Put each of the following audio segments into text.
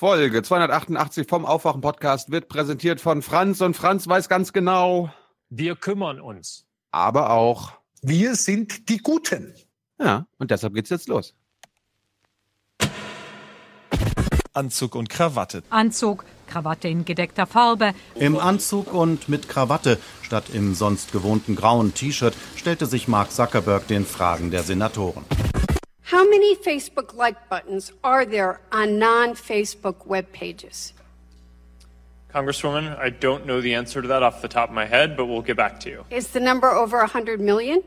Folge 288 vom Aufwachen-Podcast wird präsentiert von Franz und Franz weiß ganz genau. Wir kümmern uns. Aber auch. Wir sind die Guten. Ja, und deshalb geht's jetzt los. Anzug und Krawatte. Anzug, Krawatte in gedeckter Farbe. Im Anzug und mit Krawatte statt im sonst gewohnten grauen T-Shirt stellte sich Mark Zuckerberg den Fragen der Senatoren. How many Facebook like buttons are there on non Facebook web pages? Congresswoman, I don't know the answer to that off the top of my head, but we'll get back to you. Is the number over 100 million?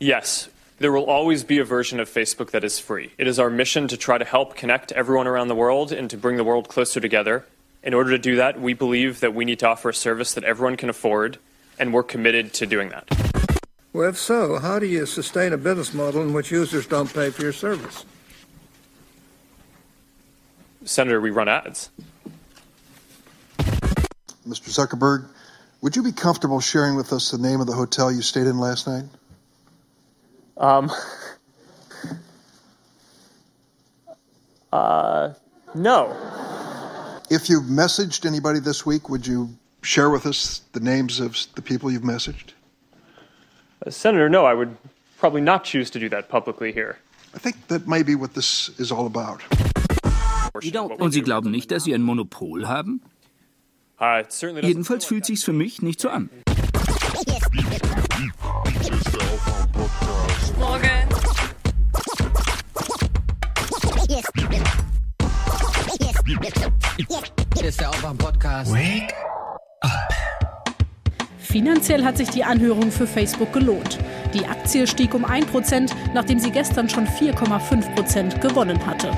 Yes, there will always be a version of Facebook that is free. It is our mission to try to help connect everyone around the world and to bring the world closer together. In order to do that, we believe that we need to offer a service that everyone can afford, and we're committed to doing that. Well, if so, how do you sustain a business model in which users don't pay for your service? Senator, we run ads. Mr. Zuckerberg, would you be comfortable sharing with us the name of the hotel you stayed in last night? Um. Uh, no. If you've messaged anybody this week, would you share with us the names of the people you've messaged? Uh, Senator, no, I would probably not choose to do that publicly here. I think that may be what this is all about. Und Sie glauben nicht, dass Sie ein Monopol haben? Uh, Jedenfalls fühlt sich's für mich nicht so an. Morgen. Ist der Aufwach-Podcast. Wake Finanziell hat sich die Anhörung für Facebook gelohnt. Die Aktie stieg um 1%, nachdem sie gestern schon 4,5% gewonnen hatte.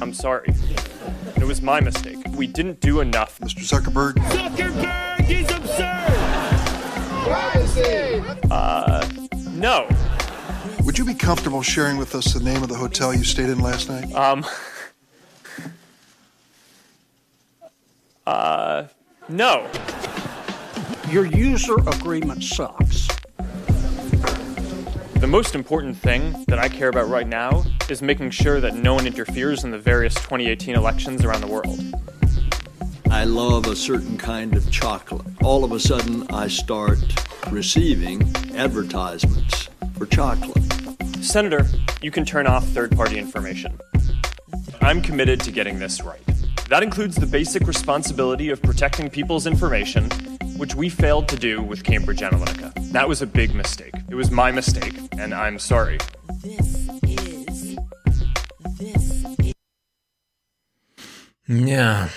I'm sorry. It was my mistake. We didn't do enough. Mr. Zuckerberg? Zuckerberg is absurd! Privacy! Uh, no. Would you be comfortable sharing with us the name of the hotel you stayed in last night? Um. Uh, no. Your user agreement sucks. The most important thing that I care about right now is making sure that no one interferes in the various 2018 elections around the world. I love a certain kind of chocolate. All of a sudden, I start receiving advertisements for chocolate. Senator, you can turn off third party information. I'm committed to getting this right. That includes the basic responsibility of protecting people's information, which we failed to do with Cambridge Analytica. That was a big mistake. It was my mistake, and I'm sorry. Ja.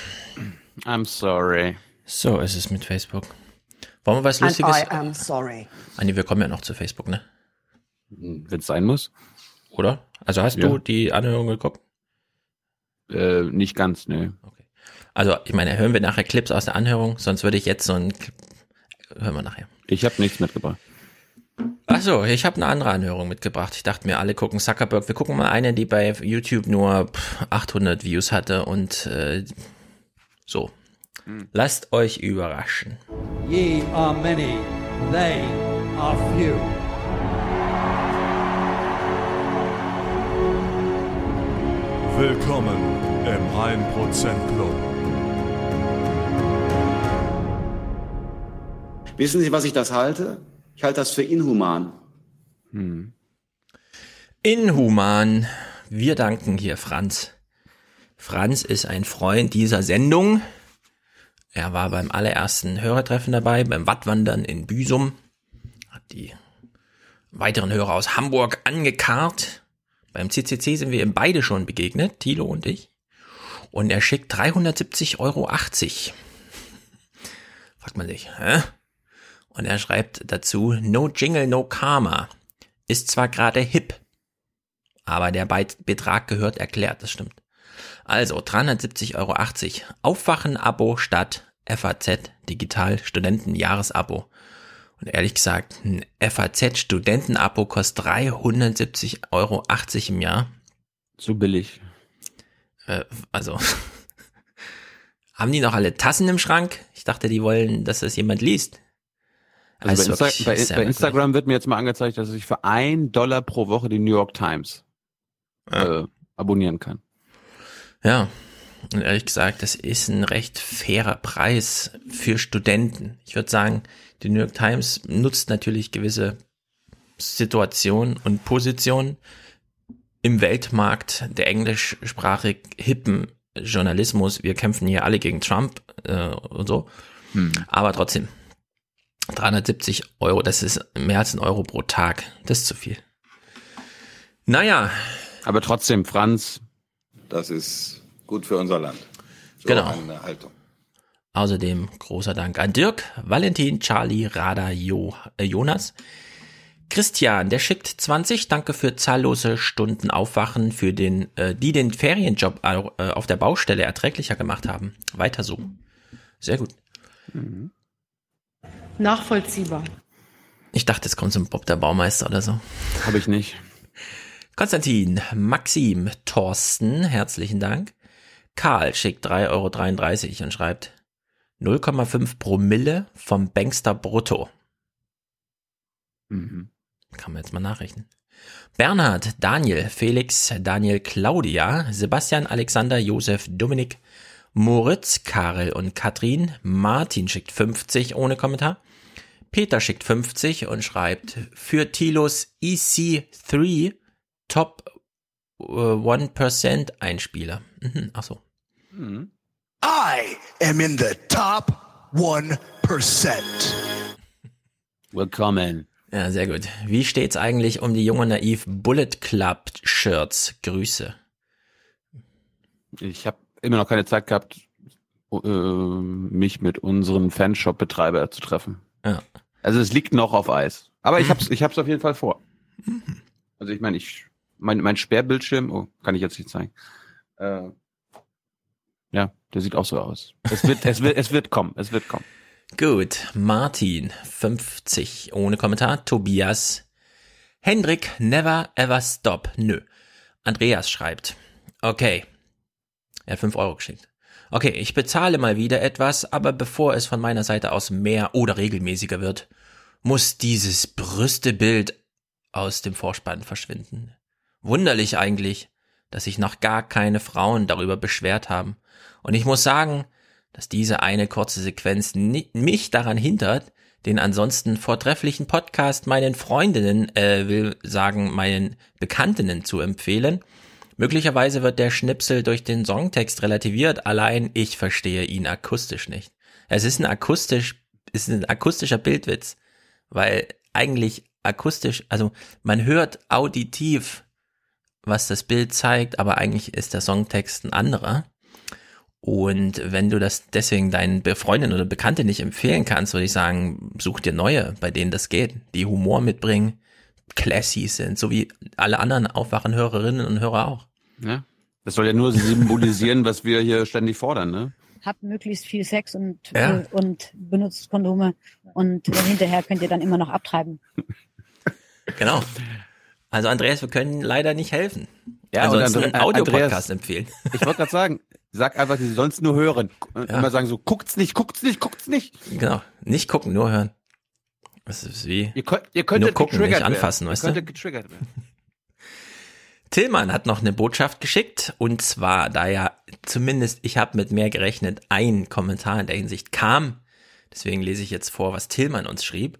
I'm sorry. So ist es mit Facebook. Wollen wir was Lustiges? And I am sorry. Anni, wir kommen ja noch zu Facebook, ne? Wenn es sein muss. Oder? Also hast Ja. du die Anhörung geguckt? Äh, nicht ganz, ne. Also, ich meine, hören wir nachher Clips aus der Anhörung, sonst würde ich jetzt so ein Clip, hören wir nachher. Ich habe nichts mitgebracht. Achso, ich habe eine andere Anhörung mitgebracht. Ich dachte mir, alle gucken Zuckerberg. Wir gucken mal eine, die bei YouTube nur pff, 800 Views hatte und äh, so. Lasst euch überraschen. Ye are many, they are few. Willkommen im 1% Club. Wissen Sie, was ich das halte? Ich halte das für inhuman. Inhuman. Wir danken hier Franz. Franz ist ein Freund dieser Sendung. Er war beim allerersten Hörertreffen dabei, beim Wattwandern in Büsum. Hat die weiteren Hörer aus Hamburg angekarrt. Beim CCC sind wir ihm beide schon begegnet, Thilo und ich. Und er schickt 370,80 Euro. Fragt man sich, hä? Und er schreibt dazu, no jingle, no karma. Ist zwar gerade hip, aber der Beit- Betrag gehört erklärt, das stimmt. Also 370,80 Euro. Aufwachen-Abo statt FAZ Digital Studenten-Jahresabo. Und ehrlich gesagt, ein FAZ Studenten-Abo kostet 370,80 Euro im Jahr. Zu billig. Äh, also, haben die noch alle Tassen im Schrank? Ich dachte, die wollen, dass das jemand liest. Also bei, Insta bei, bei Instagram wird mir jetzt mal angezeigt, dass ich für ein Dollar pro Woche die New York Times ja. äh, abonnieren kann. Ja, und ehrlich gesagt, das ist ein recht fairer Preis für Studenten. Ich würde sagen, die New York Times nutzt natürlich gewisse Situationen und Positionen im Weltmarkt der englischsprachig hippen Journalismus. Wir kämpfen hier alle gegen Trump äh, und so. Hm. Aber trotzdem, 370 Euro, das ist mehr als ein Euro pro Tag. Das ist zu viel. Naja. Aber trotzdem, Franz. Das ist gut für unser Land. So genau. Eine Haltung. Außerdem großer Dank an Dirk, Valentin, Charlie, Rada, jo, äh, Jonas. Christian, der schickt 20. Danke für zahllose Stunden Aufwachen, für den, äh, die den Ferienjob äh, auf der Baustelle erträglicher gemacht haben. Weiter so. Sehr gut. Mhm. Nachvollziehbar. Ich dachte, es kommt zum Bob der Baumeister oder so. Habe ich nicht. Konstantin, Maxim, Thorsten, herzlichen Dank. Karl schickt 3,33 Euro und schreibt 0,5 Promille vom Bankster Brutto. Mhm. Kann man jetzt mal nachrechnen. Bernhard, Daniel, Felix, Daniel, Claudia, Sebastian, Alexander, Josef, Dominik, Moritz, Karel und Katrin. Martin schickt 50 ohne Kommentar. Peter schickt 50 und schreibt für Tilos EC3 Top äh, 1% Einspieler. Mhm, ach so. Mhm. I am in the top 1%. Willkommen. Ja, sehr gut. Wie steht's eigentlich um die junge naiv Bullet Club Shirts? Grüße. Ich habe immer noch keine Zeit gehabt, äh, mich mit unserem Fanshop-Betreiber zu treffen. Ja. Also es liegt noch auf Eis. Aber ich hab's, ich hab's auf jeden Fall vor. Also ich meine, ich, mein, mein Sperrbildschirm, oh, kann ich jetzt nicht zeigen. Äh, ja, der sieht auch so aus. Es wird, es wird, es wird kommen, es wird kommen. Gut, Martin, 50, ohne Kommentar. Tobias, Hendrik, never ever stop. Nö. Andreas schreibt, okay, er hat 5 Euro geschickt. Okay, ich bezahle mal wieder etwas, aber bevor es von meiner Seite aus mehr oder regelmäßiger wird, muss dieses Brüstebild aus dem Vorspann verschwinden. Wunderlich eigentlich, dass sich noch gar keine Frauen darüber beschwert haben. Und ich muss sagen, dass diese eine kurze Sequenz mich daran hindert, den ansonsten vortrefflichen Podcast meinen Freundinnen, äh, will sagen, meinen Bekanntinnen zu empfehlen. Möglicherweise wird der Schnipsel durch den Songtext relativiert, allein ich verstehe ihn akustisch nicht. Es ist ein akustisch, ist ein akustischer Bildwitz, weil eigentlich akustisch, also man hört auditiv, was das Bild zeigt, aber eigentlich ist der Songtext ein anderer. Und wenn du das deswegen deinen Freundinnen oder Bekannte nicht empfehlen kannst, würde ich sagen, such dir neue, bei denen das geht, die Humor mitbringen, classy sind, so wie alle anderen aufwachen Hörerinnen und Hörer auch. Ja. Das soll ja nur symbolisieren, was wir hier ständig fordern, ne? Habt möglichst viel Sex und, ja. und benutzt Kondome und hinterher könnt ihr dann immer noch abtreiben. Genau. Also Andreas, wir können leider nicht helfen. Ja, Ansonsten und Andre einen Audiopodcast empfehlen. Ich wollte gerade sagen, Sag einfach, sie sollen es nur hören. Und ja. immer sagen so, guckt's nicht, guckt's nicht, guckt's nicht. Genau, nicht gucken, nur hören. Das ist wie ihr, könnt, ihr könntet nur gucken, nicht anfassen, werden. weißt ihr du? getriggert werden. Tillmann hat noch eine Botschaft geschickt und zwar, da ja zumindest ich habe mit mehr gerechnet, ein Kommentar in der Hinsicht kam. Deswegen lese ich jetzt vor, was Tillmann uns schrieb.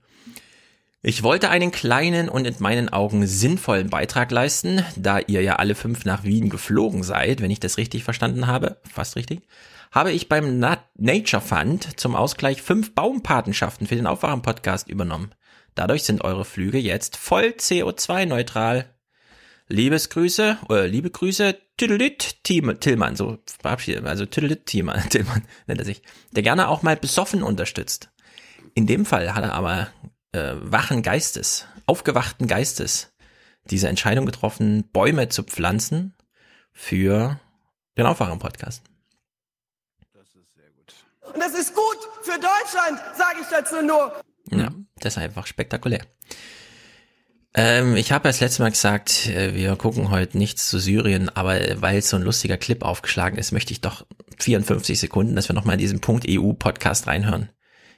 Ich wollte einen kleinen und in meinen Augen sinnvollen Beitrag leisten, da ihr ja alle fünf nach Wien geflogen seid, wenn ich das richtig verstanden habe, fast richtig, habe ich beim Nature Fund zum Ausgleich fünf Baumpatenschaften für den Aufwachen-Podcast übernommen. Dadurch sind eure Flüge jetzt voll CO2-neutral. Liebesgrüße, oder liebe Grüße, Tüdelit Tillmann, so verabschiedet, also Tüdelit Tillmann, Tillmann nennt er sich, der gerne auch mal besoffen unterstützt. In dem Fall hat er aber äh, wachen Geistes, aufgewachten Geistes diese Entscheidung getroffen, Bäume zu pflanzen für den Aufwachen-Podcast. Das ist sehr gut. Und das ist gut für Deutschland, sage ich dazu nur. Ja, das ist einfach spektakulär. Ähm, ich habe ja das letzte Mal gesagt, äh, wir gucken heute nichts zu Syrien, aber weil so ein lustiger Clip aufgeschlagen ist, möchte ich doch 54 Sekunden, dass wir nochmal in diesen Punkt EU-Podcast reinhören.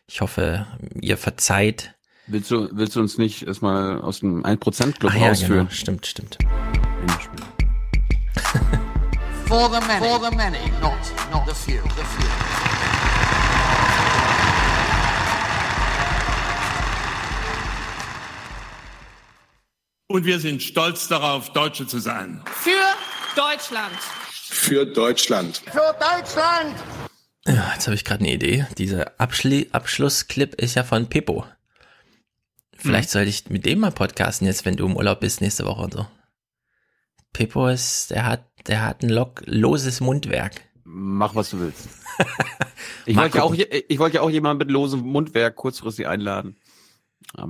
Ich hoffe, ihr verzeiht. Willst du, willst du uns nicht erstmal aus dem 1%-Club Ah, ja, rausführen? genau. Stimmt, stimmt. For the many. For the many, not, not the few. The few. Und wir sind stolz darauf, Deutsche zu sein. Für Deutschland. Für Deutschland. Für Deutschland! Ja, jetzt habe ich gerade eine Idee. Dieser Abschli Abschlussclip ist ja von Pippo. Vielleicht sollte ich mit dem mal podcasten jetzt, wenn du im Urlaub bist nächste Woche und so. Pippo ist, der hat, der hat ein lock loses Mundwerk. Mach, was du willst. Ich wollte ja, auch, ich wollte ja auch jemanden mit losem Mundwerk kurzfristig einladen.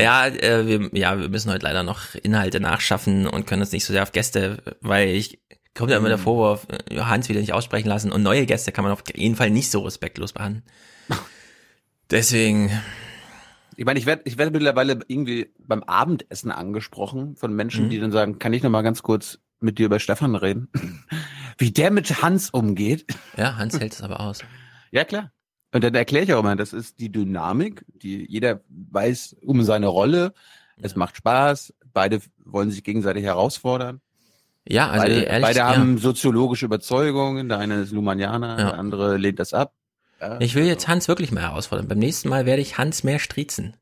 Ja, äh, wir, ja, wir müssen heute leider noch Inhalte nachschaffen und können uns nicht so sehr auf Gäste, weil ich kommt ja immer der Vorwurf, äh, Hans wieder nicht aussprechen lassen und neue Gäste kann man auf jeden Fall nicht so respektlos behandeln. Deswegen, Ich meine, ich werde ich werde mittlerweile irgendwie beim Abendessen angesprochen von Menschen, Mhm. die dann sagen, kann ich noch mal ganz kurz mit dir über Stefan reden? Wie der mit Hans umgeht. ja, Hans hält es aber aus. Ja, klar. Und dann erkläre ich auch immer, das ist die Dynamik, die jeder weiß um seine Rolle. Es macht Spaß. Beide wollen sich gegenseitig herausfordern. Ja, also beide, ehrlich, beide ja. haben soziologische Überzeugungen. Der eine ist Lumanianer, Ja. der andere lehnt das ab. Ja. Ich will jetzt Hans wirklich mal herausfordern. Beim nächsten Mal werde ich Hans mehr striezen.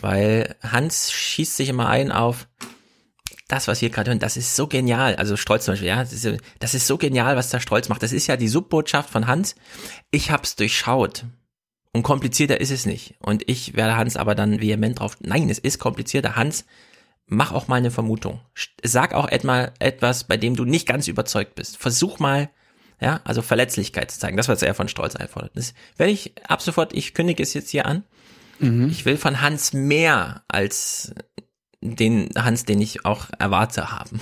Weil Hans schießt sich immer ein auf das, was wir gerade hören, das ist so genial. Also Stolz zum Beispiel, ja, das ist, das ist so genial, was der Stolz macht. Das ist ja die Subbotschaft von Hans. Ich hab's durchschaut. Und komplizierter ist es nicht. Und ich werde Hans aber dann vehement drauf. Nein, es ist komplizierter. Hans, mach auch mal eine Vermutung. Sag auch etwa etwas, bei dem du nicht ganz überzeugt bist. Versuch mal, ja, also Verletzlichkeit zu zeigen. Das, was er von Stolz einfordert. Das werde ich ab sofort, ich kündige es jetzt hier an. Ich will von Hans mehr als den Hans, den ich auch erwarte haben.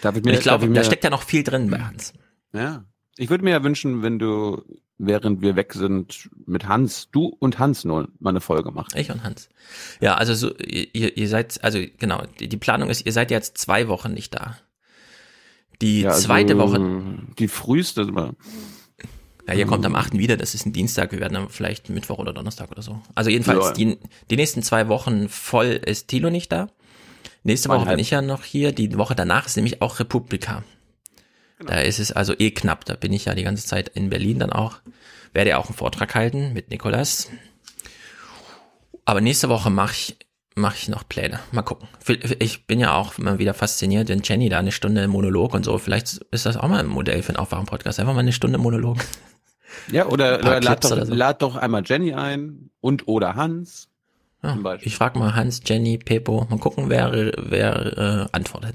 Darf ich mir, ich glaube, da steckt ja noch viel drin bei Hans. Ja. Ich würde mir ja wünschen, wenn du, während wir weg sind, mit Hans, du und Hans nur mal eine Folge machst. Ich und Hans. Ja, also so, ihr, ihr seid, also genau, die, die Planung ist, ihr seid jetzt zwei Wochen nicht da. Die Ja, also zweite Woche, Die früheste, ja, ihr kommt am 8. wieder, das ist ein Dienstag, wir werden dann vielleicht Mittwoch oder Donnerstag oder so. Also jedenfalls, Ja. die, die nächsten zwei Wochen voll ist Thilo nicht da. Nächste Woche bin Zweieinhalb. ich ja noch hier, die Woche danach ist nämlich auch Republika. Da ist es also eh knapp, da bin ich ja die ganze Zeit in Berlin dann auch. Werde ja auch einen Vortrag halten mit Nikolas. Aber nächste Woche mache ich, mach ich noch Pläne. Mal gucken. Ich bin ja auch immer wieder fasziniert, wenn Jenny da eine Stunde Monolog und so. Vielleicht ist das auch mal ein Modell für einen Aufwachen-Podcast. Einfach mal eine Stunde Monolog. Ja, oder, oder lad, doch, so. lad doch einmal Jenny ein und oder Hans. Ja, ich frage mal Hans, Jenny, Pepo. Mal gucken, wer, wer äh, antwortet.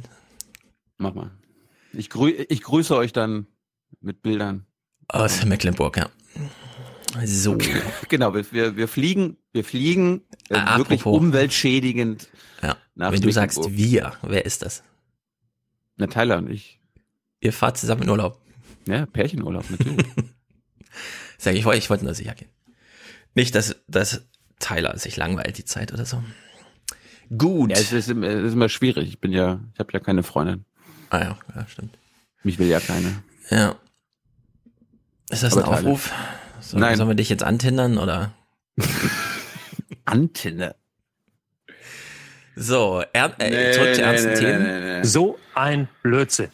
Mach mal. Ich, grü ich grüße euch dann mit Bildern. Aus Mecklenburg, ja. So. Genau, wir, wir, fliegen, wir fliegen äh, Ah, wirklich umweltschädigend. Ja. Wenn du sagst wir, wer ist das? Na, Tyler und ich. Ihr fahrt zusammen in Urlaub. Ja, Pärchenurlaub, natürlich. Sag ich, ich wollte nur sicher gehen. Nicht, dass, dass Tyler sich langweilt die Zeit oder so. Gut. ja, es ist, im- es ist immer schwierig. Ich bin ja, ich habe ja keine Freundin. Ah ja, ja, stimmt. Mich will ja keine. Ja. Ist das Aber ein Teile. Aufruf? Soll, Nein. Sollen wir dich jetzt antindern oder? Antenne. So, er, äh, Nee, zurück zu ernsten nee, Themen. nee, nee, nee. So ein Blödsinn.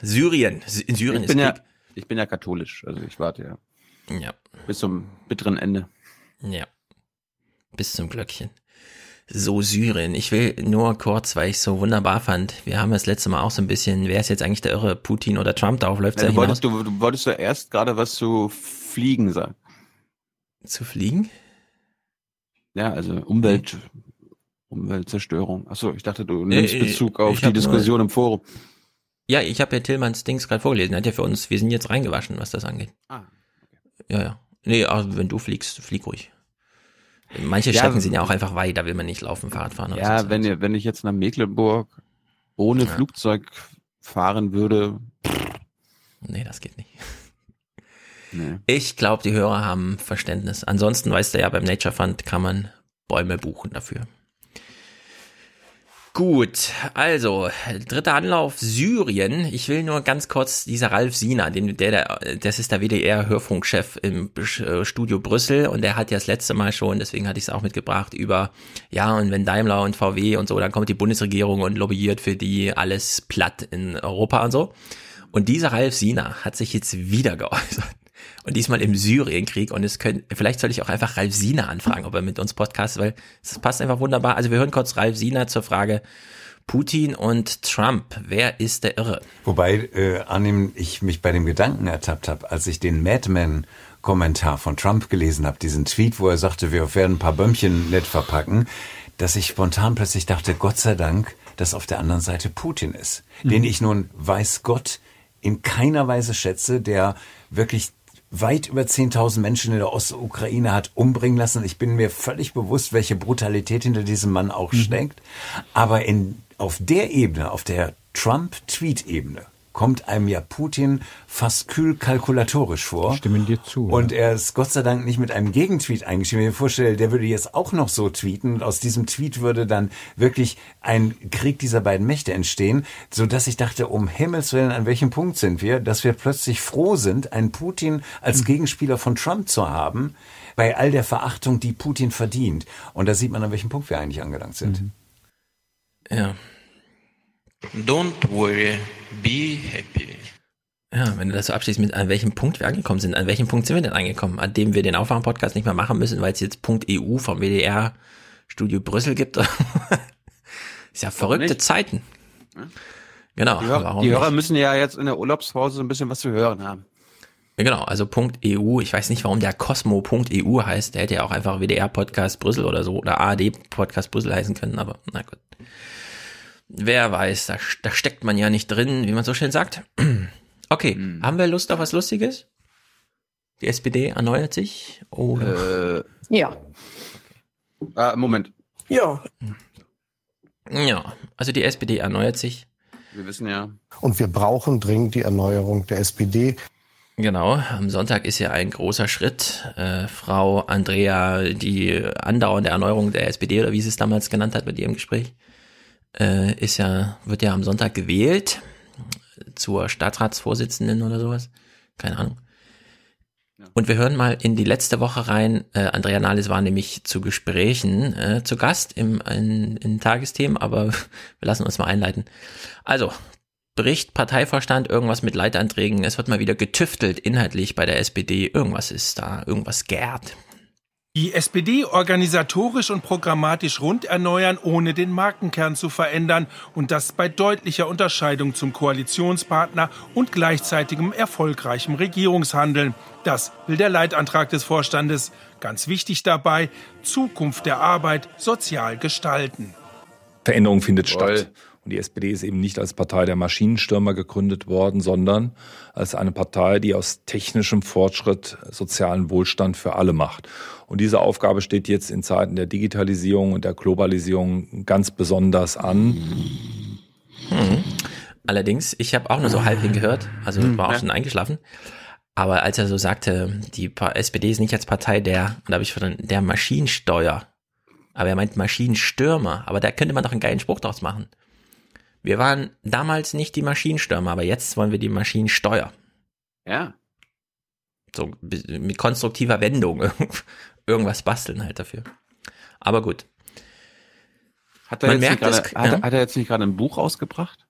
Syrien. In Syrien Ich ist bin ja, Krieg. ich bin ja katholisch, also ich warte ja Ja. bis zum bitteren Ende. Ja. Bis zum Glöckchen. So, Syrien. Ich will nur kurz, weil ich so wunderbar fand. Wir haben das letzte Mal auch so ein bisschen, wer ist jetzt eigentlich der irre Putin oder Trump? Darauf läuft es Ja, du, wolltest, du, du wolltest ja erst gerade was zu Fliegen sagen. Zu fliegen? Ja, also Umwelt, Umweltzerstörung. Achso, ich dachte, du Nee, nimmst Bezug auf die hab nur- Diskussion im Forum. Ja, ich habe ja Tillmanns Dings gerade vorgelesen. Er hat ja für uns, wir sind jetzt reingewaschen, was das angeht. Ah, Ja, ja. Nee, aber wenn du fliegst, flieg ruhig. Manche Ja, Strecken sind ja auch einfach weit, da will man nicht laufen, Fahrrad fahren. Ja, so. wenn, ihr, wenn ich jetzt nach Mecklenburg ohne Ja. Flugzeug fahren würde, Nee, das geht nicht. nee. Ich glaube, die Hörer haben Verständnis. Ansonsten weißt du ja, beim Nature Fund kann man Bäume buchen dafür. Gut, also dritter Anlauf Syrien. Ich will nur ganz kurz dieser Ralf Sina, den der, der das ist der WDR Hörfunkchef im äh, Studio Brüssel und der hat ja das letzte Mal schon, deswegen hatte ich es auch mitgebracht über ja und wenn Daimler und VW und so, dann kommt die Bundesregierung und lobbyiert für die alles platt in Europa und so. Und dieser Ralf Sina hat sich jetzt wieder geäußert und diesmal im Syrienkrieg und es können, vielleicht soll ich auch einfach Ralf Sina anfragen, ob er mit uns podcastet, weil es passt einfach wunderbar. Also wir hören kurz Ralf Sina zur Frage Putin und Trump. Wer ist der Irre? Wobei, äh, annehmen, ich mich bei dem Gedanken ertappt habe, als ich den Madman Kommentar von Trump gelesen habe, diesen Tweet, wo er sagte, wir werden ein paar Bömmchen nett verpacken, dass ich spontan plötzlich dachte, Gott sei Dank, dass auf der anderen Seite Putin ist, mhm. den ich nun, weiß Gott, in keiner Weise schätze, der wirklich weit über 10.000 Menschen in der Ostukraine hat umbringen lassen. Ich bin mir völlig bewusst, welche Brutalität hinter diesem Mann auch mhm. steckt. Aber in, auf der Ebene, auf der Trump-Tweet-Ebene, kommt einem ja Putin fast kühl kalkulatorisch vor. Stimmen dir zu. Und er ist Gott sei Dank nicht mit einem Gegentweet eingeschrieben. Wenn ich mir vorstelle, der würde jetzt auch noch so tweeten und aus diesem Tweet würde dann wirklich ein Krieg dieser beiden Mächte entstehen, so dass ich dachte, um Himmels Willen, an welchem Punkt sind wir, dass wir plötzlich froh sind, einen Putin als hm. Gegenspieler von Trump zu haben, bei all der Verachtung, die Putin verdient. Und da sieht man, an welchem Punkt wir eigentlich angelangt sind. Mhm. Ja, Don't worry, be happy. Ja, wenn du das so abschließt mit an welchem Punkt wir angekommen sind, an welchem Punkt sind wir denn angekommen, an dem wir den Aufwachen-Podcast nicht mehr machen müssen, weil es jetzt Punkt EU vom WDR Studio Brüssel gibt. ist ja verrückte Zeiten. Genau. Die, Hörer, die Hörer müssen ja jetzt in der Urlaubspause so ein bisschen was zu hören haben. Ja, genau, also Punkt EU. Ich weiß nicht, warum der Cosmo.eu heißt. Der hätte ja auch einfach WDR Podcast Brüssel oder so oder ARD Podcast Brüssel heißen können, aber na gut wer weiß, da, da steckt man ja nicht drin, wie man so schön sagt. Okay, hm. haben wir Lust auf was Lustiges? Die SPD erneuert sich? Oder? Äh, ja. Ah, Moment. Ja. Ja, also die SPD erneuert sich. Wir wissen ja. Und wir brauchen dringend die Erneuerung der SPD. Genau, am Sonntag ist ja ein großer Schritt. Äh, Frau Andrea, die andauernde Erneuerung der SPD oder wie sie es damals genannt hat bei ihrem Gespräch, äh, ist ja, wird ja am Sonntag gewählt zur Stadtratsvorsitzenden oder sowas. Keine Ahnung. Und wir hören mal in die letzte Woche rein. Äh, Andrea Nahles war nämlich zu Gesprächen äh, zu Gast im in, in Tagesthemen, aber wir lassen uns mal einleiten. Also, Bericht Parteivorstand, irgendwas mit Leitanträgen. Es wird mal wieder getüftelt inhaltlich bei der SPD. Irgendwas ist da, irgendwas gärt. Die SPD organisatorisch und programmatisch rund erneuern, ohne den Markenkern zu verändern und das bei deutlicher Unterscheidung zum Koalitionspartner und gleichzeitigem erfolgreichem Regierungshandeln. Das will der Leitantrag des Vorstandes. Ganz wichtig dabei, Zukunft der Arbeit sozial gestalten. Veränderung findet Voll. statt. Und die SPD ist eben nicht als Partei der Maschinenstürmer gegründet worden, sondern als eine Partei, die aus technischem Fortschritt sozialen Wohlstand für alle macht. Und diese Aufgabe steht jetzt in Zeiten der Digitalisierung und der Globalisierung ganz besonders an. Hm. Allerdings, ich habe auch nur so halb hingehört, also hm, war auch schon eingeschlafen. Aber als er so sagte, die SPD ist nicht als Partei der, und da habe ich von der Maschinensteuer, aber er meint Maschinenstürmer, aber da könnte man doch einen geilen Spruch draus machen. Wir waren damals nicht die Maschinenstürmer, aber jetzt wollen wir die Maschinensteuer. Ja. So mit konstruktiver Wendung. Irgendwas basteln halt dafür. Aber gut. Hat er, Man jetzt, grade, das, hat, ja? hat er jetzt nicht gerade ein Buch rausgebracht?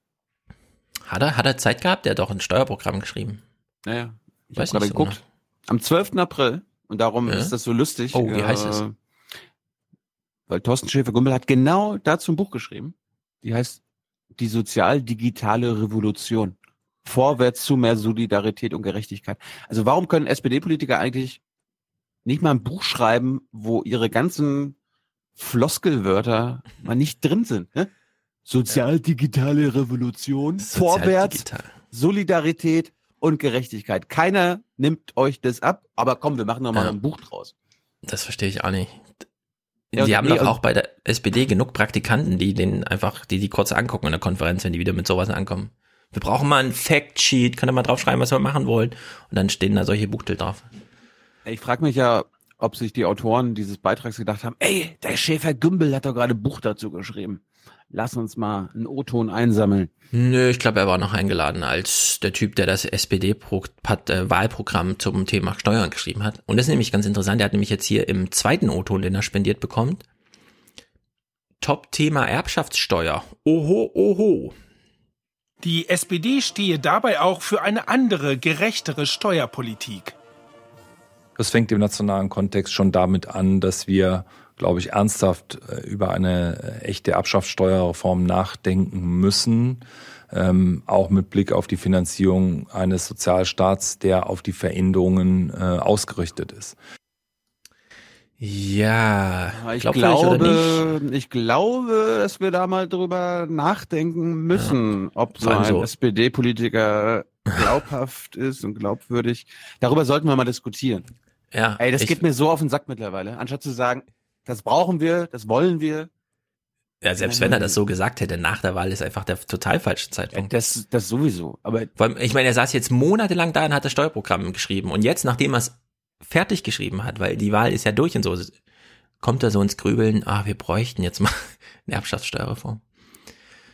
Hat er, hat er Zeit gehabt? Der hat doch ein Steuerprogramm geschrieben. Naja, ich habe gerade so geguckt. Genau. Am 12. April, und darum ja? ist das so lustig. Oh, wie äh, heißt es? Weil Thorsten Schäfer-Gumbel hat genau dazu ein Buch geschrieben. Die heißt die sozial-digitale Revolution. Vorwärts zu mehr Solidarität und Gerechtigkeit. Also warum können SPD-Politiker eigentlich nicht mal ein Buch schreiben, wo ihre ganzen Floskelwörter mal nicht drin sind? Ne? Sozial-digitale Revolution, Sozial Vorwärts, Solidarität und Gerechtigkeit. Keiner nimmt euch das ab, aber komm, wir machen noch mal ja. ein Buch draus. Das verstehe ich auch nicht. Ja, die haben nee, doch auch bei der SPD genug Praktikanten, die den einfach, die die kurz angucken in der Konferenz, wenn die wieder mit sowas ankommen. Wir brauchen mal ein Factsheet, könnt ihr mal draufschreiben, was wir machen wollen. Und dann stehen da solche Buchtel drauf. Ich frage mich ja, ob sich die Autoren dieses Beitrags gedacht haben, ey, der Schäfer Gümbel hat doch gerade ein Buch dazu geschrieben. Lass uns mal einen O-Ton einsammeln. Nö, ich glaube, er war noch eingeladen als der Typ, der das SPD-Wahlprogramm zum Thema Steuern geschrieben hat. Und das ist nämlich ganz interessant. Er hat nämlich jetzt hier im zweiten O-Ton, den er spendiert bekommt, Top-Thema Erbschaftssteuer. Oho, oho. Die SPD stehe dabei auch für eine andere, gerechtere Steuerpolitik. Das fängt im nationalen Kontext schon damit an, dass wir, glaube ich, ernsthaft äh, über eine äh, echte Erbschaftssteuerreform nachdenken müssen. Ähm, auch mit Blick auf die Finanzierung eines Sozialstaats, der auf die Veränderungen äh, ausgerichtet ist. Ja, ich glaube, ich glaube, dass wir da mal drüber nachdenken müssen, ja. ob so ein so. SPD-Politiker glaubhaft ist und glaubwürdig. Darüber sollten wir mal diskutieren. Ja. Ey, das geht mir so auf den Sack mittlerweile. Anstatt zu sagen, das brauchen wir, das wollen wir. Ja, selbst wenn er das so gesagt hätte, nach der Wahl ist einfach der total falsche Zeitpunkt. Das, das sowieso. Aber allem, ich meine, er saß jetzt monatelang da und hat das Steuerprogramm geschrieben. Und jetzt, nachdem er es fertig geschrieben hat, weil die Wahl ist ja durch und so, kommt er so ins Grübeln, ah, wir bräuchten jetzt mal eine Erbschaftssteuerreform.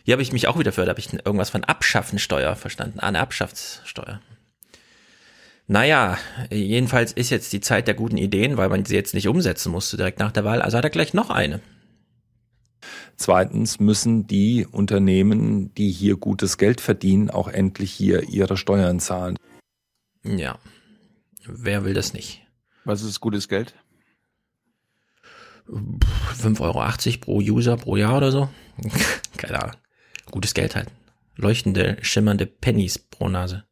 Hier habe ich mich auch wieder für, da habe ich irgendwas von Abschaffensteuer verstanden. Ah, eine Erbschaftssteuer. Naja, jedenfalls ist jetzt die Zeit der guten Ideen, weil man sie jetzt nicht umsetzen musste direkt nach der Wahl. Also hat er gleich noch eine. Zweitens müssen die Unternehmen, die hier gutes Geld verdienen, auch endlich hier ihre Steuern zahlen. Ja. Wer will das nicht? Was ist gutes Geld? 5,80 Euro pro User pro Jahr oder so. Keine Ahnung. Gutes Geld halt. Leuchtende, schimmernde Pennies pro Nase.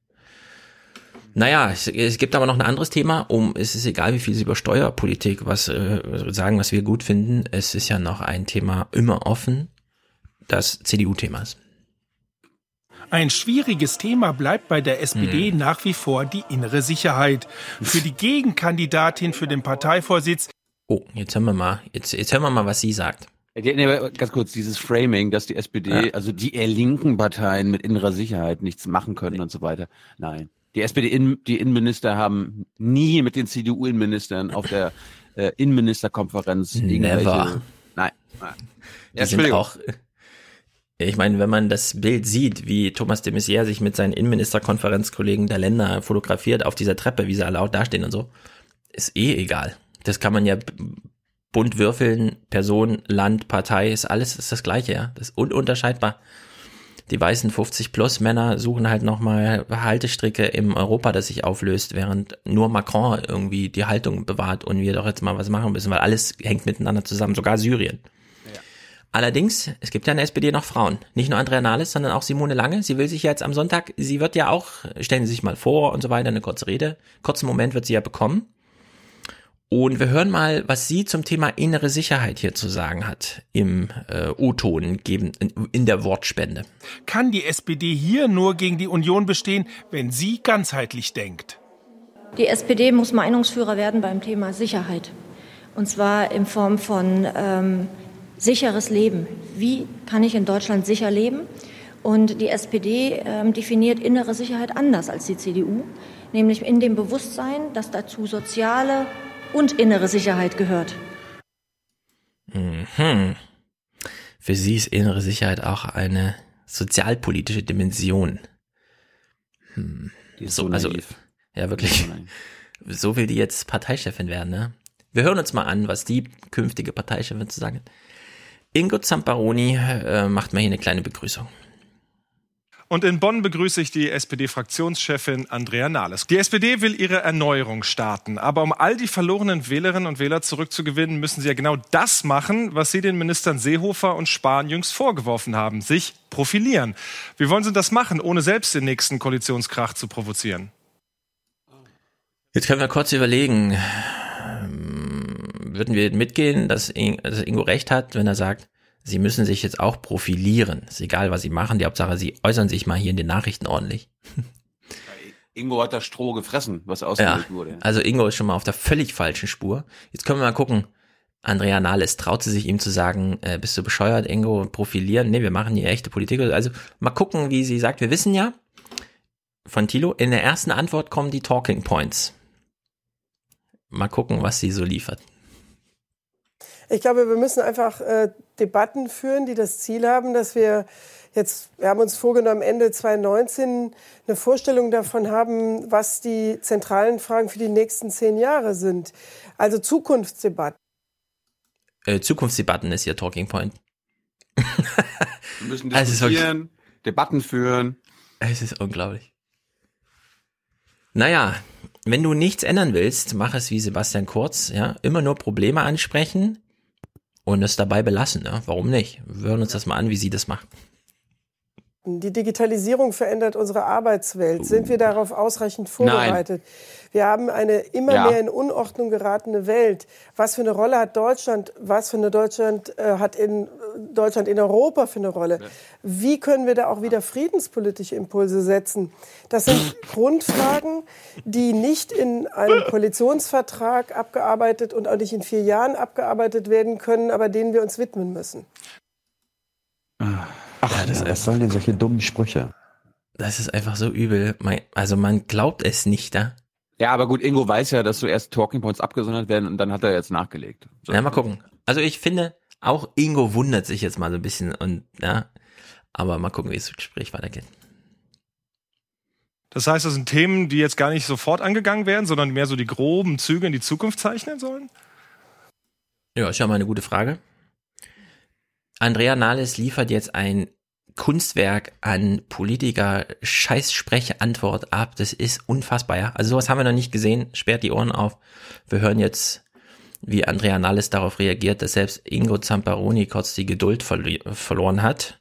Naja, es, es gibt aber noch ein anderes Thema. Um, es ist egal, wie viel Sie über Steuerpolitik was äh, sagen, was wir gut finden. Es ist ja noch ein Thema immer offen, das CDU-Thema ist. Ein schwieriges Thema bleibt bei der SPD hm. nach wie vor die innere Sicherheit. Für die Gegenkandidatin für den Parteivorsitz. Oh, jetzt hören wir mal, jetzt, jetzt hören wir mal, was sie sagt. Ganz kurz, dieses Framing, dass die SPD, ja. also die eher linken Parteien mit innerer Sicherheit nichts machen können nee. und so weiter. Nein. Die SPD, die Innenminister haben nie mit den CDU-Innenministern auf der äh, Innenministerkonferenz Never. Nein. nein. Die ja, sind auch, ich meine, wenn man das Bild sieht, wie Thomas de Maizière sich mit seinen Innenministerkonferenzkollegen der Länder fotografiert auf dieser Treppe, wie sie laut dastehen und so, ist eh egal. Das kann man ja bunt würfeln, Person, Land, Partei, ist alles ist das gleiche, ja. Das ist ununterscheidbar. Die weißen 50 plus Männer suchen halt nochmal Haltestricke im Europa, das sich auflöst, während nur Macron irgendwie die Haltung bewahrt und wir doch jetzt mal was machen müssen, weil alles hängt miteinander zusammen, sogar Syrien. Allerdings, es gibt ja in der SPD noch Frauen. Nicht nur Andrea Nahles, sondern auch Simone Lange. Sie will sich jetzt am Sonntag, sie wird ja auch, stellen Sie sich mal vor und so weiter, eine kurze Rede. Kurzen Moment wird sie ja bekommen. Und wir hören mal, was sie zum Thema innere Sicherheit hier zu sagen hat im äh, O-Ton geben in, in der Wortspende. Kann die SPD hier nur gegen die Union bestehen, wenn sie ganzheitlich denkt? Die SPD muss Meinungsführer werden beim Thema Sicherheit. Und zwar in Form von ähm, sicheres Leben. Wie kann ich in Deutschland sicher leben? Und die SPD ähm, definiert innere Sicherheit anders als die CDU, nämlich in dem Bewusstsein, dass dazu soziale und innere Sicherheit gehört. Mhm. Für sie ist innere Sicherheit auch eine sozialpolitische Dimension. Hm. So, so also, ja, wirklich. So will die jetzt Parteichefin werden, ne? Wir hören uns mal an, was die künftige Parteichefin zu sagen hat. Ingo Zamparoni äh, macht mal hier eine kleine Begrüßung. Und in Bonn begrüße ich die SPD-Fraktionschefin Andrea Nahles. Die SPD will ihre Erneuerung starten. Aber um all die verlorenen Wählerinnen und Wähler zurückzugewinnen, müssen sie ja genau das machen, was sie den Ministern Seehofer und Spahn jüngst vorgeworfen haben, sich profilieren. Wie wollen sie das machen, ohne selbst den nächsten Koalitionskrach zu provozieren? Jetzt können wir kurz überlegen würden wir mitgehen, dass, Ingo recht hat, wenn er sagt, sie müssen sich jetzt auch profilieren. Ist egal, was sie machen. Die Hauptsache, sie äußern sich mal hier in den Nachrichten ordentlich. Ingo hat das Stroh gefressen, was ausgewählt ja, wurde. Also Ingo ist schon mal auf der völlig falschen Spur. Jetzt können wir mal gucken. Andrea Nahles traut sie sich ihm zu sagen, äh, bist du bescheuert, Ingo, profilieren? Nee, wir machen hier echte Politik. Also mal gucken, wie sie sagt. Wir wissen ja von Thilo, in der ersten Antwort kommen die Talking Points. Mal gucken, was sie so liefert. Ich glaube, wir müssen einfach äh, Debatten führen, die das Ziel haben, dass wir jetzt, wir haben uns vorgenommen, Ende 2019 eine Vorstellung davon haben, was die zentralen Fragen für die nächsten zehn Jahre sind. Also Zukunftsdebatten. Äh, Zukunftsdebatten ist ihr Talking Point. Wir müssen diskutieren, Debatten führen. Es ist unglaublich. Naja, wenn du nichts ändern willst, mach es wie Sebastian Kurz, ja, immer nur Probleme ansprechen und es dabei belassen, ja. Warum nicht? Wir hören uns das mal an, wie sie das macht. Die Digitalisierung verändert unsere Arbeitswelt. Sind wir darauf ausreichend vorbereitet? Nein. Wir haben eine immer ja. mehr in Unordnung geratene Welt. Was für eine Rolle hat Deutschland? Was für eine Deutschland äh, hat in Deutschland in Europa für eine Rolle? Wie können wir da auch wieder friedenspolitische Impulse setzen? Das sind Grundfragen, die nicht in einem Koalitionsvertrag abgearbeitet und auch nicht in vier Jahren abgearbeitet werden können, aber denen wir uns widmen müssen. Ach, ja, das ja, was sollen denn solche dummen Sprüche? Das ist einfach so übel. Also man glaubt es nicht, da. Ja, aber gut, Ingo weiß ja, dass so erst Talking Points abgesondert werden und dann hat er jetzt nachgelegt. So. Ja, mal gucken. Also ich finde, auch Ingo wundert sich jetzt mal so ein bisschen und ja, aber mal gucken, wie das Gespräch weitergeht. Das heißt, das sind Themen, die jetzt gar nicht sofort angegangen werden, sondern mehr so die groben Züge in die Zukunft zeichnen sollen? Ja, ist ja mal eine gute Frage. Andrea Nahles liefert jetzt ein Kunstwerk an Politiker Scheißsprechantwort ab. Das ist unfassbar, ja. Also sowas haben wir noch nicht gesehen. Sperrt die Ohren auf. Wir hören jetzt, wie Andrea Nahles darauf reagiert, dass selbst Ingo Zamparoni kurz die Geduld verli verloren hat.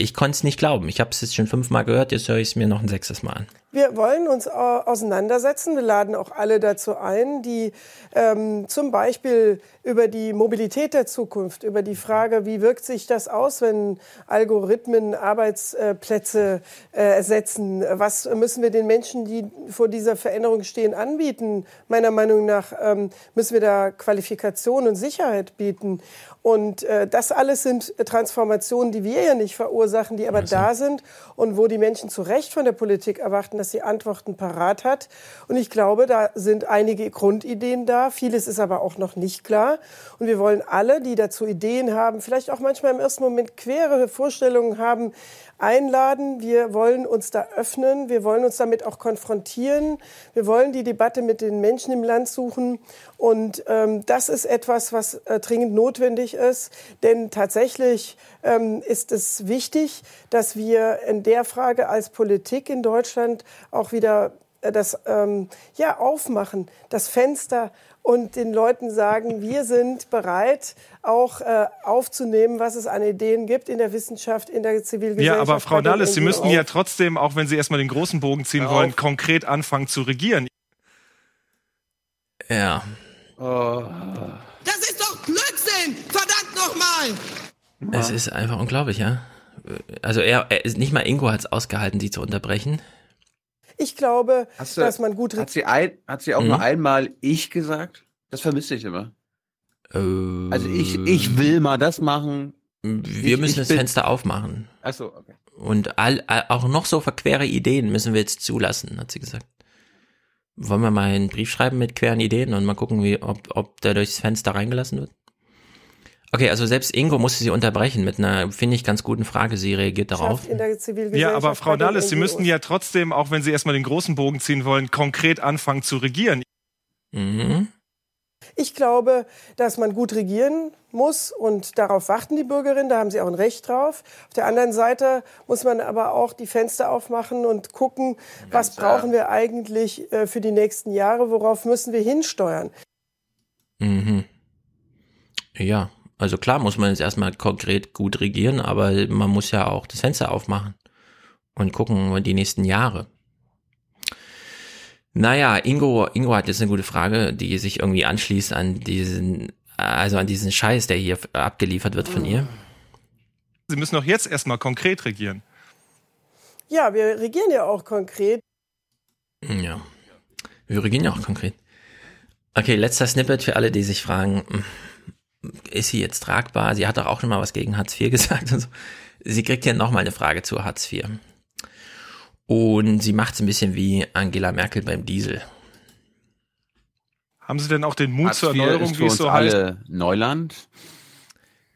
Ich konnte es nicht glauben. Ich habe es jetzt schon fünfmal gehört, jetzt höre ich es mir noch ein sechstes Mal an. Wir wollen uns auseinandersetzen. Wir laden auch alle dazu ein, die ähm, zum Beispiel über die Mobilität der Zukunft, über die Frage, wie wirkt sich das aus, wenn Algorithmen Arbeitsplätze äh, ersetzen? Was müssen wir den Menschen, die vor dieser Veränderung stehen, anbieten? Meiner Meinung nach ähm, müssen wir da Qualifikation und Sicherheit bieten. Und äh, das alles sind Transformationen, die wir ja nicht verursachen, die aber also. da sind und wo die Menschen zu Recht von der Politik erwarten, dass sie Antworten parat hat. Und ich glaube, da sind einige Grundideen da. Vieles ist aber auch noch nicht klar. Und wir wollen alle, die dazu Ideen haben, vielleicht auch manchmal im ersten Moment quere Vorstellungen haben, einladen. Wir wollen uns da öffnen. Wir wollen uns damit auch konfrontieren. Wir wollen die Debatte mit den Menschen im Land suchen. Und ähm, das ist etwas, was äh, dringend notwendig ist. Denn tatsächlich ähm, ist es wichtig, dass wir in der Frage als Politik in Deutschland auch wieder äh, das ähm, ja aufmachen, das Fenster und den Leuten sagen, wir sind bereit, auch äh, aufzunehmen, was es an Ideen gibt in der Wissenschaft, in der Zivilgesellschaft. Ja, aber Frau Nahles, Sie müssten ja trotzdem, auch wenn Sie erstmal den großen Bogen ziehen Hör wollen, auf. konkret anfangen zu regieren. Ja. Oh. Das ist doch Blödsinn! Verdammt nochmal! Es ist einfach unglaublich, ja. Also er, er nicht mal Ingo hat es ausgehalten, sie zu unterbrechen. Ich glaube, du, dass man gut hat sie ein, hat sie auch mhm. nur einmal ich gesagt? Das vermisse ich immer. Äh, also ich, ich will mal das machen. Wir ich, müssen ich das bin, Fenster aufmachen. Ach so, okay. Und all, auch noch so verquere Ideen müssen wir jetzt zulassen, hat sie gesagt. Wollen wir mal einen Brief schreiben mit queren Ideen und mal gucken, wie, ob, ob der durchs Fenster reingelassen wird? Okay, also selbst Ingo musste sie unterbrechen mit einer, finde ich, ganz guten Frage. Sie reagiert darauf. Ja, aber Frau Nahles, Sie müssten ja trotzdem, auch wenn Sie erstmal den großen Bogen ziehen wollen, konkret anfangen zu regieren. Mhm. Ich glaube, dass man gut regieren muss und darauf warten die Bürgerinnen, da haben sie auch ein Recht drauf. Auf der anderen Seite muss man aber auch die Fenster aufmachen und gucken, was brauchen wir eigentlich äh, für die nächsten Jahre, worauf müssen wir hinsteuern. Mhm. Ja, also klar muss man jetzt erstmal konkret gut regieren, aber man muss ja auch das Fenster aufmachen und gucken die nächsten Jahre. Naja, Ingo, Ingo hat jetzt eine gute Frage, die sich irgendwie anschließt an diesen, also an diesen Scheiß, der hier abgeliefert wird von ihr. Sie müssen doch jetzt erstmal konkret regieren. Ja, wir regieren ja auch konkret. Ja, wir regieren ja auch konkret. Okay, letzter Snippet für alle, die sich fragen, ist sie jetzt tragbar? Sie hat doch auch schon mal was gegen Hartz IV gesagt. Und so. Sie kriegt hier nochmal eine Frage zu Hartz IV. Und sie macht es ein bisschen wie Angela Merkel beim Diesel. Haben Sie denn auch den Mut Hartz zur Erneuerung, wie es so alle heißt? Neuland.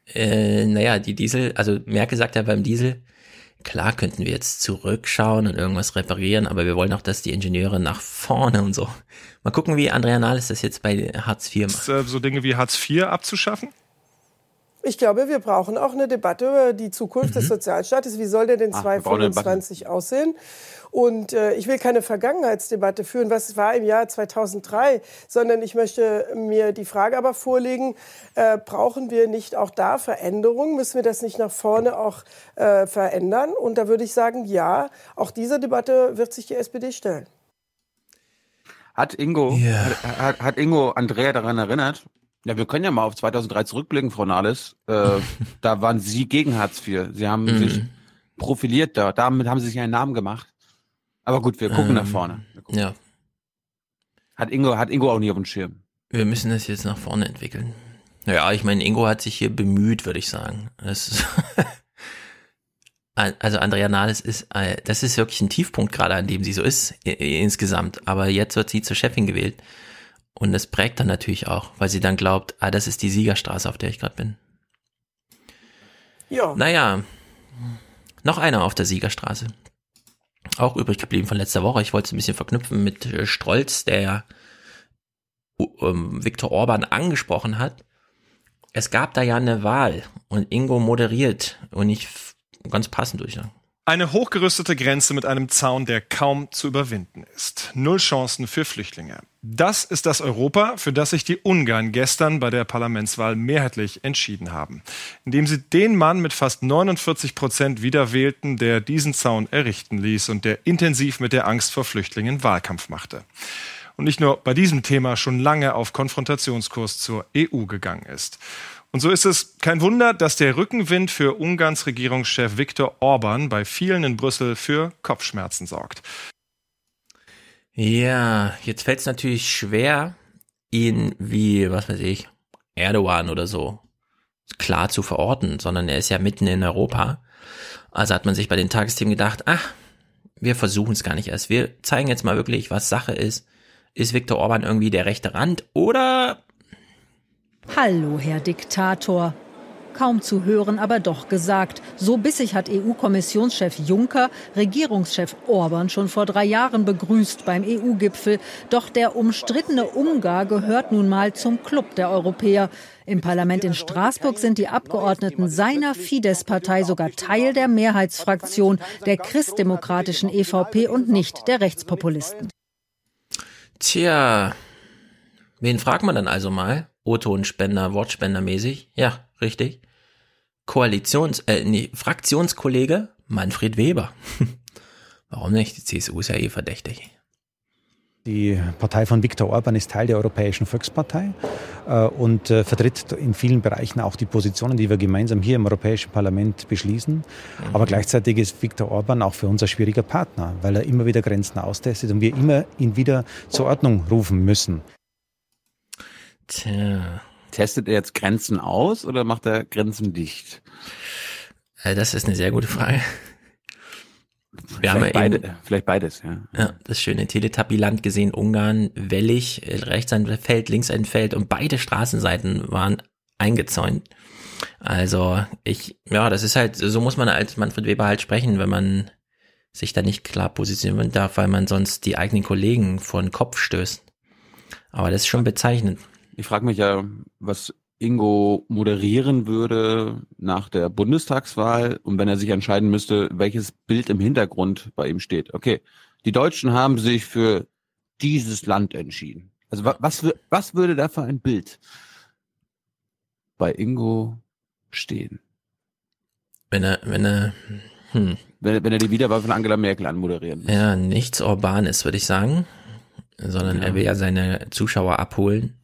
Äh, naja, die Diesel, also Merkel sagt ja beim Diesel, klar könnten wir jetzt zurückschauen und irgendwas reparieren, aber wir wollen auch, dass die Ingenieure nach vorne und so. Mal gucken, wie Andrea Nahles das jetzt bei Hartz IV macht. Äh, So Dinge wie Hartz IV abzuschaffen? Ich glaube, wir brauchen auch eine Debatte über die Zukunft des Sozialstaates. Wie soll der denn Ah, wir brauchen eine 2025 aussehen? Und äh, ich will keine Vergangenheitsdebatte führen, was war im Jahr 2003, sondern ich möchte mir die Frage aber vorlegen, äh, brauchen wir nicht auch da Veränderungen? Müssen wir das nicht nach vorne auch äh, verändern? Und da würde ich sagen, ja, auch diese Debatte wird sich die SPD stellen. Hat Ingo, hat, hat, hat Ingo Andrea daran erinnert? Ja, wir können ja mal auf 2003 zurückblicken, Frau Nahles. Äh, da waren Sie gegen Hartz IV. Sie haben Mhm. sich profiliert da. Damit haben Sie sich einen Namen gemacht. Aber gut, wir gucken Ähm, nach vorne. Ja, Hat Ingo, hat Ingo auch nie auf dem Schirm. wir müssen das jetzt nach vorne entwickeln. Naja, ich meine, Ingo hat sich hier bemüht, würde ich sagen. Also Andrea Nahles ist, äh, das ist wirklich ein Tiefpunkt gerade, an dem sie so ist insgesamt. Aber jetzt wird sie zur Chefin gewählt. Und das prägt dann natürlich auch, weil sie dann glaubt, ah, das ist die Siegerstraße, auf der ich gerade bin. Ja. Naja, noch einer auf der Siegerstraße. Auch übrig geblieben von letzter Woche. Ich wollte es ein bisschen verknüpfen mit äh, Strolz, der ja ähm, Viktor Orban angesprochen hat. Es gab da ja eine Wahl und Ingo moderiert und ich ganz passend durch. Eine hochgerüstete Grenze mit einem Zaun, der kaum zu überwinden ist. Null Chancen für Flüchtlinge. Das ist das Europa, für das sich die Ungarn gestern bei der Parlamentswahl mehrheitlich entschieden haben. Indem sie den Mann mit fast 49 Prozent wieder wählten, der diesen Zaun errichten ließ und der intensiv mit der Angst vor Flüchtlingen Wahlkampf machte. Und nicht nur bei diesem Thema schon lange auf Konfrontationskurs zur EU gegangen ist. Und so ist es kein Wunder, dass der Rückenwind für Ungarns Regierungschef Viktor Orban bei vielen in Brüssel für Kopfschmerzen sorgt. Ja, jetzt fällt es natürlich schwer, ihn wie, was weiß ich, Erdogan oder so klar zu verorten, sondern er ist ja mitten in Europa. Also hat man sich bei den Tagesthemen gedacht, ach, wir versuchen es gar nicht erst. Wir zeigen jetzt mal wirklich, was Sache ist. Ist Viktor Orban irgendwie der rechte Rand oder Hallo, Herr Diktator. Kaum zu hören, aber doch gesagt. So bissig hat EU-Kommissionschef Juncker Regierungschef Orban schon vor drei Jahren begrüßt beim EU-Gipfel. Doch der umstrittene Ungar gehört nun mal zum Club der Europäer. Im Parlament in Straßburg sind die Abgeordneten seiner Fidesz-Partei sogar Teil der Mehrheitsfraktion der christdemokratischen EVP und nicht der Rechtspopulisten. Tja, wen fragt man dann also mal? O-Tonspender, Wortspendermäßig? Ja, richtig. Koalitions-, äh, nee, Fraktionskollege Manfred Weber. Warum nicht? Die CSU ist ja eh verdächtig. Die Partei von Viktor Orban ist Teil der Europäischen Volkspartei äh, und äh, vertritt in vielen Bereichen auch die Positionen, die wir gemeinsam hier im Europäischen Parlament beschließen. Aber gleichzeitig ist Viktor Orban auch für uns ein schwieriger Partner, weil er immer wieder Grenzen austestet und wir immer ihn wieder zur Ordnung rufen müssen. Tja. Testet er jetzt Grenzen aus oder macht er Grenzen dicht? Äh, das ist eine sehr gute Frage. Wir haben ja Vielleicht, beide, eben, vielleicht beides, ja. ja, das schöne Teletubby-Land gesehen, Ungarn, wellig, äh, rechts ein Feld, links ein Feld und beide Straßenseiten waren eingezäunt. Also ich, ja, das ist halt, so muss man als Manfred Weber halt sprechen, wenn man sich da nicht klar positionieren darf, weil man sonst die eigenen Kollegen vor den Kopf stößt. Aber das ist schon bezeichnend. Ich frage mich ja, was Ingo moderieren würde nach der Bundestagswahl und wenn er sich entscheiden müsste, welches Bild im Hintergrund bei ihm steht. Okay, die Deutschen haben sich für dieses Land entschieden. Also wa- was, was würde da für ein Bild bei Ingo stehen? Wenn er, wenn er, hm, Wenn, wenn er die Wiederwahl von Angela Merkel anmoderieren muss. ja, nichts Urbanes, würde ich sagen, sondern Ja. er will ja seine Zuschauer abholen.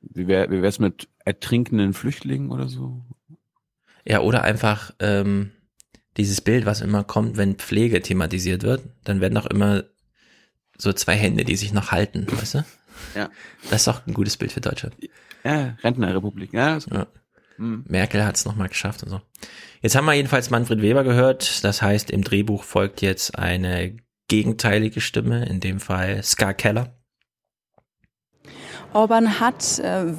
Wie wäre wie wär's mit ertrinkenden Flüchtlingen oder so? Ja, oder einfach ähm, dieses Bild, was immer kommt, wenn Pflege thematisiert wird, dann werden auch immer so zwei Hände, die sich noch halten, weißt du? Ja. Das ist doch ein gutes Bild für Deutschland. Ja, Rentnerrepublik. Ja, ist gut. Ja. Hm. Merkel hat es nochmal geschafft und so. Jetzt haben wir jedenfalls Manfred Weber gehört. Das heißt, im Drehbuch folgt jetzt eine gegenteilige Stimme, in dem Fall Ska Keller. Orban hat, äh,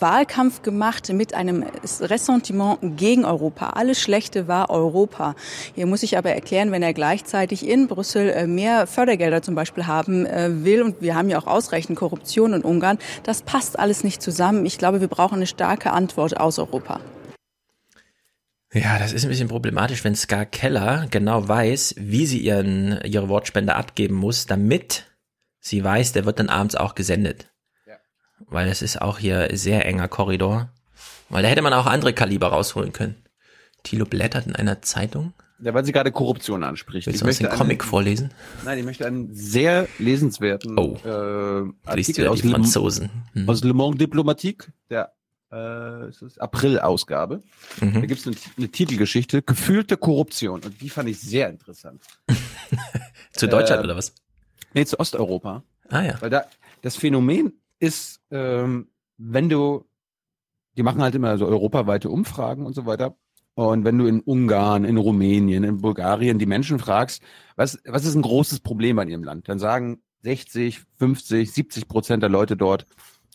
Wahlkampf gemacht mit einem Ressentiment gegen Europa. Alles Schlechte war Europa. Hier muss ich aber erklären, wenn er gleichzeitig in Brüssel äh, mehr Fördergelder zum Beispiel haben äh, will, und wir haben ja auch ausreichend Korruption in Ungarn, das passt alles nicht zusammen. Ich glaube, wir brauchen eine starke Antwort aus Europa. Ja, das ist ein bisschen problematisch, wenn Ska Keller genau weiß, wie sie ihren, ihre Wortspende abgeben muss, damit sie weiß, der wird dann abends auch gesendet. Ja. Weil es ist auch hier sehr enger Korridor. Weil da hätte man auch andere Kaliber rausholen können. Thilo blättert in einer Zeitung. Ja, weil sie gerade Korruption anspricht. Willst ich du uns den Comic einen, vorlesen? Nein, ich möchte einen sehr lesenswerten oh. äh, Artikel aus, Franzosen. Hm. aus Le Monde Diplomatique, der äh, April-Ausgabe. Mhm. Da gibt es eine, eine, Titelgeschichte, gefühlte Korruption. Und die fand ich sehr interessant. zu Deutschland äh, oder was? Nee, zu Osteuropa. Ah ja. Weil da das Phänomen ist, ähm, wenn du, die machen halt immer so europaweite Umfragen und so weiter. Und wenn du in Ungarn, in Rumänien, in Bulgarien die Menschen fragst, was, was ist ein großes Problem an ihrem Land, dann sagen 60, 50, 70 Prozent der Leute dort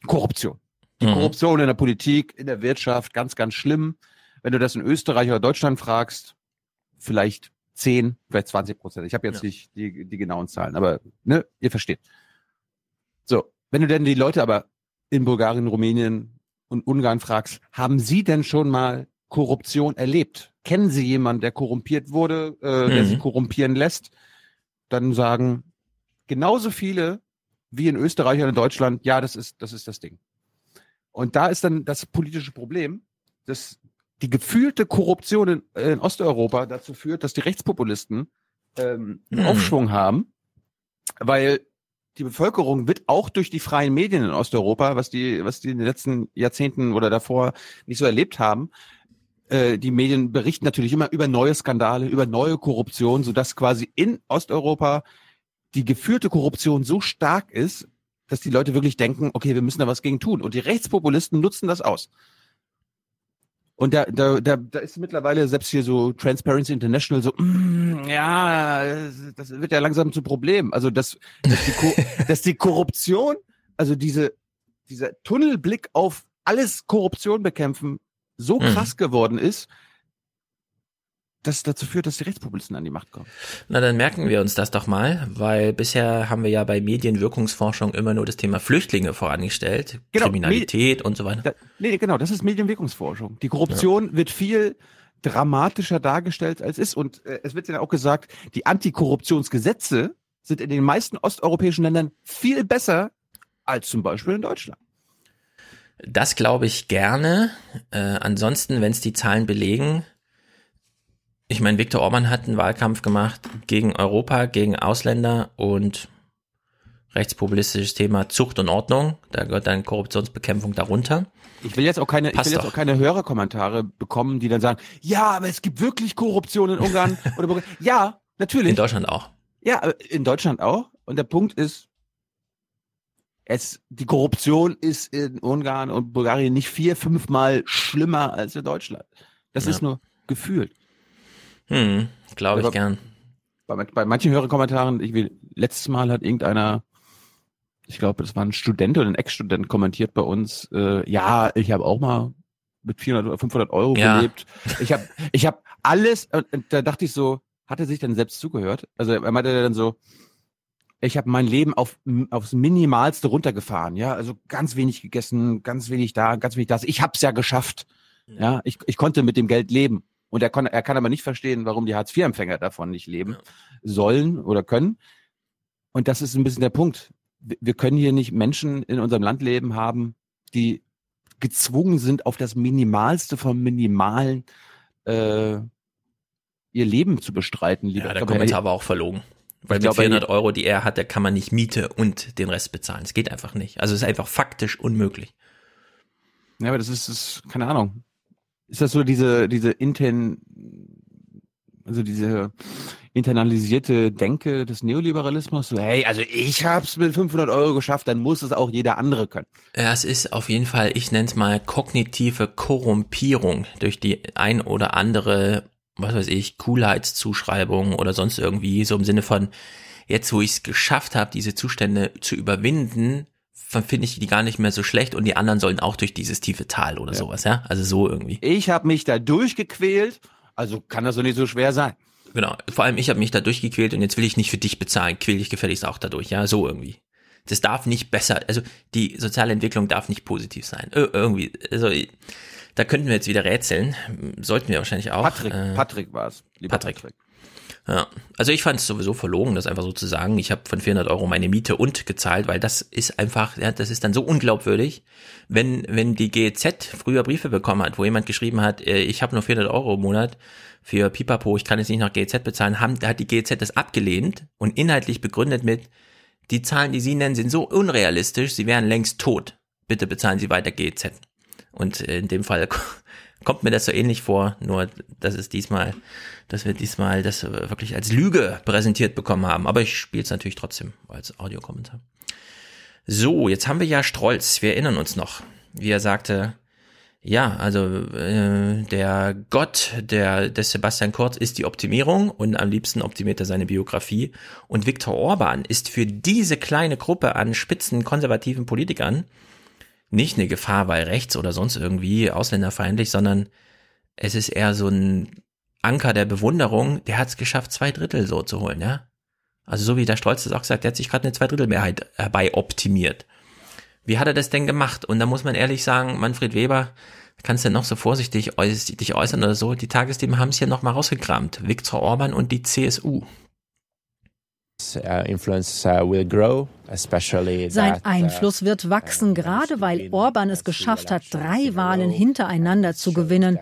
Korruption. Die mhm. Korruption in der Politik, in der Wirtschaft, ganz, ganz schlimm. Wenn du das in Österreich oder Deutschland fragst, vielleicht 10, vielleicht 20 Prozent. Ich habe jetzt ja. nicht die, die genauen Zahlen, aber ne, ihr versteht. So, wenn du denn die Leute aber in Bulgarien, Rumänien und Ungarn fragst, haben sie denn schon mal Korruption erlebt? Kennen sie jemanden, der korrumpiert wurde, äh, mhm. der sich korrumpieren lässt? Dann sagen genauso viele wie in Österreich oder in Deutschland, ja, das ist, das ist das Ding. Und da ist dann das politische Problem, dass die gefühlte Korruption in, in Osteuropa dazu führt, dass die Rechtspopulisten ähm, einen mhm. Aufschwung haben, weil die Bevölkerung wird auch durch die freien Medien in Osteuropa, was die, was die in den letzten Jahrzehnten oder davor nicht so erlebt haben, äh, die Medien berichten natürlich immer über neue Skandale, über neue Korruption, sodass quasi in Osteuropa die geführte Korruption so stark ist, dass die Leute wirklich denken, okay, wir müssen da was gegen tun. Und die Rechtspopulisten nutzen das aus. Und da, da, da, da ist mittlerweile selbst hier so Transparency International so, mm, ja, das wird ja langsam zum Problem. Also, dass, dass, die, dass die Korruption, also diese, dieser Tunnelblick auf alles Korruption bekämpfen, so mhm. krass geworden ist, das dazu führt, dass die Rechtspopulisten an die Macht kommen. Na, dann merken wir uns das doch mal, weil bisher haben wir ja bei Medienwirkungsforschung immer nur das Thema Flüchtlinge vorangestellt, genau, Kriminalität Medi und so weiter. Da, nee, genau, das ist Medienwirkungsforschung. Die Korruption ja. wird viel dramatischer dargestellt als ist und äh, es wird ja auch gesagt, die Antikorruptionsgesetze sind in den meisten osteuropäischen Ländern viel besser als zum Beispiel in Deutschland. Das glaube ich gerne. Äh, ansonsten, wenn es die Zahlen belegen, ich meine, Viktor Orban hat einen Wahlkampf gemacht gegen Europa, gegen Ausländer und rechtspopulistisches Thema Zucht und Ordnung. Da gehört dann Korruptionsbekämpfung darunter. Ich will jetzt auch keine, Passt ich will jetzt auch keine Hörerkommentare bekommen, die dann sagen, ja, aber es gibt wirklich Korruption in Ungarn oder Bulgarien. Ja, natürlich. In Deutschland auch. Ja, in Deutschland auch. Und der Punkt ist, es, die Korruption ist in Ungarn und Bulgarien nicht vier, fünfmal schlimmer als in Deutschland. Das ja. ist nur gefühlt. Hm, glaube ich gern. Bei, bei manchen Hörerkommentaren, ich will, letztes Mal hat irgendeiner, ich glaube, das war ein Student oder ein Ex-Student kommentiert bei uns, äh, ja, ich habe auch mal mit 400 oder 500 Euro ja. gelebt. Ich habe ich hab alles, und da dachte ich so, hat er sich dann selbst zugehört? Also er meinte dann so, ich habe mein Leben auf, aufs Minimalste runtergefahren, ja, also ganz wenig gegessen, ganz wenig da, ganz wenig das. Ich hab's ja geschafft. Ja, ich, ich konnte mit dem Geld leben. Und er kann, er kann aber nicht verstehen, warum die Hartz-IV-Empfänger davon nicht leben sollen oder können. Und das ist ein bisschen der Punkt. Wir können hier nicht Menschen in unserem Land leben haben, die gezwungen sind, auf das Minimalste vom Minimalen äh, ihr Leben zu bestreiten. Lieber. Ja, der Kommentar war auch verlogen. Weil mit glaube, 400 Euro, die er hat, da kann man nicht Miete und den Rest bezahlen. Es geht einfach nicht. Also es ist einfach faktisch unmöglich. Ja, aber das ist, ist keine Ahnung. Ist das so diese, diese intern, also diese internalisierte Denke des Neoliberalismus? So, hey, also ich hab's mit 500 Euro geschafft, dann muss es auch jeder andere können. Ja, es ist auf jeden Fall, ich nenne es mal kognitive Korrumpierung durch die ein oder andere, was weiß ich, Coolheitszuschreibung oder sonst irgendwie, so im Sinne von, jetzt wo ich es geschafft habe, diese Zustände zu überwinden, finde ich die gar nicht mehr so schlecht und die anderen sollen auch durch dieses tiefe Tal oder Ja. sowas, ja? Also so irgendwie. Ich habe mich da durchgequält, also kann das doch nicht so schwer sein. Genau. Vor allem ich habe mich da durchgequält und jetzt will ich nicht für dich bezahlen, quäl dich gefälligst auch dadurch, ja? So irgendwie. Das darf nicht besser, also die soziale Entwicklung darf nicht positiv sein. Ir irgendwie, also da könnten wir jetzt wieder rätseln, sollten wir wahrscheinlich auch. Patrick, Äh, Patrick war es. Lieber Patrick. Ja, also ich fand es sowieso verlogen, das einfach so zu sagen. Ich habe von 400 Euro meine Miete und gezahlt, weil das ist einfach, ja, das ist dann so unglaubwürdig, wenn wenn die GEZ früher Briefe bekommen hat, wo jemand geschrieben hat, äh, ich habe nur 400 Euro im Monat für Pipapo, ich kann jetzt nicht nach GEZ bezahlen, haben, da hat die GEZ das abgelehnt und inhaltlich begründet mit, die Zahlen, die Sie nennen, sind so unrealistisch, Sie wären längst tot. Bitte bezahlen Sie weiter GEZ. Und äh, in dem Fall kommt mir das so ähnlich vor, nur dass es diesmal, dass wir diesmal das äh, wirklich als Lüge präsentiert bekommen haben. Aber ich spiele es natürlich trotzdem als Audiokommentar. So, jetzt haben wir ja Strolz. Wir erinnern uns noch, wie er sagte, ja, also äh, der Gott der des Sebastian Kurz ist die Optimierung und am liebsten optimiert er seine Biografie. Und Viktor Orban ist für diese kleine Gruppe an spitzen konservativen Politikern nicht eine Gefahr, weil rechts oder sonst irgendwie ausländerfeindlich, sondern es ist eher so ein Anker der Bewunderung. Der hat es geschafft, zwei Drittel so zu holen, ja. Also so wie der Stolz das auch gesagt, der hat sich gerade eine Zweidrittelmehrheit herbei optimiert. Wie hat er das denn gemacht? Und da muss man ehrlich sagen, Manfred Weber, kannst du noch so vorsichtig äuß dich äußern oder so, die Tagesthemen haben es hier nochmal rausgekramt. Viktor Orban und die CSU. Uh, influence uh, will grow, especially Sein that, uh, Einfluss wird wachsen, gerade weil Orban es geschafft hat, drei Wahlen hintereinander zu gewinnen.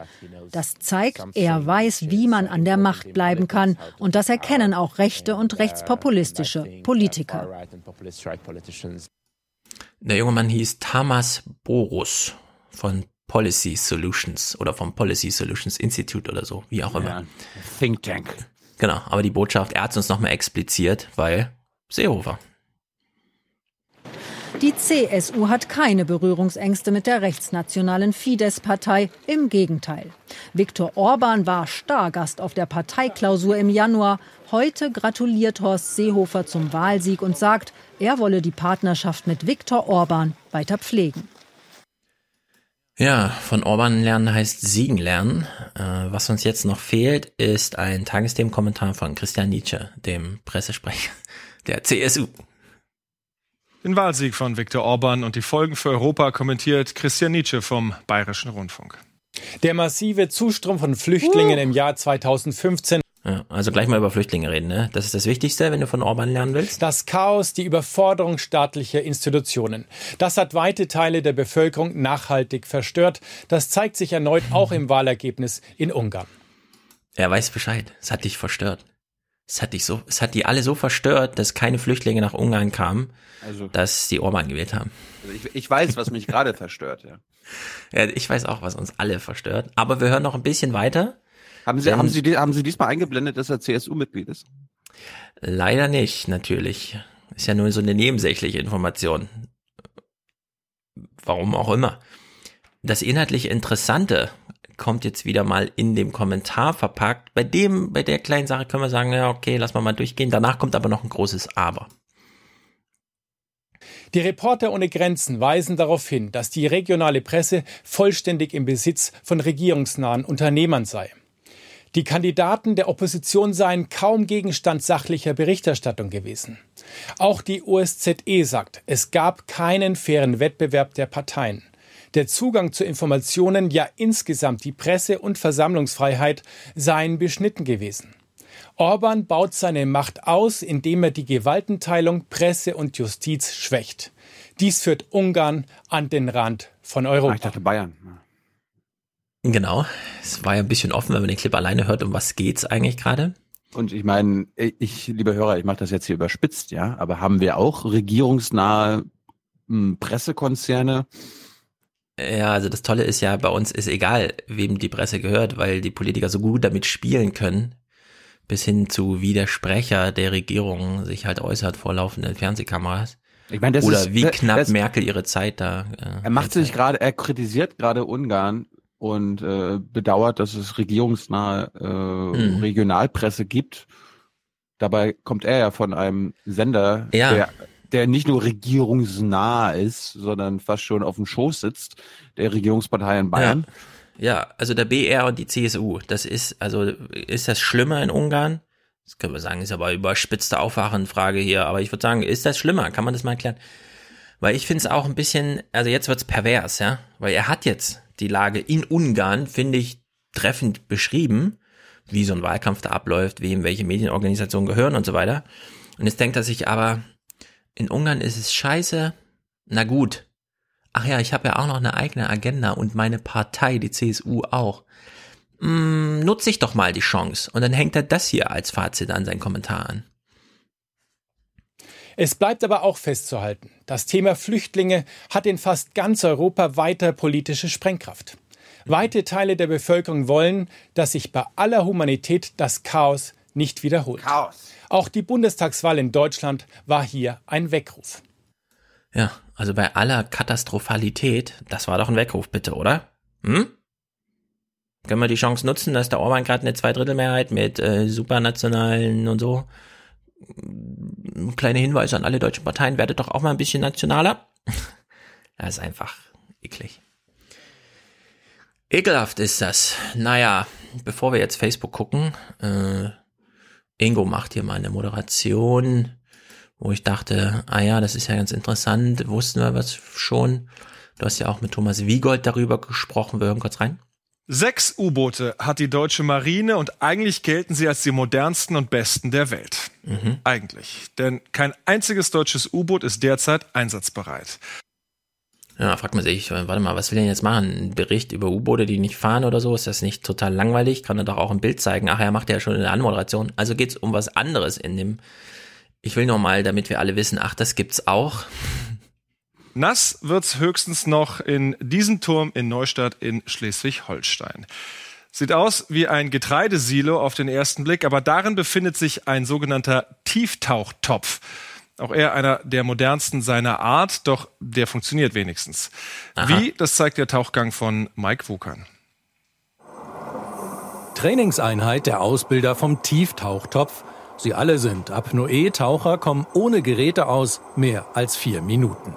Das zeigt, er weiß, wie man an der Macht bleiben kann. Und das erkennen auch rechte und rechtspopulistische Politiker. Der junge Mann hieß Tamas Borus von Policy Solutions oder vom Policy Solutions Institute oder so, wie auch immer. Ja, Think Tank. Genau, aber die Botschaft, er hat es uns nochmal expliziert, weil Seehofer. Die CSU hat keine Berührungsängste mit der rechtsnationalen Fidesz-Partei. Im Gegenteil. Viktor Orban war Stargast auf der Parteiklausur im Januar. Heute gratuliert Horst Seehofer zum Wahlsieg und sagt, er wolle die Partnerschaft mit Viktor Orban weiter pflegen. Ja, von Orban lernen heißt siegen lernen. Äh, was uns jetzt noch fehlt, ist ein Tagesthemenkommentar von Christian Nietzsche, dem Pressesprecher der CSU. Den Wahlsieg von Viktor Orban und die Folgen für Europa kommentiert Christian Nietzsche vom Bayerischen Rundfunk. Der massive Zustrom von Flüchtlingen im Jahr 2015 Ja, also gleich mal über Flüchtlinge reden, ne? Das ist das Wichtigste, wenn du von Orban lernen willst. Das Chaos, die Überforderung staatlicher Institutionen. Das hat weite Teile der Bevölkerung nachhaltig verstört. Das zeigt sich erneut auch im Wahlergebnis in Ungarn. Er weiß Bescheid. Es hat dich verstört. Es hat dich so, es hat die alle so verstört, dass keine Flüchtlinge nach Ungarn kamen, Also- dass die Orban gewählt haben. Also ich, ich weiß, was mich gerade verstört, ja. Ja, ich weiß auch, was uns alle verstört. Aber wir hören noch ein bisschen weiter. Haben Sie, Denn- haben Sie, die- haben Sie diesmal eingeblendet, dass er CSU-Mitglied ist? Leider nicht, natürlich. Ist ja nur so eine nebensächliche Information. Warum auch immer. Das inhaltlich Interessante kommt jetzt wieder mal in dem Kommentar verpackt. Bei dem, bei der kleinen Sache können wir sagen, ja, okay, lass mal mal durchgehen. Danach kommt aber noch ein großes Aber. Die Reporter ohne Grenzen weisen darauf hin, dass die regionale Presse vollständig im Besitz von regierungsnahen Unternehmern sei. Die Kandidaten der Opposition seien kaum Gegenstand sachlicher Berichterstattung gewesen. Auch die OSZE sagt, es gab keinen fairen Wettbewerb der Parteien. Der Zugang zu Informationen, ja insgesamt die Presse- und Versammlungsfreiheit seien beschnitten gewesen. Orban baut seine Macht aus, indem er die Gewaltenteilung Presse und Justiz schwächt. Dies führt Ungarn an den Rand von Europa. Ah, ich dachte Bayern. Genau. Es war ja ein bisschen offen, wenn man den Clip alleine hört, um was geht's eigentlich gerade. Und ich meine, ich, liebe Hörer, ich mache das jetzt hier überspitzt, ja, aber haben wir auch regierungsnahe m, Pressekonzerne? Ja, also das Tolle ist ja, bei uns ist egal, wem die Presse gehört, weil die Politiker so gut damit spielen können, bis hin zu wie der Sprecher der Regierung sich halt äußert vor laufenden Fernsehkameras. Ich meine, das Oder ist, wie knapp das- Merkel ihre Zeit da. Äh, Er macht sich gerade, er kritisiert gerade Ungarn und äh, bedauert, dass es regierungsnahe äh, Mhm. Regionalpresse gibt. Dabei kommt er ja von einem Sender, Ja. der der nicht nur regierungsnah ist, sondern fast schon auf dem Schoß sitzt, der Regierungspartei in Bayern. Ja. ja, also der BR und die CSU, das ist, also ist das schlimmer in Ungarn? Das können wir sagen, ist aber überspitzte Aufwachenfrage hier, aber ich würde sagen, ist das schlimmer? Kann man das mal erklären? Weil ich finde es auch ein bisschen, also jetzt wird's pervers, ja, weil er hat jetzt die Lage in Ungarn, finde ich, treffend beschrieben, wie so ein Wahlkampf da abläuft, wem welche Medienorganisationen gehören und so weiter. Und jetzt denkt er sich aber, in Ungarn ist es scheiße, na gut. Ach ja, ich habe ja auch noch eine eigene Agenda und meine Partei, die CSU auch. Hm, nutze ich doch mal die Chance. Und dann hängt er das hier als Fazit an seinen Kommentar an. Es bleibt aber auch festzuhalten, das Thema Flüchtlinge hat in fast ganz Europa weiter politische Sprengkraft. Weite Teile der Bevölkerung wollen, dass sich bei aller Humanität das Chaos nicht wiederholt. Chaos. Auch die Bundestagswahl in Deutschland war hier ein Weckruf. Ja, also bei aller Katastrophalität, das war doch ein Weckruf, bitte, oder? Hm? Können wir die Chance nutzen, dass der Orban gerade eine Zweidrittelmehrheit mit äh, Supernationalen und so? Kleine Hinweise an alle deutschen Parteien, werdet doch auch mal ein bisschen nationaler. das ist einfach eklig. Ekelhaft ist das. Naja, bevor wir jetzt Facebook gucken, äh, Ingo macht hier mal eine Moderation, wo ich dachte, ah ja, das ist ja ganz interessant, wussten wir was schon. Du hast ja auch mit Thomas Wiegold darüber gesprochen, wir hören kurz rein. Sechs U-Boote hat die deutsche Marine und eigentlich gelten sie als die modernsten und besten der Welt. Mhm. Eigentlich. Denn kein einziges deutsches U-Boot ist derzeit einsatzbereit. Ja, fragt man sich, warte mal, was will er denn jetzt machen? Ein Bericht über U-Boote, die nicht fahren oder so? Ist das nicht total langweilig? Kann er doch auch ein Bild zeigen. Ach, er macht ja schon eine Anmoderation. Also geht's um was anderes in dem. Ich will nur mal, damit wir alle wissen, ach, das gibt's auch. Nass wird's höchstens noch in diesem Turm in Neustadt in Schleswig-Holstein. Sieht aus wie ein Getreidesilo auf den ersten Blick, aber darin befindet sich ein sogenannter Tieftauchtopf. Auch er einer der modernsten seiner Art, doch der funktioniert wenigstens. Aha. Wie, das zeigt der Tauchgang von Mike Wukern. Trainingseinheit der Ausbilder vom Tieftauchtopf. Sie alle sind Apnoe-Taucher, kommen ohne Geräte aus, mehr als vier Minuten.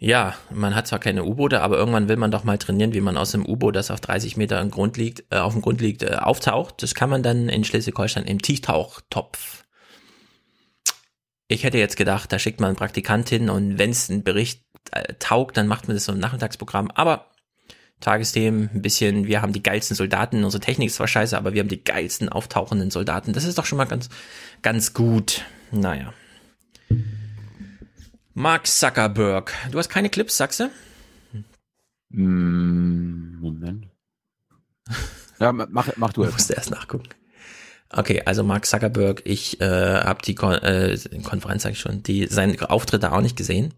Ja, man hat zwar keine U-Boote, aber irgendwann will man doch mal trainieren, wie man aus dem U-Boot, das auf 30 Meter im Grund liegt, äh, auf dem Grund liegt, äh, auftaucht. Das kann man dann in Schleswig-Holstein im Tieftauchtopf ich hätte jetzt gedacht, da schickt man einen Praktikant hin und wenn es ein Bericht äh, taugt, dann macht man das so ein Nachmittagsprogramm. Aber Tagesthemen, ein bisschen, wir haben die geilsten Soldaten, unsere Technik ist zwar scheiße, aber wir haben die geilsten auftauchenden Soldaten. Das ist doch schon mal ganz, ganz gut. Naja. Mark Zuckerberg. Du hast keine Clips, sagst du? Mm, Moment. Ja, mach, mach du. Ich musste erst nachgucken. Okay, also Mark Zuckerberg, ich äh, habe die Kon äh, Konferenz sag ich schon, die seinen Auftritt da auch nicht gesehen,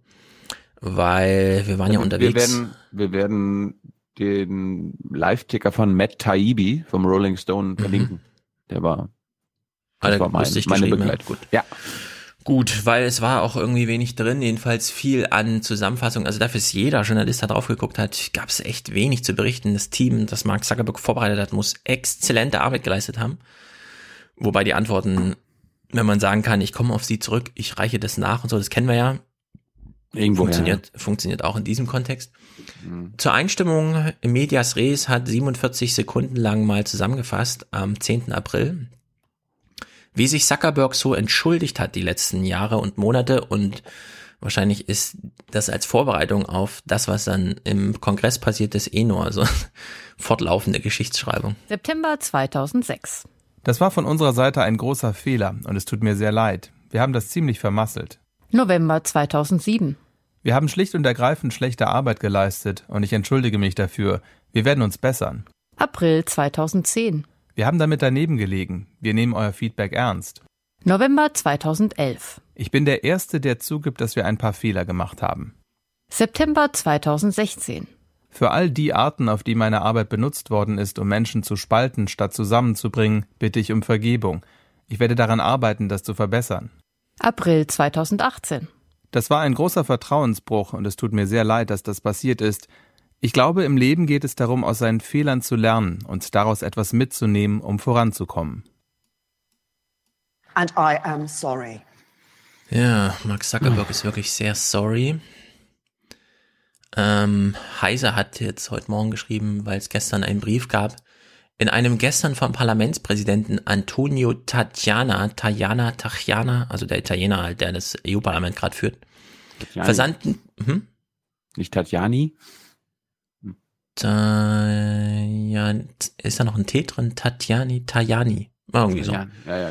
weil wir waren ja, ja unterwegs. Wir werden, wir werden den Live-Ticker von Matt Taibbi vom Rolling Stone mhm. verlinken. Mhm. Der war, das war mein, meine Begleitgut. Ja. Gut, weil es war auch irgendwie wenig drin, jedenfalls viel an Zusammenfassung. Also dafür ist jeder Journalist da drauf geguckt hat, gab es echt wenig zu berichten. Das Team, das Mark Zuckerberg vorbereitet hat, muss exzellente Arbeit geleistet haben. Wobei die Antworten, wenn man sagen kann, ich komme auf sie zurück, ich reiche das nach und so, das kennen wir ja. Irgendwo funktioniert, ja. funktioniert auch in diesem Kontext. Mhm. Zur Einstimmung, Medias Res hat 47 Sekunden lang mal zusammengefasst am 10. April, wie sich Zuckerberg so entschuldigt hat die letzten Jahre und Monate und wahrscheinlich ist das als Vorbereitung auf das, was dann im Kongress passiert ist, eh nur so fortlaufende Geschichtsschreibung. September 2006. Das war von unserer Seite ein großer Fehler und es tut mir sehr leid. Wir haben das ziemlich vermasselt. November 2007. Wir haben schlicht und ergreifend schlechte Arbeit geleistet und ich entschuldige mich dafür. Wir werden uns bessern. April 2010. Wir haben damit daneben gelegen. Wir nehmen euer Feedback ernst. November 2011. Ich bin der Erste, der zugibt, dass wir ein paar Fehler gemacht haben. September 2016. Für all die Arten, auf die meine Arbeit benutzt worden ist, um Menschen zu spalten statt zusammenzubringen, bitte ich um Vergebung. Ich werde daran arbeiten, das zu verbessern. April 2018. Das war ein großer Vertrauensbruch und es tut mir sehr leid, dass das passiert ist. Ich glaube, im Leben geht es darum, aus seinen Fehlern zu lernen und daraus etwas mitzunehmen, um voranzukommen. And I am sorry. Ja, Mark Zuckerberg ist wirklich sehr sorry. Ähm, Heiser hat jetzt heute Morgen geschrieben, weil es gestern einen Brief gab. In einem gestern vom Parlamentspräsidenten Antonio Tajana, Tajana, Tajana, also der Italiener halt, der das EU-Parlament gerade führt, Tatjani. versandten, hm? Nicht Tatjani? Tajan, ist da noch ein T drin? Tatjani, Tajani, irgendwie so. Ja, ja, ja.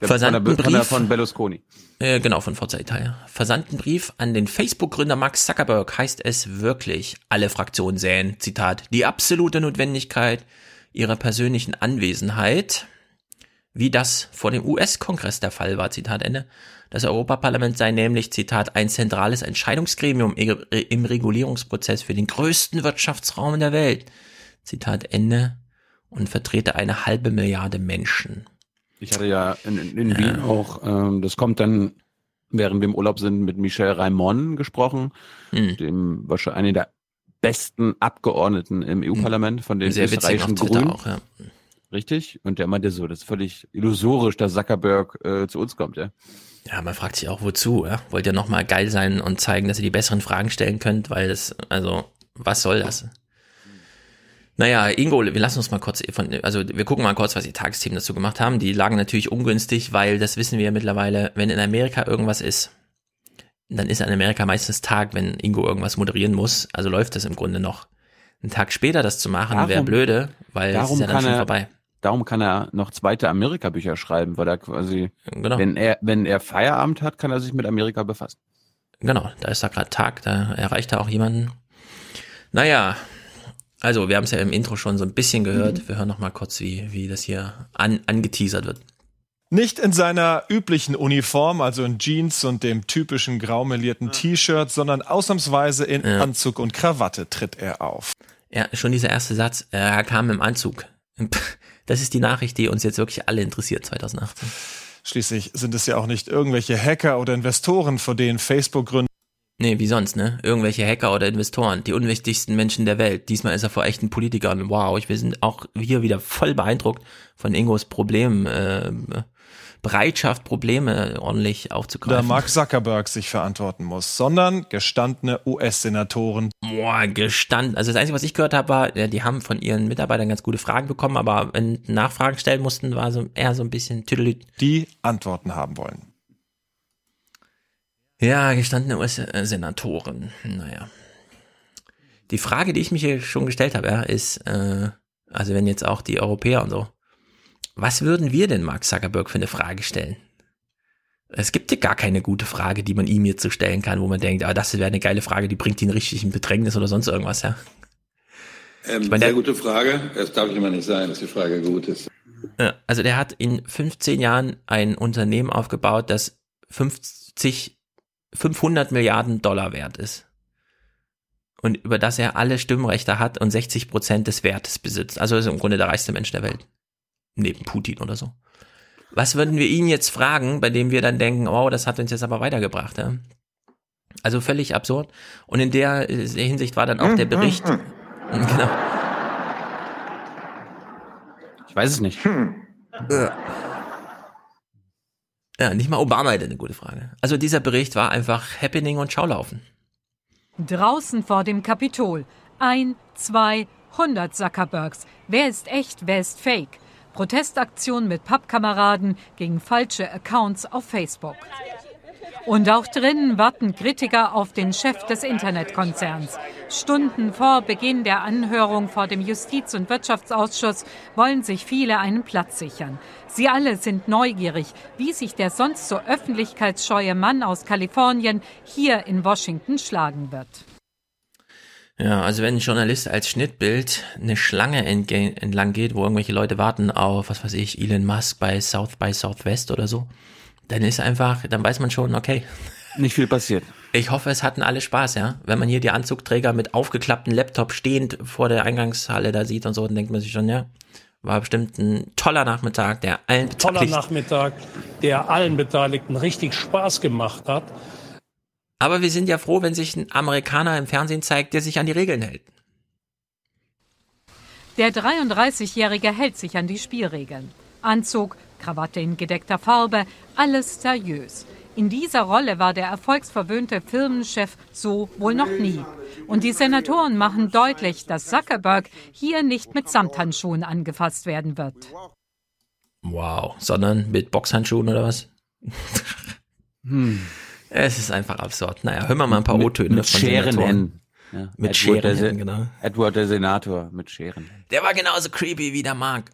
Der Versandten von, der, von, der, von Berlusconi. Äh, genau, von Forza Italia. Versandten Brief an den Facebook-Gründer Mark Zuckerberg heißt es wirklich, alle Fraktionen sähen, Zitat, die absolute Notwendigkeit ihrer persönlichen Anwesenheit, wie das vor dem US-Kongress der Fall war, Zitat Ende. Das Europaparlament sei nämlich, Zitat, ein zentrales Entscheidungsgremium im Regulierungsprozess für den größten Wirtschaftsraum der Welt, Zitat Ende, und vertrete eine halbe Milliarde Menschen. Ich hatte ja in, in, in Wien auch, ähm, das kommt dann, während wir im Urlaub sind, mit Michel Raimond gesprochen, Hm. dem wahrscheinlich einer der besten Abgeordneten im EU-Parlament von den Sehr österreichischen Grünen. auch, ja. Richtig? Und der meinte so, das ist völlig illusorisch, dass Zuckerberg äh, zu uns kommt, ja. Ja, man fragt sich auch, wozu, ja? Wollt ihr nochmal geil sein und zeigen, dass ihr die besseren Fragen stellen könnt, weil das, also, was soll das? Naja, Ingo, wir lassen uns mal kurz von, also wir gucken mal kurz, was die Tagesthemen dazu gemacht haben. Die lagen natürlich ungünstig, weil das wissen wir ja mittlerweile, wenn in Amerika irgendwas ist, dann ist in Amerika meistens Tag, wenn Ingo irgendwas moderieren muss. Also läuft das im Grunde noch. Einen Tag später das zu machen, wäre blöde, weil es ist ja dann schon vorbei. Darum kann er noch zweite Amerika-Bücher schreiben, weil er quasi, Genau. wenn er, wenn er Feierabend hat, kann er sich mit Amerika befassen. Genau, da ist da gerade Tag, da erreicht er auch jemanden. Naja, also wir haben es ja im Intro schon so ein bisschen gehört. Wir hören noch mal kurz, wie, wie das hier an, angeteasert wird. Nicht in seiner üblichen Uniform, also in Jeans und dem typischen graumelierten T-Shirt, sondern ausnahmsweise in Ja. Anzug und Krawatte tritt er auf. Ja, schon dieser erste Satz, er kam im Anzug. Das ist die Nachricht, die uns jetzt wirklich alle interessiert 2018. Schließlich sind es ja auch nicht irgendwelche Hacker oder Investoren, vor denen Facebook-Gründer Nee, wie sonst, ne? Irgendwelche Hacker oder Investoren, die unwichtigsten Menschen der Welt. Diesmal ist er vor echten Politikern. Wow, ich, wir sind auch hier wieder voll beeindruckt von Ingos Problem, äh, Bereitschaft, Probleme ordentlich oder aufzugreifen. Mark Zuckerberg sich verantworten muss, sondern gestandene US-Senatoren. Boah, gestanden. Also das Einzige, was ich gehört habe, war, ja, die haben von ihren Mitarbeitern ganz gute Fragen bekommen, aber wenn Nachfragen stellen mussten, war so eher so ein bisschen tüdelüt. die Antworten haben wollen. Ja, gestandene US-Senatoren. Naja. Die Frage, die ich mich hier schon gestellt habe, ja, ist, äh, also wenn jetzt auch die Europäer und so, was würden wir denn Mark Zuckerberg für eine Frage stellen? Es gibt ja gar keine gute Frage, die man ihm jetzt so stellen kann, wo man denkt, ah, das wäre eine geile Frage, die bringt ihn richtig in Bedrängnis oder sonst irgendwas, ja. Ähm, Ich meine, der- sehr gute Frage. Das darf ich immer nicht sein, dass die Frage gut ist. Also der hat in 15 Jahren ein Unternehmen aufgebaut, das 50, 500 Milliarden Dollar wert ist. Und über das er alle Stimmrechte hat und 60 Prozent des Wertes besitzt. Also ist im Grunde der reichste Mensch der Welt. Neben Putin oder so. Was würden wir ihn jetzt fragen, bei dem wir dann denken, oh, das hat uns jetzt aber weitergebracht, ja? Also völlig absurd. Und in der äh, Hinsicht war dann auch der Bericht, genau, Ich weiß es nicht. Ja, nicht mal Obama hätte eine gute Frage. Also dieser Bericht war einfach Happening und Schaulaufen. Draußen vor dem Kapitol. Ein, zwei, hundert Zuckerbergs. Wer ist echt, wer ist fake? Protestaktion mit Pappkameraden gegen falsche Accounts auf Facebook. Und auch drinnen warten Kritiker auf den Chef des Internetkonzerns. Stunden vor Beginn der Anhörung vor dem Justiz- und Wirtschaftsausschuss wollen sich viele einen Platz sichern. Sie alle sind neugierig, wie sich der sonst so öffentlichkeitsscheue Mann aus Kalifornien hier in Washington schlagen wird. Ja, also wenn ein Journalist als Schnittbild eine Schlange entlang geht, wo irgendwelche Leute warten auf, was weiß ich, Elon Musk bei South by Southwest oder so, dann ist einfach, dann weiß man schon, okay. Nicht viel passiert. Ich hoffe, es hatten alle Spaß, ja. Wenn man hier die Anzugträger mit aufgeklapptem Laptop stehend vor der Eingangshalle da sieht und so, dann denkt man sich schon, ja, war bestimmt ein toller Nachmittag, der allen toller Beteiligten- Nachmittag, der allen Beteiligten richtig Spaß gemacht hat. Aber wir sind ja froh, wenn sich ein Amerikaner im Fernsehen zeigt, der sich an die Regeln hält. Der 33-Jährige hält sich an die Spielregeln. Anzug, Krawatte in gedeckter Farbe, alles seriös. In dieser Rolle war der erfolgsverwöhnte Firmenchef so wohl noch nie. Und die Senatoren machen deutlich, dass Zuckerberg hier nicht mit Samthandschuhen angefasst werden wird. Wow, sondern mit Boxhandschuhen oder was? Hm. Es ist einfach absurd. Naja, hören wir mal ein paar O-Töne mit von Scheren Senatoren. Händen. Ja, Mit Edward der Scheren, genau. Edward der Senator mit Scheren. Der war genauso creepy wie der Mark.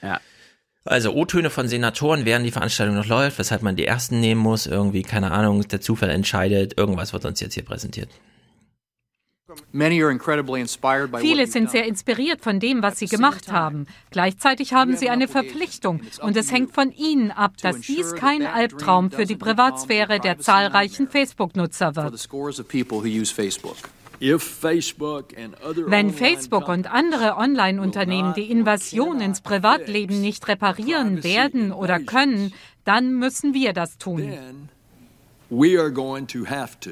Ja. Also O-Töne von Senatoren, während die Veranstaltung noch läuft, weshalb man die ersten nehmen muss, irgendwie, keine Ahnung, der Zufall entscheidet, irgendwas wird uns jetzt hier präsentiert. Viele sind sehr inspiriert von dem, was sie gemacht haben. Gleichzeitig haben sie eine Verpflichtung und es hängt von ihnen ab, dass dies kein Albtraum für die Privatsphäre der zahlreichen Facebook-Nutzer wird. Wenn Facebook und andere Online-Unternehmen die Invasion ins Privatleben nicht reparieren werden oder können, dann müssen wir das tun. We are going to have to.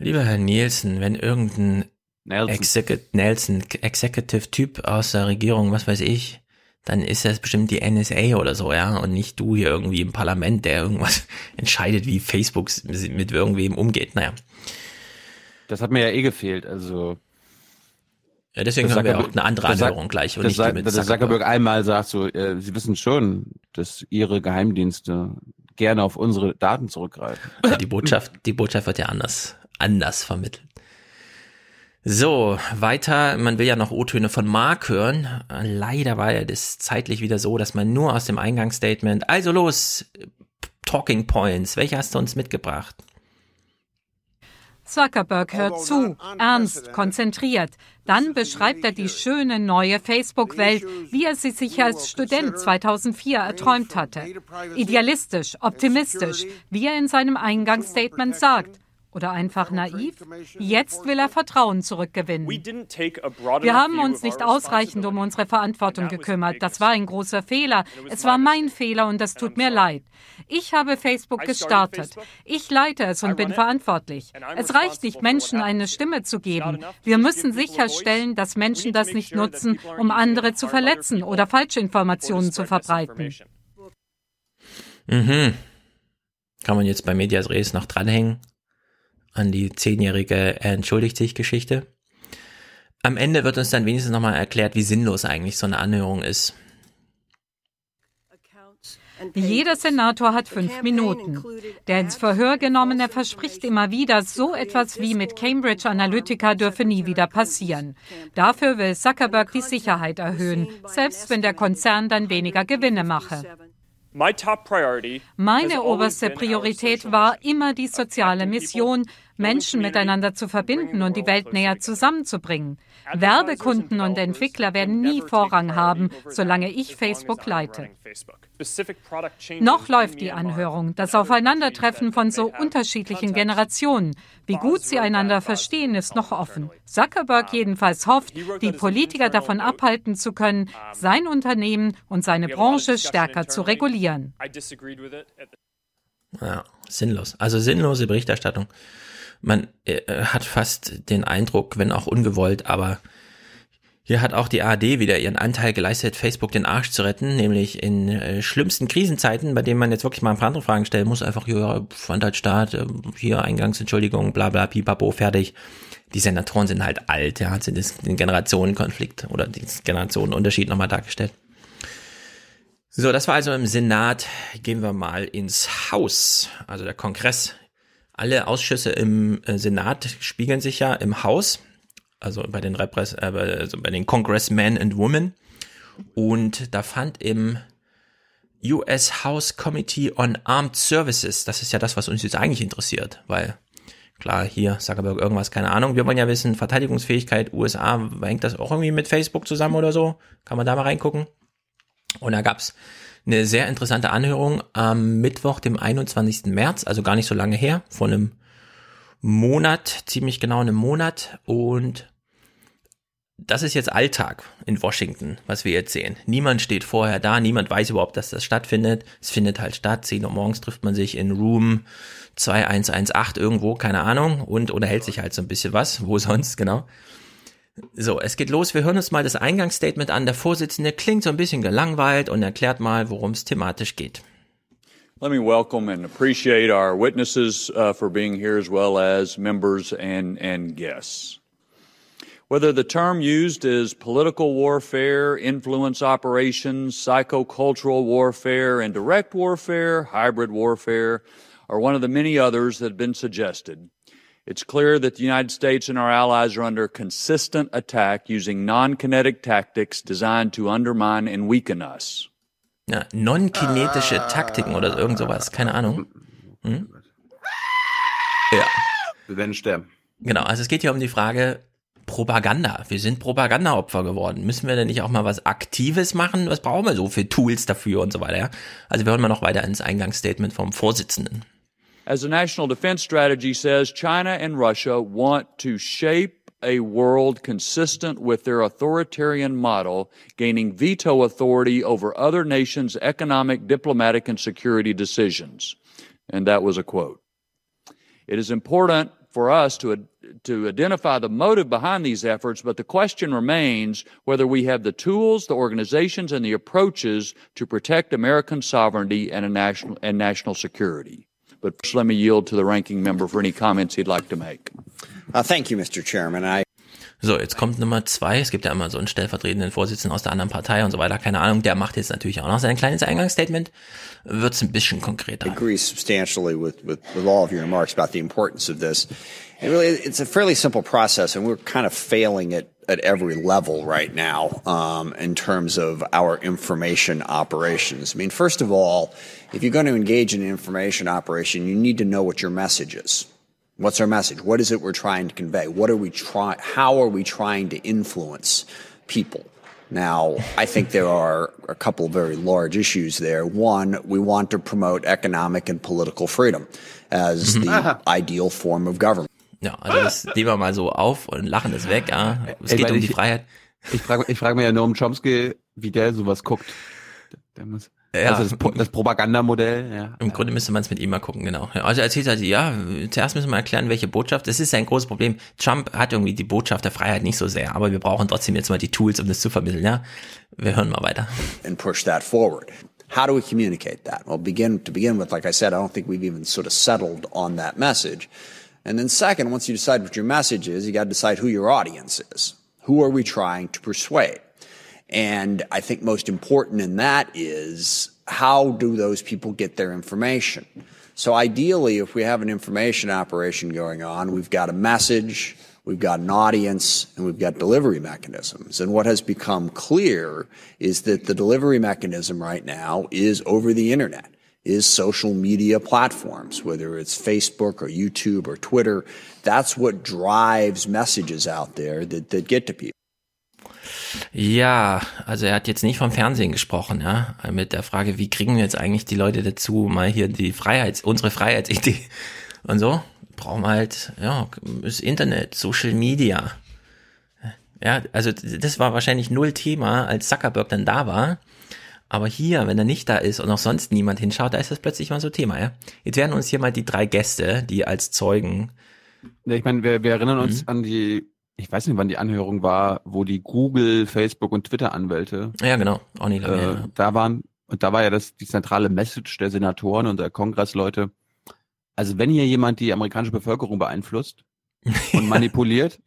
Lieber Herr Nielsen, wenn irgendein Execu Nelson, Executive-Typ aus der Regierung, was weiß ich, dann ist das bestimmt die NSA oder so, ja, und nicht du hier irgendwie im Parlament, der irgendwas entscheidet, wie Facebook mit irgendwem umgeht. Naja. Das hat mir ja eh gefehlt, also. Ja, deswegen haben wir auch eine andere Anhörung gleich und dass nicht mit dass Zuckerberg. Zuckerberg einmal sagt so, äh, Sie wissen schon, dass Ihre Geheimdienste gerne auf unsere Daten zurückgreifen. Ja, die Botschaft, die Botschaft wird ja anders, anders vermittelt. So, weiter, man will ja noch O-Töne von Mark hören. Leider war ja das zeitlich wieder so, dass man nur aus dem Eingangsstatement, also los, Talking Points, welche hast du uns mitgebracht? Zuckerberg hört zu, ernst, konzentriert. Dann beschreibt er die schöne neue Facebook-Welt, wie er sie sich als Student 2004 erträumt hatte. Idealistisch, optimistisch, wie er in seinem Eingangsstatement sagt. Oder einfach naiv? Jetzt will er Vertrauen zurückgewinnen. Wir haben uns nicht ausreichend um unsere Verantwortung gekümmert. Das war ein großer Fehler. Es war mein Fehler und es tut mir leid. Ich habe Facebook gestartet. Ich leite es und bin verantwortlich. Es reicht nicht, Menschen eine Stimme zu geben. Wir müssen sicherstellen, dass Menschen das nicht nutzen, um andere zu verletzen oder Falschinformationen zu verbreiten. Mhm. Kann man jetzt bei Medias Res noch dranhängen? An die zehnjährige Er entschuldigt sich Geschichte. Am Ende wird uns dann wenigstens nochmal erklärt, wie sinnlos eigentlich so eine Anhörung ist. Jeder Senator hat fünf Minuten. Der ins Verhör genommene verspricht immer wieder, so etwas wie mit Cambridge Analytica dürfe nie wieder passieren. Dafür will Zuckerberg die Sicherheit erhöhen, selbst wenn der Konzern dann weniger Gewinne mache. Meine oberste Priorität war immer die soziale Mission, Menschen miteinander zu verbinden und die Welt näher zusammenzubringen. Werbekunden und Entwickler werden nie Vorrang haben, solange ich Facebook leite. Noch läuft die Anhörung, das Aufeinandertreffen von so unterschiedlichen Generationen. Wie gut sie einander verstehen, ist noch offen. Zuckerberg jedenfalls hofft, die Politiker davon abhalten zu können, sein Unternehmen und seine Branche stärker zu regulieren. Ja, sinnlos. Also sinnlose Berichterstattung. Man äh, hat fast den Eindruck, wenn auch ungewollt, aber hier hat auch die ARD wieder ihren Anteil geleistet, Facebook den Arsch zu retten, nämlich in äh, schlimmsten Krisenzeiten, bei denen man jetzt wirklich mal ein paar andere Fragen stellen muss, einfach hier, ja, fand halt Staat, äh, hier Eingangsentschuldigung, bla bla, pipapo, fertig. Die Senatoren sind halt alt, ja, hat sie den Generationenkonflikt oder den Generationenunterschied nochmal dargestellt. So, das war also im Senat. Gehen wir mal ins Haus, also der Kongress. Alle Ausschüsse im äh, Senat spiegeln sich ja im Haus, also bei den Repräs äh, also bei den Congressmen and Women. Und da fand im US House Committee on Armed Services, das ist ja das, was uns jetzt eigentlich interessiert, weil klar, hier Zuckerberg irgendwas, keine Ahnung. Wir wollen ja wissen, Verteidigungsfähigkeit USA, hängt das auch irgendwie mit Facebook zusammen oder so? Kann man da mal reingucken? Und da gab's eine sehr interessante Anhörung am Mittwoch, dem 21. März, also gar nicht so lange her, vor einem Monat, ziemlich genau einem Monat. Und das ist jetzt Alltag in Washington, was wir jetzt sehen. Niemand steht vorher da, niemand weiß überhaupt, dass das stattfindet. Es findet halt statt. 10 Uhr morgens trifft man sich in Room 2118 irgendwo, keine Ahnung, und unterhält sich halt so ein bisschen was. Wo sonst, genau. So, es geht los. Wir hören uns mal das Eingangsstatement an. Der Vorsitzende klingt so ein bisschen gelangweilt und erklärt mal, worum es thematisch geht. Let me welcome and appreciate our witnesses uh, for being here as well as members and, and guests. Whether the term used is political warfare, influence operations, psychocultural warfare, indirect warfare, hybrid warfare, or one of the many others that have been suggested, it's clear that the United States and our allies are under consistent attack using non-kinetic tactics designed to undermine and weaken us. Ja, non-kinetische Taktiken oder irgend sowas, keine Ahnung. Hm? Ja. Wir werden sterben. Genau, also es geht hier um die Frage Propaganda. Wir sind Propagandaopfer geworden. Müssen wir denn nicht auch mal was Aktives machen? Was brauchen wir so für Tools dafür und so weiter? Ja? Also wir hören mal noch weiter ins Eingangsstatement vom Vorsitzenden. As the National Defense Strategy says, China and Russia want to shape a world consistent with their authoritarian model, gaining veto authority over other nations' economic, diplomatic, and security decisions. And that was a quote. It is important for us to, to identify the motive behind these efforts, but the question remains whether we have the tools, the organizations, and the approaches to protect American sovereignty and, national, and national security. But first, let me yield to the ranking member for any comments he'd like to make. Uh, thank you, Mr. Chairman. I So, jetzt kommt Nummer zwei. Es gibt ja immer so einen stellvertretenden Vorsitzenden aus der anderen Partei und so weiter. Keine Ahnung. Der macht jetzt natürlich auch noch sein kleines Eingangsstatement. Wird's ein bisschen konkreter. I agree substantially with, with, with all of your remarks about the importance of this. And really, it's a fairly simple process, and we're kind of failing it at every level right now um, in terms of our information operations. I mean, first of all, if you're going to engage in an information operation, you need to know what your message is. What's our message? What is it we're trying to convey? What are we trying? How are we trying to influence people? Now, I think there are a couple of very large issues there. One, we want to promote economic and political freedom as the ideal form of government. Ja, also das nehmen wir mal so auf und lachen es weg. Ja. Es geht meine, um die ich- Freiheit. Ich frage ich frag mich ja nur um Chomsky, wie der sowas guckt. Der muss, Ja. Also das, das Propagandamodell, ja. Im Grunde müsste man es mit ihm mal gucken, genau. Also er erzählt halt, ja, zuerst müssen wir erklären, welche Botschaft. Das ist ein großes Problem. Trump hat irgendwie die Botschaft der Freiheit nicht so sehr, aber wir brauchen trotzdem jetzt mal die Tools, um das zu vermitteln, ja. Wir hören mal weiter. and push that forward. How do we communicate that? Well, begin to begin with, like I said, I don't think we've even sort of settled on that message. And then second, once you decide what your message is, you got to decide who your audience is. Who are we trying to persuade? And I think most important in that is how do those people get their information? So ideally, if we have an information operation going on, we've got a message, we've got an audience, and we've got delivery mechanisms. And what has become clear is that the delivery mechanism right now is over the internet, is social media platforms, whether it's Facebook or YouTube or Twitter. That's what drives messages out there that, that get to people. Ja, also er hat jetzt nicht vom Fernsehen gesprochen, ja, mit der Frage, wie kriegen wir jetzt eigentlich die Leute dazu, mal hier die Freiheits, unsere Freiheitsidee und so. Brauchen wir halt, ja, das Internet, Social Media. Ja, also das war wahrscheinlich null Thema, als Zuckerberg dann da war. Aber hier, wenn er nicht da ist und auch sonst niemand hinschaut, da ist das plötzlich mal so Thema, ja. Jetzt werden uns hier mal die drei Gäste, die als Zeugen Ja, Ich meine, wir, wir erinnern Mhm. uns an die, ich weiß nicht, wann die Anhörung war, wo die Google, Facebook und Twitter-Anwälte Ja, genau. Auch nicht lange äh, ja. da waren. Und da war ja das die zentrale Message der Senatoren und der Kongressleute. Also wenn hier jemand die amerikanische Bevölkerung beeinflusst und manipuliert,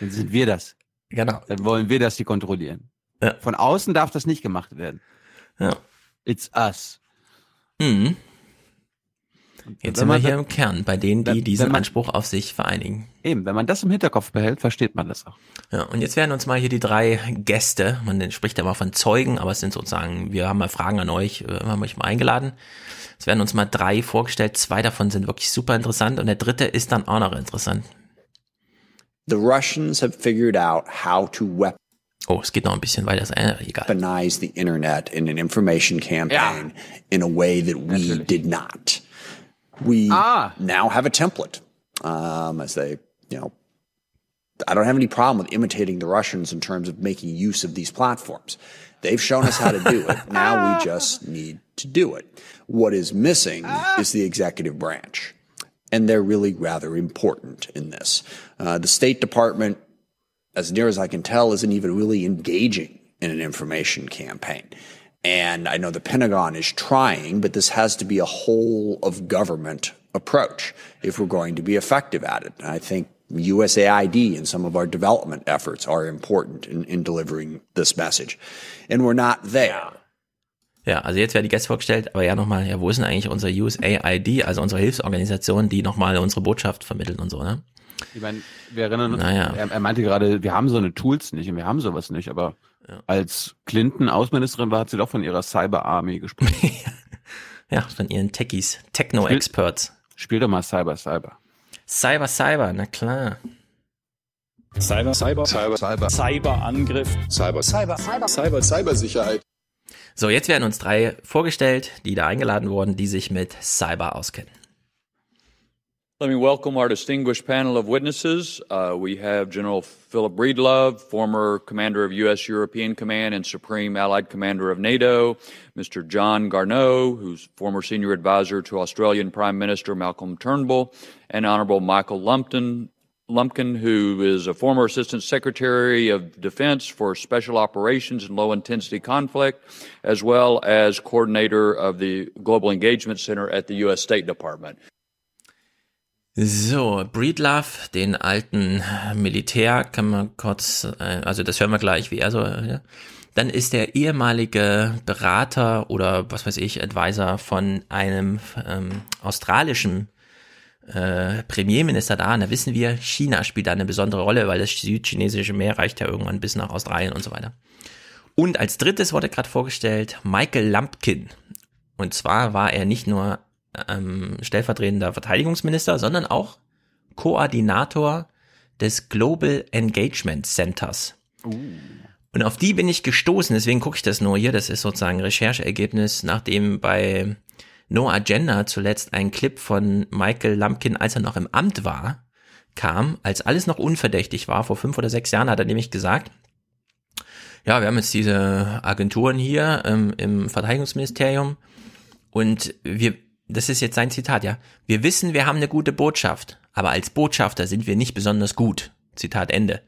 dann sind wir das. Genau. Dann wollen wir das die kontrollieren. Ja. Von außen darf das nicht gemacht werden. Ja. It's us. Mhm. Jetzt wenn sind wir hier im Kern, bei denen, die wenn- diesen wenn man- Anspruch auf sich vereinigen. Eben, wenn man das im Hinterkopf behält, versteht man das auch. Ja, und jetzt werden uns mal hier die drei Gäste, man spricht ja mal von Zeugen, aber es sind sozusagen, wir haben mal Fragen an euch, äh, haben euch mal eingeladen. Es werden uns mal drei vorgestellt, zwei davon sind wirklich super interessant und der dritte ist dann auch noch interessant. The Russians have figured out how to weaponize Oh, es geht noch ein bisschen weiter, ist, äh, egal. the internet in an information campaign in a way that we did not. We now have a template, um, as they, you know, I don't have any problem with imitating the Russians in terms of making use of these platforms. They've shown us how to do it. Now we just need to do it. What is missing is the executive branch. And they're really rather important in this. Uh, the State Department, as near as I can tell, isn't even really engaging in an information campaign. And I know the Pentagon is trying, but this has to be a whole of government approach if we're going to be effective at it. And I think USAID and some of our development efforts are important in, in delivering this message. And we're not there. Ja, also jetzt werden die Gäste vorgestellt, aber ja nochmal, ja, wo ist denn eigentlich unsere USAID, also unsere Hilfsorganisation, die nochmal unsere Botschaft vermittelt und so, ne? Ich meine, wir erinnern uns, Naja. er, er meinte gerade, wir haben so eine Tools nicht und wir haben sowas nicht, aber als Clinton Außenministerin war, hat sie doch von ihrer Cyber Army gesprochen. Ja, von ihren Techies, Techno-Experts. Spiel doch mal Cyber Cyber. Cyber, Cyber, na klar. Cyber, Cyber, Cyber, Cyber, Cyberangriff, Cyber, Cyber, Cyber, Cyber, Cybersicherheit. So, jetzt werden uns drei vorgestellt, die da eingeladen wurden, die sich mit Cyber auskennen. Let me welcome our distinguished panel of witnesses. Uh, we have General Philip Breedlove, former commander of U.S. European Command and Supreme Allied Commander of NATO, Mr. John Garneau, who's former senior advisor to Australian Prime Minister Malcolm Turnbull, and Honorable Michael Lumpton, Lumpkin, who is a former Assistant Secretary of Defense for Special Operations and Low Intensity Conflict, as well as coordinator of the Global Engagement Center at the U.S. State Department. So, Breedlove, den alten Militär, kann man kurz, äh, also das hören wir gleich, wie er so, ja. Dann ist der ehemalige Berater oder was weiß ich, Advisor von einem ähm, australischen äh, Premierminister da. Und da wissen wir, China spielt da eine besondere Rolle, weil das südchinesische Meer reicht ja irgendwann bis nach Australien und so weiter. Und als drittes wurde gerade vorgestellt Michael Lumpkin. Und zwar war er nicht nur ähm, stellvertretender Verteidigungsminister, sondern auch Koordinator des Global Engagement Centers. Und auf die bin ich gestoßen, deswegen gucke ich das nur hier. Das ist sozusagen ein Rechercheergebnis, nachdem bei No Agenda zuletzt ein Clip von Michael Lumpkin, als er noch im Amt war, kam, als alles noch unverdächtig war. Vor fünf oder sechs Jahren hat er nämlich gesagt, ja, wir haben jetzt diese Agenturen hier ähm, im Verteidigungsministerium und wir, das ist jetzt sein Zitat, ja, wir wissen, wir haben eine gute Botschaft, aber als Botschafter sind wir nicht besonders gut. Zitat Ende.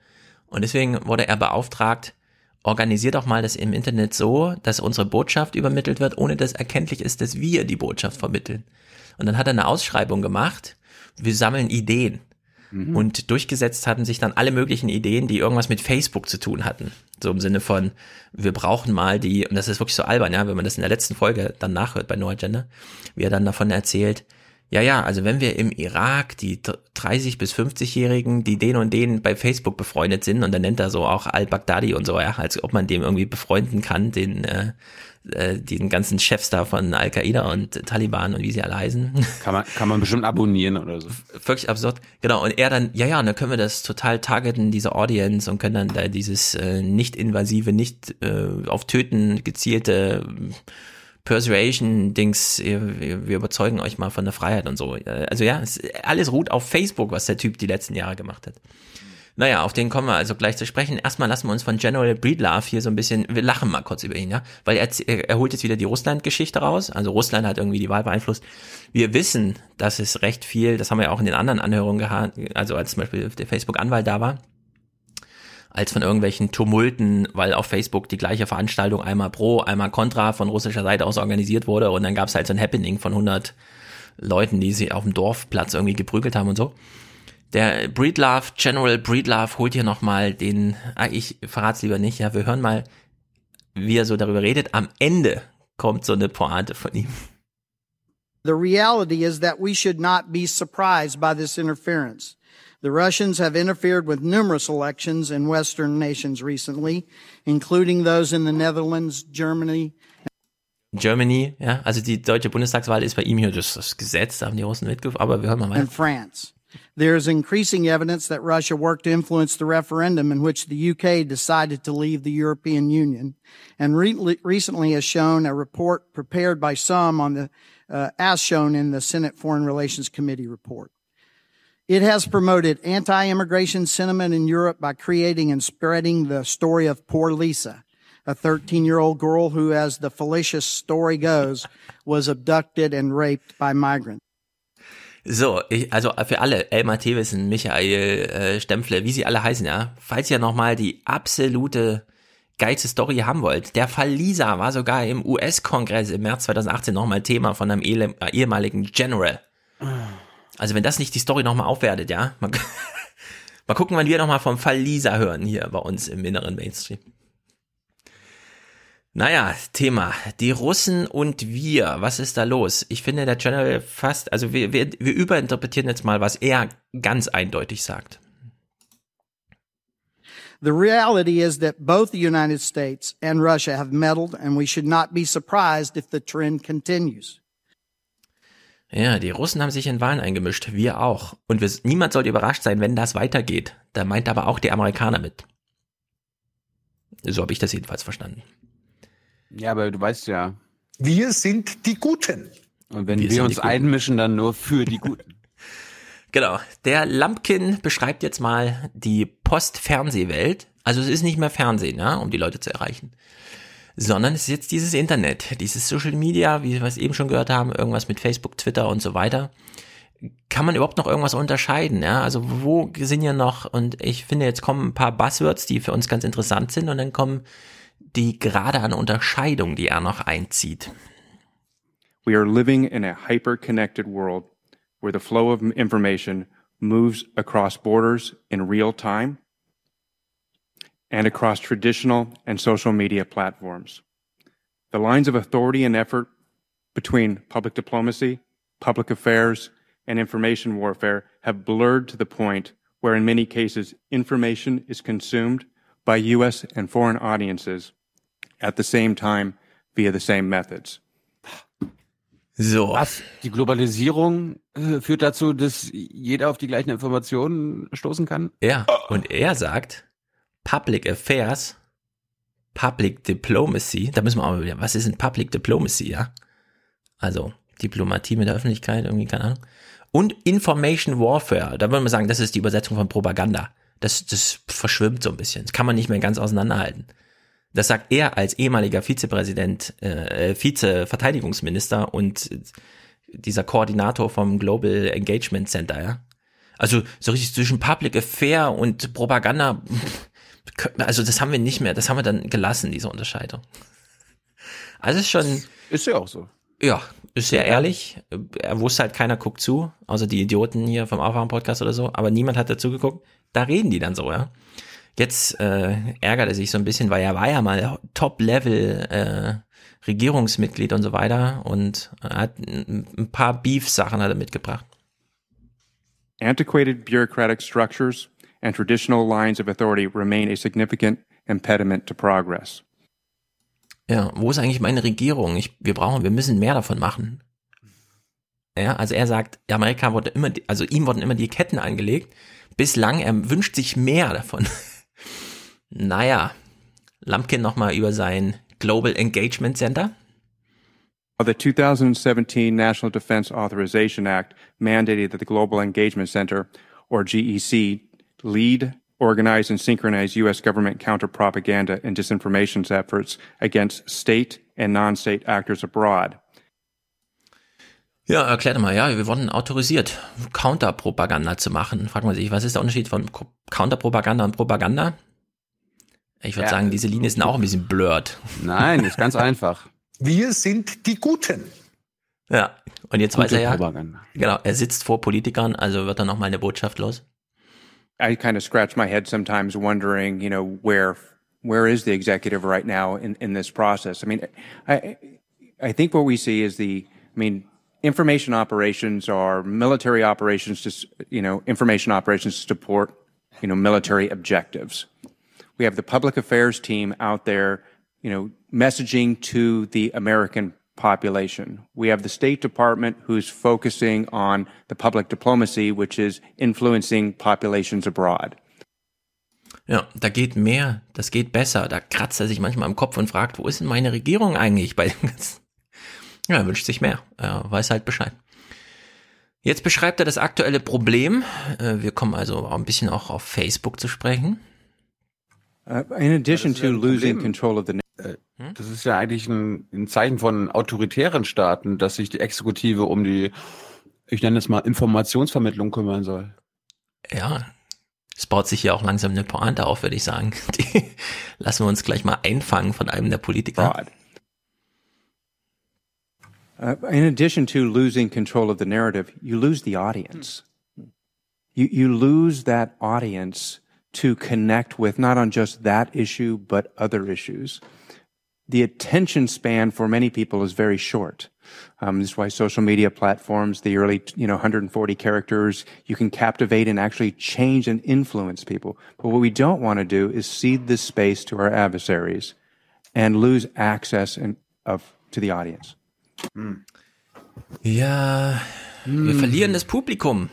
Und deswegen wurde er beauftragt, organisier doch mal das im Internet so, dass unsere Botschaft übermittelt wird, ohne dass erkenntlich ist, dass wir die Botschaft vermitteln. Und dann hat er eine Ausschreibung gemacht, wir sammeln Ideen. Mhm. Und durchgesetzt hatten sich dann alle möglichen Ideen, die irgendwas mit Facebook zu tun hatten. So im Sinne von, wir brauchen mal die, und das ist wirklich so albern, ja, wenn man das in der letzten Folge dann nachhört bei No Agenda, wie er dann davon erzählt, ja, ja, also wenn wir im Irak die 30 bis 50-Jährigen, die den und den bei Facebook befreundet sind, und dann nennt er so auch Al-Baghdadi und so, ja, als ob man dem irgendwie befreunden kann, den, äh, äh, den ganzen Chefs da von Al-Qaida und Taliban und wie sie alle heißen. Kann man, kann man bestimmt abonnieren oder so. Wirklich absurd. Genau, und er dann, ja, ja, und dann können wir das total targeten, diese Audience, und können dann da dieses äh, nicht-invasive, nicht äh, auf Töten gezielte Persuasion-Dings, wir, wir überzeugen euch mal von der Freiheit und so. Also ja, es, alles ruht auf Facebook, was der Typ die letzten Jahre gemacht hat. Naja, auf den kommen wir also gleich zu sprechen. Erstmal lassen wir uns von General Breedlove hier so ein bisschen, wir lachen mal kurz über ihn, ja, weil er, er holt jetzt wieder die Russland-Geschichte raus. Also Russland hat irgendwie die Wahl beeinflusst. Wir wissen, dass es recht viel, das haben wir ja auch in den anderen Anhörungen gehabt, also als zum Beispiel der Facebook-Anwalt da war, als von irgendwelchen Tumulten, weil auf Facebook die gleiche Veranstaltung einmal pro, einmal contra von russischer Seite aus organisiert wurde und dann gab es halt so ein Happening von 100 Leuten, die sich auf dem Dorfplatz irgendwie geprügelt haben und so. Der Breedlove, General Breedlove holt hier nochmal den, ah, ich verrat's lieber nicht, ja, wir hören mal, wie er so darüber redet. Am Ende kommt so eine Pointe von ihm. The reality is that we should not be surprised by this interference. The Russians have interfered with numerous elections in Western nations recently, including those in the Netherlands, Germany. Germany, ja, also die deutsche Bundestagswahl ist bei ihm hier das, das Gesetz, da haben die Russen mitgeführt, aber wir hören mal weiter. And France. There is increasing evidence that Russia worked to influence the referendum in which the UK decided to leave the European Union, and re- recently has shown a report prepared by some on the, uh, as shown in the Senate Foreign Relations Committee report. It has promoted anti-immigration sentiment in Europe by creating and spreading the story of poor Lisa, a 13-year-old girl who, as the fallacious story goes, was abducted and raped by migrants. So, ich, also für alle, Elmar Thewissen, Michael äh, Stempfle, wie sie alle heißen, ja, falls ihr nochmal die absolute geilste Story haben wollt, der Fall Lisa war sogar im US-Kongress im März 2018 nochmal Thema von einem äh, ehemaligen General. Also wenn das nicht die Story nochmal aufwertet, ja. Mal, mal gucken, wann wir nochmal vom Fall Lisa hören hier bei uns im inneren Mainstream. Naja, Thema. Die Russen und wir. Was ist da los? Ich finde, der General fast, also wir, wir, wir überinterpretieren jetzt mal, was er ganz eindeutig sagt. The reality is that both the United States and Russia have meddled, and we should not be surprised if the trend continues. Ja, die Russen haben sich in Wahlen eingemischt, wir auch. Und wir, niemand sollte überrascht sein, wenn das weitergeht. Da meint aber auch die Amerikaner mit. So habe ich das jedenfalls verstanden. Ja, aber du weißt ja. Wir sind die Guten. Und wenn Wir wir, uns einmischen, dann nur für die Guten. Genau. Der Lampkin beschreibt jetzt mal die Post-Fernsehwelt. Also es ist nicht mehr Fernsehen, ja, um die Leute zu erreichen. Sondern es ist jetzt dieses Internet, dieses Social Media, wie wir es eben schon gehört haben, irgendwas mit Facebook, Twitter und so weiter. Kann man überhaupt noch irgendwas unterscheiden? Ja? Also wo sind hier noch, und ich finde, jetzt kommen ein paar Buzzwords, die für uns ganz interessant sind, und dann kommen die gerade an Unterscheidung, die er noch einzieht. We are living in a hyper-connected world where the flow of information moves across borders in real time and across traditional and social media platforms. The lines of authority and effort between public diplomacy, public affairs, and information warfare have blurred to the point where in many cases information is consumed by U.S. and foreign audiences at the same time via the same methods. So. Was? Die Globalisierung äh, führt dazu, dass jeder auf die gleichen Informationen stoßen kann? Ja, und er sagt, Public Affairs, Public Diplomacy, da müssen wir auch mal wieder, was ist denn Public Diplomacy, ja? Also Diplomatie mit der Öffentlichkeit, irgendwie, keine Ahnung. Und Information Warfare, da würde man sagen, das ist die Übersetzung von Propaganda. Das, das verschwimmt so ein bisschen. Das kann man nicht mehr ganz auseinanderhalten. Das sagt er als ehemaliger Vizepräsident, äh, Vize-Verteidigungsminister und dieser Koordinator vom Global Engagement Center, ja. Also so richtig zwischen Public Affair und Propaganda, also das haben wir nicht mehr, das haben wir dann gelassen, diese Unterscheidung. Also ist schon. Ist ja auch so. Ja, ist sehr ehrlich. Er wusste halt, keiner guckt zu, außer die Idioten hier vom Aufwachen-Podcast oder so, aber niemand hat dazu geguckt. Da reden die dann so, ja. Jetzt äh, ärgert er sich so ein bisschen, weil er war ja mal Top-Level äh, Regierungsmitglied und so weiter und hat ein, ein paar Beef-Sachen hat er mitgebracht. Antiquated bureaucratic structures and traditional lines of authority remain a significant impediment to progress. Ja, wo ist eigentlich meine Regierung? Ich, wir brauchen, wir müssen mehr davon machen. Ja, also er sagt, Amerika wurde immer, also ihm wurden immer die Ketten angelegt. Bislang, er wünscht sich mehr davon. naja, Lumpkin nochmal über sein Global Engagement Center. The 2017 National Defense Authorization Act mandated that the Global Engagement Center, or GEC, lead, organize, and synchronize U.S. government counter propaganda and disinformation efforts against state and non-state actors abroad. Ja, erklärt mal, ja, wir wurden autorisiert, Counterpropaganda zu machen. Fragt man sich, was ist der Unterschied von Counterpropaganda und Propaganda? Ich würde Ja. sagen, diese Linie ist auch ein bisschen blurred. Nein, ist ganz einfach. Wir sind die Guten. Ja, und jetzt Gute weiß er ja, Propaganda. genau, er sitzt vor Politikern, also wird er nochmal eine Botschaft los. I kind of scratch my head sometimes wondering, you know, where where is the executive right now in, in this process? I mean, I I think what we see is the I mean, information operations are military operations to you know, information operations to support, you know, military objectives. We have the public affairs team out there, you know, messaging to the American population. We have the State Department who's focusing on the public diplomacy, which is influencing populations abroad. Ja, da geht mehr, das geht besser. Da kratzt er sich manchmal am Kopf und fragt, wo ist denn meine Regierung eigentlich bei dem ganzen? Ja, er wünscht sich mehr. Er weiß halt Bescheid. Jetzt beschreibt er das aktuelle Problem. Äh, Wir kommen also ein bisschen auch auf Facebook zu sprechen. Uh, in addition to losing control of the Äh, Das ist ja eigentlich ein, ein Zeichen von autoritären Staaten, dass sich die Exekutive um die, ich nenne es mal, Informationsvermittlung kümmern soll. Ja, Es baut sich hier auch langsam eine Pointe auf, würde ich sagen. Die lassen wir uns gleich mal einfangen von einem der Politiker. Uh, in addition to losing control of the narrative, you lose the audience. You, you lose that audience to connect with not on just that issue, but other issues. The attention span for many people is very short. Um, this is why social media platforms, the early, you know, 140 characters, you can captivate and actually change and influence people. But what we don't want to do is cede this space to our adversaries and lose access and, of, to the audience. Ja, wir verlieren das Publikum.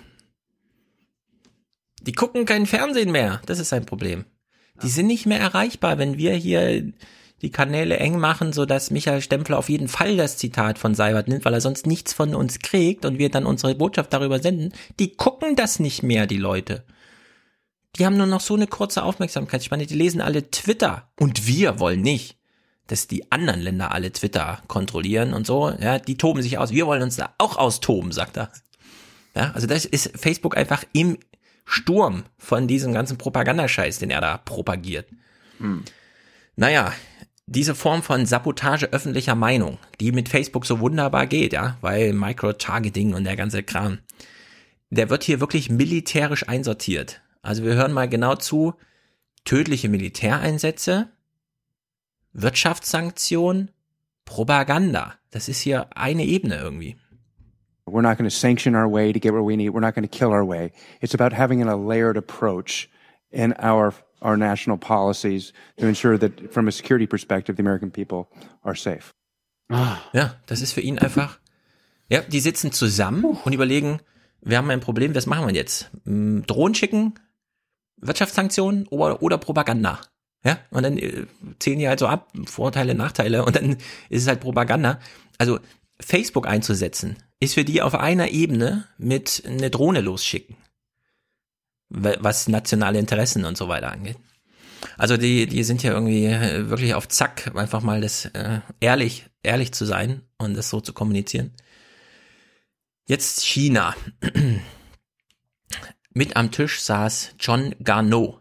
Die gucken kein Fernsehen mehr. Das ist ein Problem. Die sind nicht mehr erreichbar, wenn wir hier die Kanäle eng machen, so dass Michael Stempfler auf jeden Fall das Zitat von Seibert nimmt, weil er sonst nichts von uns kriegt und wir dann unsere Botschaft darüber senden. Die gucken das nicht mehr, die Leute. Die haben nur noch so eine kurze Aufmerksamkeitsspanne. Die lesen alle Twitter. Und wir wollen nicht, dass die anderen Länder alle Twitter kontrollieren und so. Ja, die toben sich aus. Wir wollen uns da auch austoben, sagt er. Ja, also das ist Facebook einfach im Sturm von diesem ganzen Propagandascheiß, den er da propagiert. Hm. Naja, diese Form von Sabotage öffentlicher Meinung, die mit Facebook so wunderbar geht, ja, weil Micro-Targeting und der ganze Kram, der wird hier wirklich militärisch einsortiert. Also wir hören mal genau zu, tödliche Militäreinsätze, Wirtschaftssanktionen, Propaganda. Das ist hier eine Ebene irgendwie. We're not going to sanction our way to get where we need. We're not going to kill our way. It's about having a layered approach in our our national policies to ensure that from a security perspective the American people are safe. Ja, das ist für ihn einfach. Ja, die sitzen zusammen und überlegen, wir haben ein Problem, was machen wir jetzt? Drohnen schicken, Wirtschaftssanktionen oder, oder Propaganda? Ja, und dann äh, zählen die halt so ab, Vorteile, Nachteile und dann ist es halt Propaganda. Also Facebook einzusetzen, ist für die auf einer Ebene mit eine Drohne losschicken. Was nationale Interessen und so weiter angeht. Also die, die sind ja irgendwie äh, wirklich auf Zack, einfach mal das äh, ehrlich, ehrlich zu sein und das so zu kommunizieren. Jetzt China. Mit am Tisch saß John Garneau.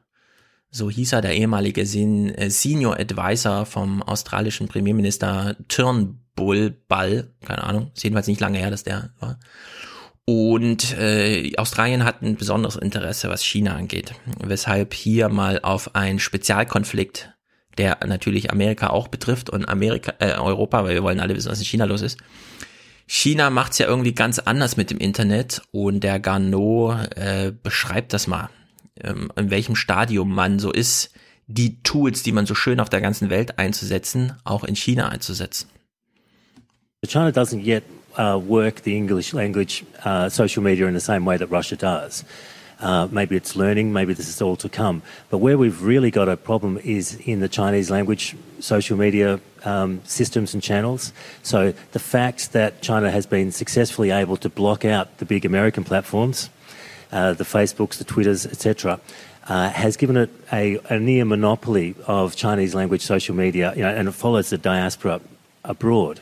So hieß er, der ehemalige äh, Senior Advisor vom australischen Premierminister Turnbull Ball. Keine Ahnung, ist jedenfalls nicht lange her, dass der war. Und äh, Australien hat ein besonderes Interesse, was China angeht. Weshalb hier mal auf einen Spezialkonflikt, der natürlich Amerika auch betrifft und Amerika, äh, Europa, weil wir wollen alle wissen, was in China los ist. China macht's ja irgendwie ganz anders mit dem Internet und der Garneau äh, beschreibt das mal, ähm, in welchem Stadium man so ist, die Tools, die man so schön auf der ganzen Welt einzusetzen, auch in China einzusetzen. China doesn't yet uh, work the English language uh, social media in the same way that Russia does. Uh, maybe it's learning, maybe this is all to come. But where we've really got a problem is in the Chinese language social media um, systems and channels. So the fact that China has been successfully able to block out the big American platforms, uh, the Facebooks, the Twitters, etc., uh, has given it a, a, near monopoly of Chinese language social media, you know, and it follows the diaspora abroad.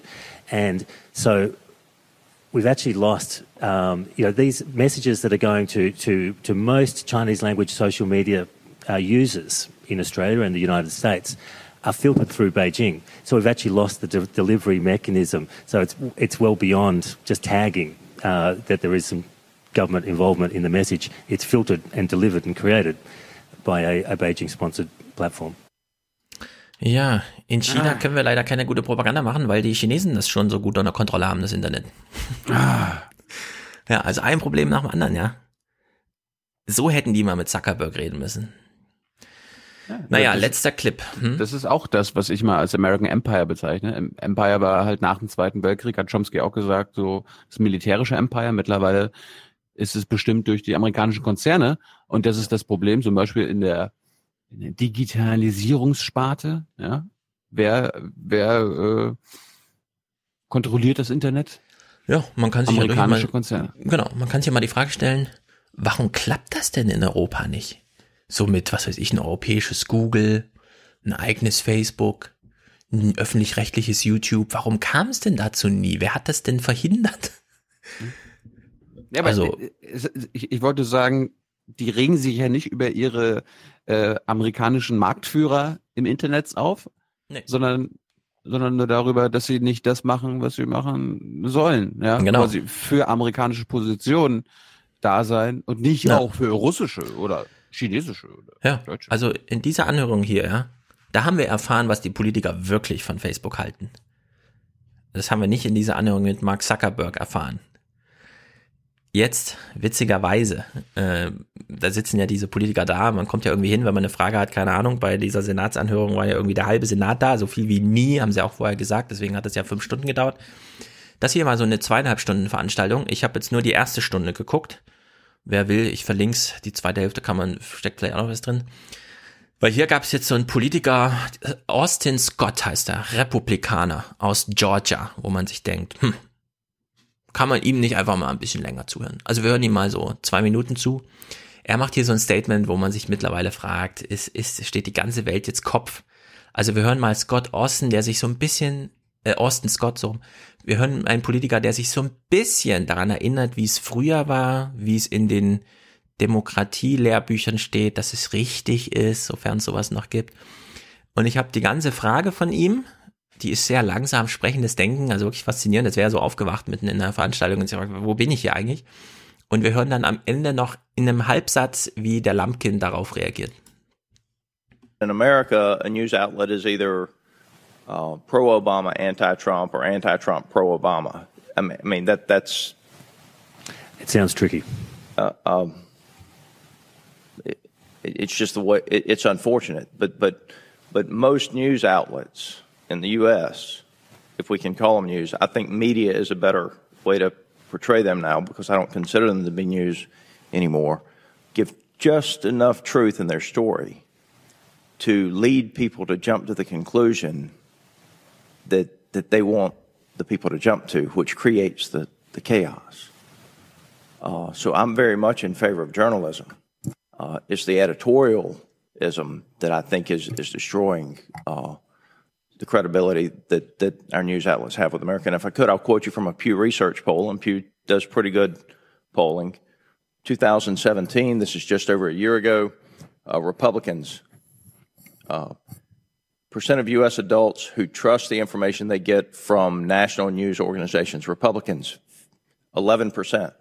And so we've actually lost, um, you know, these messages that are going to, to, to most Chinese language social media uh, users in Australia and the United States are filtered through Beijing. So we've actually lost the de- delivery mechanism. So it's, it's well beyond just tagging uh, that there is some government involvement in the message. It's filtered and delivered and created by a, a Beijing-sponsored platform. Ja, in China ah. können wir leider keine gute Propaganda machen, weil die Chinesen das schon so gut unter Kontrolle haben, das Internet. Ah. Ja, also ein Problem nach dem anderen, ja. So hätten die mal mit Zuckerberg reden müssen. Ja, naja, das, letzter Clip. Hm? Das ist auch das, was ich mal als American Empire bezeichne. Empire war halt nach dem Zweiten Weltkrieg, hat Chomsky auch gesagt, so das militärische Empire. Mittlerweile ist es bestimmt durch die amerikanischen Konzerne. Und das ist das Problem, zum Beispiel in der eine Digitalisierungssparte, ja. Wer, wer äh, kontrolliert das Internet? Ja, man kann sich amerikanische ja mal, Konzerne. Genau, man kann sich ja mal die Frage stellen, warum klappt das denn in Europa nicht? So mit, was weiß ich, ein europäisches Google, ein eigenes Facebook, ein öffentlich-rechtliches YouTube. Warum kam es denn dazu nie? Wer hat das denn verhindert? Ja, aber also, ich, ich wollte sagen, die regen sich ja nicht über ihre äh, amerikanischen Marktführer im Internet auf, Nee. sondern sondern nur darüber, dass sie nicht das machen, was sie machen sollen, ja, Genau. quasi für amerikanische Positionen da sein und nicht Ja. auch für russische oder chinesische oder Ja, deutsche. also in dieser Anhörung hier, ja, da haben wir erfahren, was die Politiker wirklich von Facebook halten. Das haben wir nicht in dieser Anhörung mit Mark Zuckerberg erfahren. Jetzt, witzigerweise, äh, da sitzen ja diese Politiker da, man kommt ja irgendwie hin, wenn man eine Frage hat, keine Ahnung, bei dieser Senatsanhörung war ja irgendwie der halbe Senat da, so viel wie nie, haben sie auch vorher gesagt, deswegen hat das ja fünf Stunden gedauert. Das hier war so eine zweieinhalb Stunden Veranstaltung. Ich habe jetzt nur die erste Stunde geguckt. Wer will, ich verlink's. Die zweite Hälfte kann man, steckt vielleicht auch noch was drin. Weil hier gab es jetzt so einen Politiker, Austin Scott heißt er, Republikaner aus Georgia, wo man sich denkt, hm, kann man ihm nicht einfach mal ein bisschen länger zuhören. Also wir hören ihm mal so zwei Minuten zu. Er macht hier so ein Statement, wo man sich mittlerweile fragt, ist, ist, steht die ganze Welt jetzt Kopf? Also wir hören mal Scott Austin, der sich so ein bisschen, äh, Austin Scott so, wir hören einen Politiker, der sich so ein bisschen daran erinnert, wie es früher war, wie es in den Demokratie-Lehrbüchern steht, dass es richtig ist, sofern es sowas noch gibt. Und ich habe die ganze Frage von ihm, die ist sehr langsam sprechendes Denken, also wirklich faszinierend. Das wäre so aufgewacht mitten in einer Veranstaltung und sich fragt, wo bin ich hier eigentlich? Und wir hören dann am Ende noch in einem Halbsatz, wie der Lampkin darauf reagiert. In America, a news outlet is either uh, pro-Obama, anti-Trump, or anti-Trump, pro-Obama. I mean, I mean that that's It sounds tricky. uh, um, it, it's just the way it, it's unfortunate, but but but most news outlets in the U.S., if we can call them news, I think media is a better way to portray them now because I don't consider them to be news anymore. Give just enough truth in their story to lead people to jump to the conclusion that that they want the people to jump to, which creates the the chaos. Uh, so I'm very much in favor of journalism. Uh, it's the editorialism that I think is is destroying uh, the credibility that that our news outlets have with America. And if I could, I'll quote you from a Pew Research poll, and Pew does pretty good polling. 2017, this is just over a year ago. Uh, Republicans uh, percent of U.S. adults who trust the information they get from national news organizations. Republicans, 11 percent.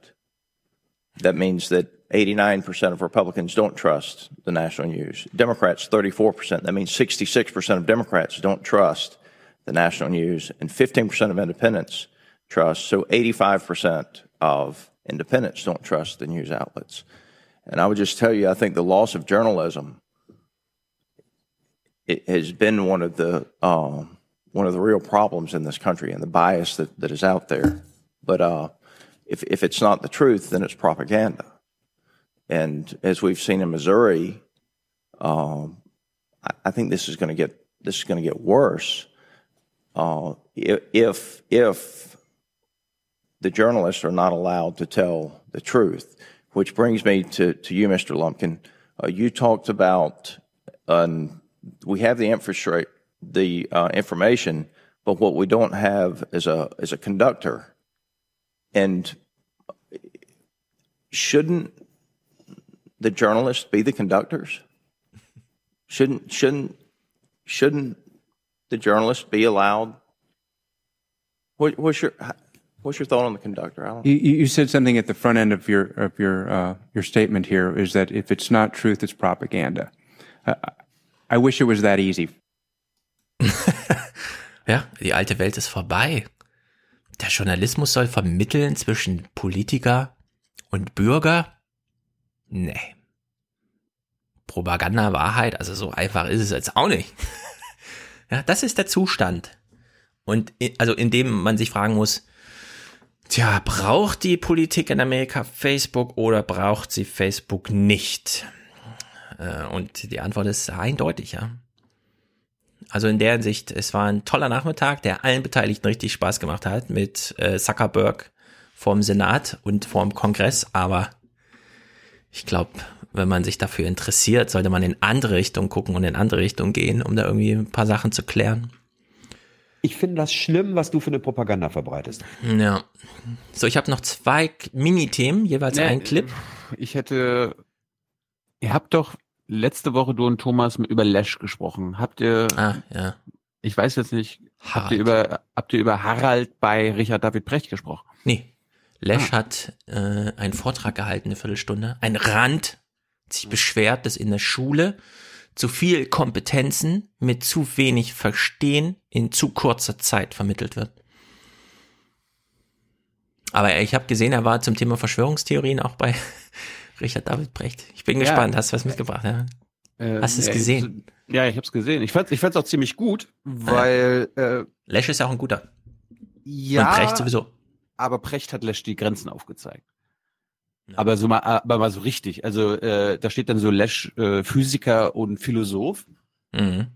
That means that 89% of Republicans don't trust the national news. Democrats, 34%. That means 66% of Democrats don't trust the national news, and 15% of independents trust. So 85% of independents don't trust the news outlets. And I would just tell you, I think the loss of journalism it has been one of the um, one of the real problems in this country, and the bias that, that is out there. But uh, if if it's not the truth, then it's propaganda. And as we've seen in Missouri, um, I, I think this is going to get this is going to get worse uh, if if the journalists are not allowed to tell the truth. Which brings me to, to you, Mr. Lumpkin. Uh, you talked about um, we have the infrastructure, the uh, information, but what we don't have is a is a conductor. And shouldn't the journalists be the conductors? Shouldn't shouldn't shouldn't the journalists be allowed? What, what's your what's your thought on the conductor, Alan? You, you you said something at the front end of your of your uh, your statement here is that if it's not truth, it's propaganda. Uh, I wish it was that easy. Ja, die alte Welt ist vorbei. Der Journalismus soll vermitteln zwischen Politiker und Bürger? Nee. Propaganda, Wahrheit, also so einfach ist es jetzt auch nicht. ja, das ist der Zustand. Und i- also in dem man sich fragen muss, tja, braucht die Politik in Amerika Facebook oder braucht sie Facebook nicht? Äh, Und die Antwort ist eindeutig, ja. Also in der Hinsicht, es war ein toller Nachmittag, der allen Beteiligten richtig Spaß gemacht hat mit äh, Zuckerberg vorm Senat und vorm Kongress, aber ich glaube, wenn man sich dafür interessiert, sollte man in andere Richtung gucken und in andere Richtung gehen, um da irgendwie ein paar Sachen zu klären. Ich finde das schlimm, was du für eine Propaganda verbreitest. Ja. So, ich habe noch zwei Mini-Themen, jeweils Nee, ein Clip. Ich hätte Ihr habt doch letzte Woche, du und Thomas, über Lesch gesprochen. Habt ihr, Ah, ja. ich weiß jetzt nicht, habt ihr über, habt ihr über Harald bei Richard David Brecht gesprochen? Nee. Lesch Ah. hat äh, einen Vortrag gehalten, eine Viertelstunde. Ein Rand sich beschwert, dass in der Schule zu viel Kompetenzen mit zu wenig Verstehen in zu kurzer Zeit vermittelt wird. Aber ich habe gesehen, er war zum Thema Verschwörungstheorien auch bei Richard David Brecht. Ich bin Ja. gespannt. Hast du was mitgebracht? Ja. Äh, Hast du es ja, gesehen? Ja, ich habe es gesehen. Ich fand ich fand's auch ziemlich gut, weil äh, Lesch ist ja auch ein guter. ja, Und Brecht sowieso. aber Brecht hat Lesch die Grenzen aufgezeigt. Aber so mal, aber mal so richtig. Also äh, da steht dann so Lesch äh, Physiker und Philosoph. Mhm.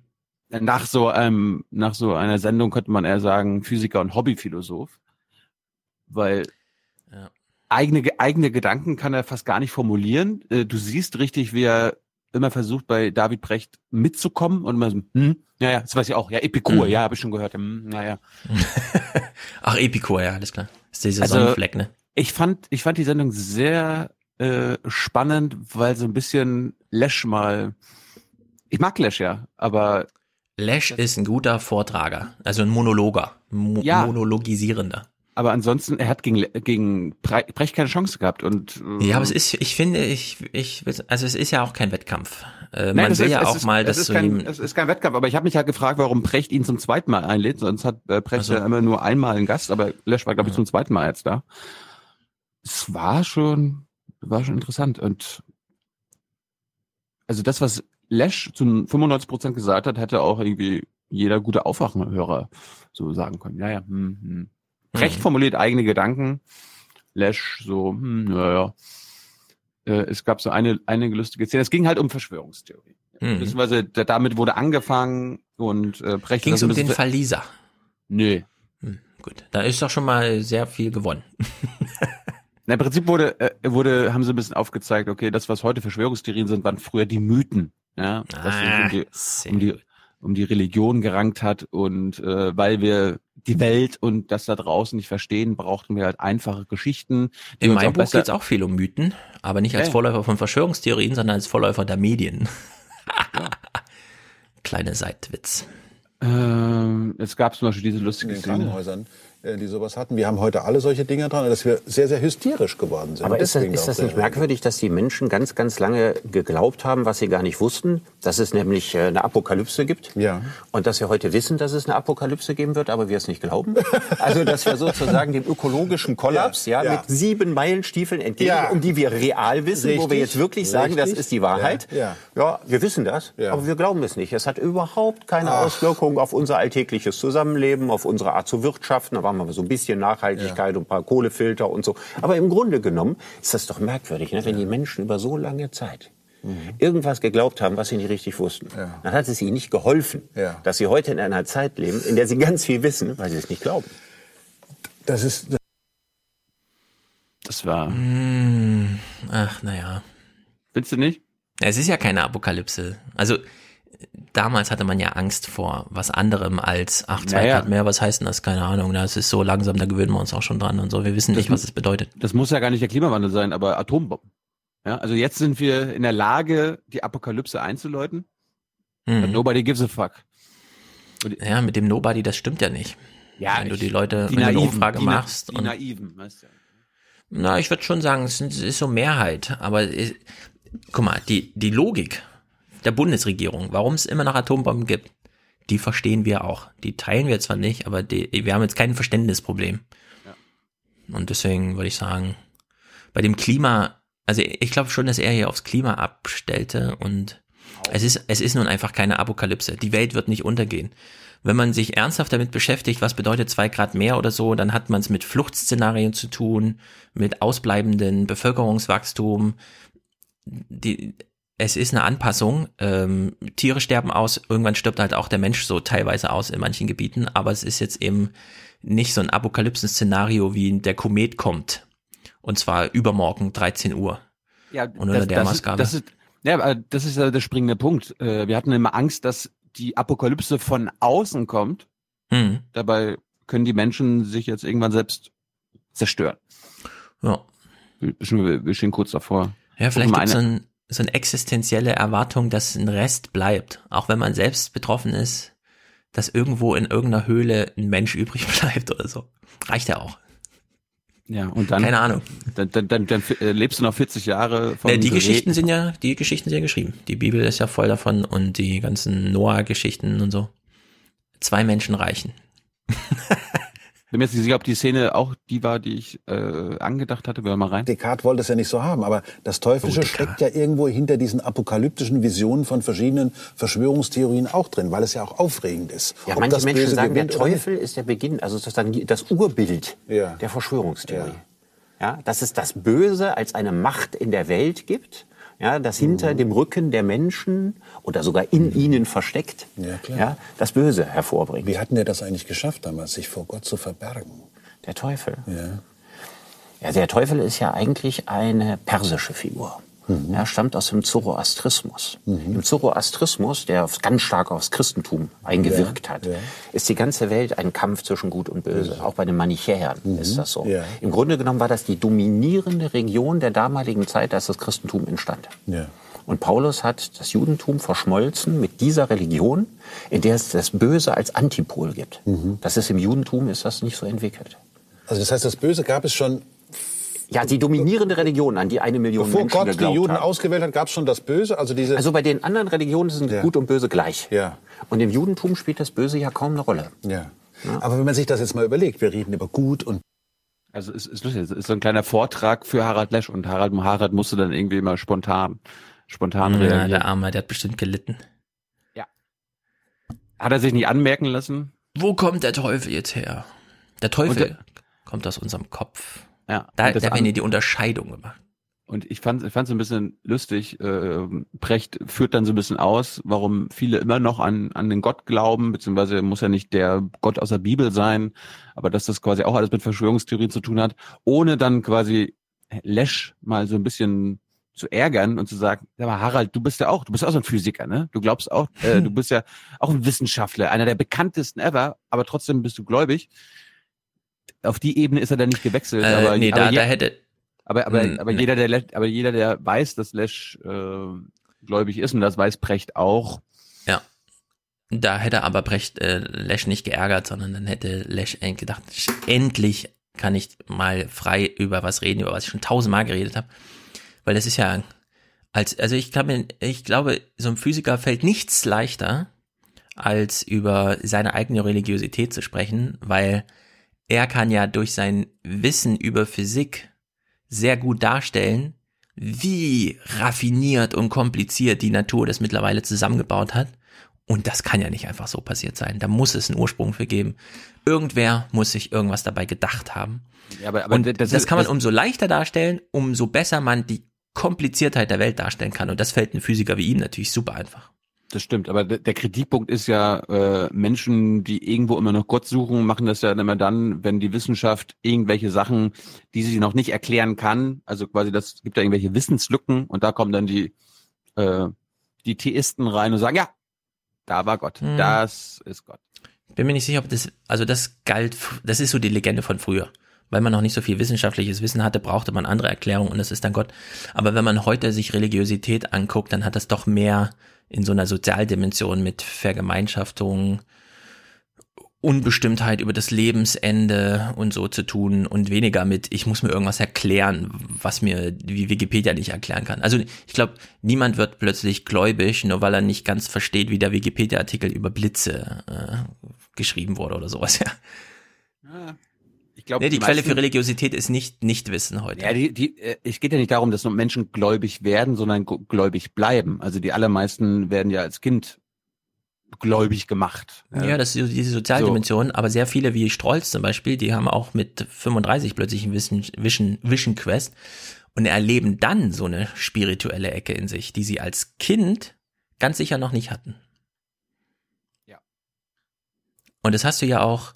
Nach so einem, nach so einer Sendung könnte man eher sagen Physiker und Hobbyphilosoph, weil Ja. Eigene eigene Gedanken kann er fast gar nicht formulieren. Äh, Du siehst richtig, wie er immer versucht bei David Brecht mitzukommen und immer so, hm, ja, ja, das weiß ich auch, ja, Epikur, Mhm. ja, habe ich schon gehört, hm, naja. Ach, Epikur, ja, alles klar. ist dieser Also, Sonnenfleck, ne? Ich fand, ich fand die Sendung sehr äh, spannend, weil so ein bisschen Lesch mal, ich mag Lesch ja, aber Lesch ist ein guter Vortrager, also ein Monologer, Mo Ja. monologisierender. Aber ansonsten, er hat gegen, gegen Bre- Brecht keine Chance gehabt und äh, Ja, aber es ist, ich finde, ich, ich, also es ist ja auch kein Wettkampf. Äh, Nein, man es will ist- ja es auch ist, mal, es dass ist so kein, es ist kein Wettkampf, aber ich habe mich halt gefragt, warum Brecht ihn zum zweiten Mal einlädt, sonst hat äh, Brecht Ach so. ja immer nur einmal einen Gast, aber Lesch war, glaube ich, zum zweiten Mal jetzt da. Es war schon, war schon interessant und also das, was Lesch zu 95 Prozent gesagt hat, hätte auch irgendwie jeder gute Aufwachenhörer so sagen können. Ja, ja, hm, hm. Mhm. formuliert eigene Gedanken, Lesch so, hm, naja. Äh, es gab so eine, eine lustige Szene. Es ging halt um Verschwörungstheorie. Mhm. Beziehungsweise da- damit wurde angefangen und äh, Brecht ging es um den Fall Lisa. Nee. Hm, gut, da ist doch schon mal sehr viel gewonnen. Na, Im Prinzip wurde, äh, wurde, haben sie ein bisschen aufgezeigt, okay, das, was heute Verschwörungstheorien sind, waren früher die Mythen. Ja, Ah, um, die, um, die, um die Religion gerankt hat. Und äh, weil wir die Welt und das da draußen nicht verstehen, brauchten wir halt einfache Geschichten. In meinem auch Buch geht es auch viel um Mythen, aber nicht als Ja. Vorläufer von Verschwörungstheorien, sondern als Vorläufer der Medien. Kleine Seitwitz. Ähm, es gab zum Beispiel diese in lustige den Szene. Krankenhäusern, die sowas hatten. Wir haben heute alle solche Dinge dran, dass wir sehr, sehr hysterisch geworden sind. Aber ist das, ist das nicht merkwürdig, dass die Menschen ganz, ganz lange geglaubt haben, was sie gar nicht wussten, dass es nämlich äh, eine Apokalypse gibt? Ja. Und dass wir heute wissen, dass es eine Apokalypse geben wird, aber wir es nicht glauben? Also, dass wir sozusagen dem ökologischen Kollaps, ja, Ja. mit sieben Meilenstiefeln entgegen, Ja. um die wir real wissen, wo Richtig. wir jetzt wirklich sagen, das Richtig. ist die Wahrheit. Ja. Ja, wir wissen das, Ja. aber wir glauben es nicht. Es hat überhaupt keine Ach. Auswirkungen auf unser alltägliches Zusammenleben, auf unsere Art zu wirtschaften. Da waren wir so ein bisschen Nachhaltigkeit und ein paar Kohlefilter und so. Aber im Grunde genommen ist das doch merkwürdig, ne? wenn die Menschen über so lange Zeit irgendwas geglaubt haben, was sie nicht richtig wussten. Dann hat es ihnen nicht geholfen, Ja. dass sie heute in einer Zeit leben, in der sie ganz viel wissen, weil sie es nicht glauben. Das ist, Das war. Hm, ach, naja. Findest du nicht? Es ist ja keine Apokalypse. Also damals hatte man ja Angst vor was anderem als, ach, zwei Naja. Grad mehr, was heißt denn das? Keine Ahnung. Das ist so langsam, da gewöhnen wir uns auch schon dran und so. Wir wissen nicht, was es bedeutet. Das muss ja gar nicht der Klimawandel sein, aber Atombomben. Ja, also jetzt sind wir in der Lage, die Apokalypse einzuläuten. Mhm. Nobody gives a fuck. Ja, mit dem Nobody, das stimmt ja nicht. Ja, wenn du ich- die Leute, die wenn du eine Naiven, Umfrage die machst die und Naiven, weißt du. Na, ich würde schon sagen, es ist, so Mehrheit. Aber es, guck mal, die, die Logik der Bundesregierung, warum es immer noch Atombomben gibt, die verstehen wir auch. Die teilen wir zwar nicht, aber die, wir haben jetzt kein Verständnisproblem. Und deswegen würde ich sagen, bei dem Klima, also ich glaube schon, dass er hier aufs Klima abstellte und es ist, es ist nun einfach keine Apokalypse. Die Welt wird nicht untergehen. Wenn man sich ernsthaft damit beschäftigt, was bedeutet zwei Grad mehr oder so, dann hat man es mit Fluchtszenarien zu tun, mit ausbleibenden Bevölkerungswachstum. Die, es ist eine Anpassung. Ähm, Tiere sterben aus, irgendwann stirbt halt auch der Mensch so teilweise aus in manchen Gebieten, aber es ist jetzt eben nicht so ein Apokalypsen-Szenario, wie der Komet kommt. Und zwar übermorgen 13 Uhr. Ja, Und unter der das, Maßgabe. Das ist, ja, aber das ist ja der springende Punkt. Äh, Wir hatten immer Angst, dass die Apokalypse von außen kommt. Hm. Dabei können die Menschen sich jetzt irgendwann selbst zerstören. Ja. Wir, stehen kurz davor. Ja, vielleicht mal, gibt's eine- so eine existenzielle Erwartung, dass ein Rest bleibt. Auch wenn man selbst betroffen ist, dass irgendwo in irgendeiner Höhle ein Mensch übrig bleibt oder so. Reicht ja auch. Ja, und dann. Keine Ahnung. Dann, dann, dann, dann äh, lebst du noch 40 Jahre von Äh, die Geschichten sind ja, die Geschichten sind ja geschrieben. Die Bibel ist ja voll davon und die ganzen Noah-Geschichten und so. Zwei Menschen reichen. Bin mir jetzt nicht sicher, ob die Szene auch die war, die ich äh, angedacht hatte. Wir mal rein. Descartes wollte es ja nicht so haben, aber das Teuflische Oh, steckt ja irgendwo hinter diesen apokalyptischen Visionen von verschiedenen Verschwörungstheorien auch drin, weil es ja auch aufregend ist. Ja, Ob manche das Menschen sagen, der. Teufel ist der Beginn, also sozusagen das Urbild Ja. der Verschwörungstheorie. Ja. dass es das Böse als eine Macht in der Welt gibt, ja, das hinter dem Rücken der Menschen oder sogar in ihnen versteckt, Ja, ja, das Böse hervorbringt. Wie hat denn der das eigentlich geschafft damals, sich vor Gott zu verbergen? Der Teufel. Ja. Ja, der Teufel ist ja eigentlich eine persische Figur. Mhm. Er stammt aus dem Zoroastrismus. Im Zoroastrismus, der ganz stark aufs Christentum eingewirkt Ja, hat, ja. ist die ganze Welt ein Kampf zwischen Gut und Böse. Auch bei den Manichäern ist das so. Mhm. Ja. Im Grunde genommen war das die dominierende Region der damaligen Zeit, als das Christentum entstand. Ja. Und Paulus hat das Judentum verschmolzen mit dieser Religion, in der es das Böse als Antipol gibt. Mhm. Das ist im Judentum ist das nicht so entwickelt. Also das heißt, das Böse gab es schon, Ja, die dominierende Religion, an die eine Million bevor Menschen Gott die Juden haben. ausgewählt hat, gab es schon das Böse. Also diese. Also bei den anderen Religionen sind Ja. Gut und Böse gleich. Ja. Und im Judentum spielt das Böse ja kaum eine Rolle. ja. Aber wenn man sich das jetzt mal überlegt, wir reden über Gut und Also es ist lustig, es ist so ein kleiner Vortrag für Harald Lesch und Harald Harald musste dann irgendwie immer spontan, spontan Ja, reagieren. der Arme, der hat bestimmt gelitten. Hat er sich nicht anmerken lassen? Wo kommt der Teufel jetzt her? Der Teufel kommt aus unserem Kopf. Ja. Da, da werden ja die Unterscheidung gemacht. Und ich fand ich fand so ein bisschen lustig, äh, Precht führt dann so ein bisschen aus, warum viele immer noch an, an den Gott glauben, beziehungsweise muss ja nicht der Gott aus der Bibel sein, aber dass das quasi auch alles mit Verschwörungstheorien zu tun hat, ohne dann quasi Lesch mal so ein bisschen zu ärgern und zu sagen, sag mal, Harald, du bist ja auch, du bist auch so ein Physiker, ne? Du glaubst auch, äh, du bist ja auch ein Wissenschaftler, einer der bekanntesten ever, aber trotzdem bist du gläubig. Auf die Ebene ist er dann nicht gewechselt. Äh, aber, nee, aber da, je- da hätte. aber, aber, Hm, aber nee. jeder, der, aber jeder, der weiß, dass Lesch äh, gläubig ist, und das weiß Precht auch, Ja. Da hätte aber Brecht äh, Lesch nicht geärgert, sondern dann hätte Lesch gedacht, endlich kann ich mal frei über was reden, über was ich schon tausendmal geredet habe. Weil das ist ja als, also ich glaube, ich glaube, so einem Physiker fällt nichts leichter, als über seine eigene Religiosität zu sprechen, weil er kann ja durch sein Wissen über Physik sehr gut darstellen, wie raffiniert und kompliziert die Natur das mittlerweile zusammengebaut hat. Und das kann ja nicht einfach so passiert sein. Da muss es einen Ursprung für geben. Irgendwer muss sich irgendwas dabei gedacht haben. Ja, aber, aber und das das, kann man das- umso leichter darstellen, umso besser man die Kompliziertheit der Welt darstellen kann. Und das fällt einem Physiker wie ihm natürlich super einfach. Das stimmt. Aber der, Kritikpunkt ist ja, äh, Menschen, die irgendwo immer noch Gott suchen, machen das ja immer dann, wenn die Wissenschaft irgendwelche Sachen, die sie noch nicht erklären kann, also quasi das gibt ja irgendwelche Wissenslücken und da kommen dann die, äh, die Theisten rein und sagen, ja, da war Gott, Hm. das ist Gott. Bin mir nicht sicher, ob das, also das galt, das ist so die Legende von früher. Weil man noch nicht so viel wissenschaftliches Wissen hatte, brauchte man andere Erklärungen und das ist dann Gott. Aber wenn man heute sich Religiosität anguckt, dann hat das doch mehr in so einer Sozialdimension mit Vergemeinschaftung, Unbestimmtheit über das Lebensende und so zu tun und weniger mit, ich muss mir irgendwas erklären, was mir wie Wikipedia nicht erklären kann. Also ich glaube, niemand wird plötzlich gläubig, nur weil er nicht ganz versteht, wie der Wikipedia-Artikel über Blitze äh, geschrieben wurde oder sowas. Ja. Ich glaube, Nee, die, Quelle für Religiosität ist nicht Nichtwissen heute. Ja, die, die, äh, es geht ja nicht darum, dass nur Menschen gläubig werden, sondern gläubig bleiben. Also die allermeisten werden ja als Kind gläubig gemacht. Ja, das ist so diese Sozialdimension, aber sehr viele wie Strolz zum Beispiel, die haben auch mit 35 plötzlich ein Vision, Vision, Vision Quest und erleben dann so eine spirituelle Ecke in sich, die sie als Kind ganz sicher noch nicht hatten. Ja. Und das hast du ja auch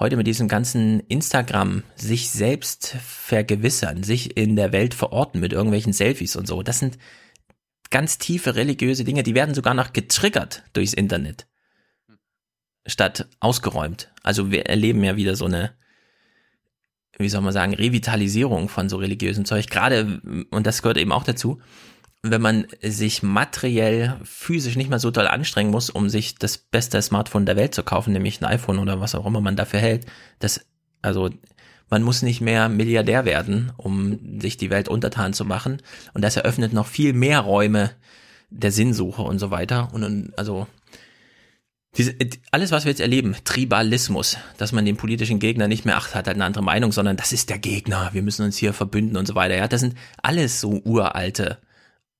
heute mit diesem ganzen Instagram, sich selbst vergewissern, sich in der Welt verorten mit irgendwelchen Selfies und so. Das sind ganz tiefe religiöse Dinge, die werden sogar noch getriggert durchs Internet statt ausgeräumt. Also wir erleben ja wieder so eine, wie soll man sagen, Revitalisierung von so religiösem Zeug. Gerade, und das gehört eben auch dazu, wenn man sich materiell, physisch nicht mehr so doll anstrengen muss, um sich das beste Smartphone der Welt zu kaufen, nämlich ein iPhone oder was auch immer man dafür hält, das, also, man muss nicht mehr Milliardär werden, um sich die Welt untertan zu machen. Und das eröffnet noch viel mehr Räume der Sinnsuche und so weiter. Und, also, diese, alles, was wir jetzt erleben, Tribalismus, dass man den politischen Gegner nicht mehr acht hat, hat eine andere Meinung, sondern das ist der Gegner, wir müssen uns hier verbünden und so weiter. Ja, das sind alles so uralte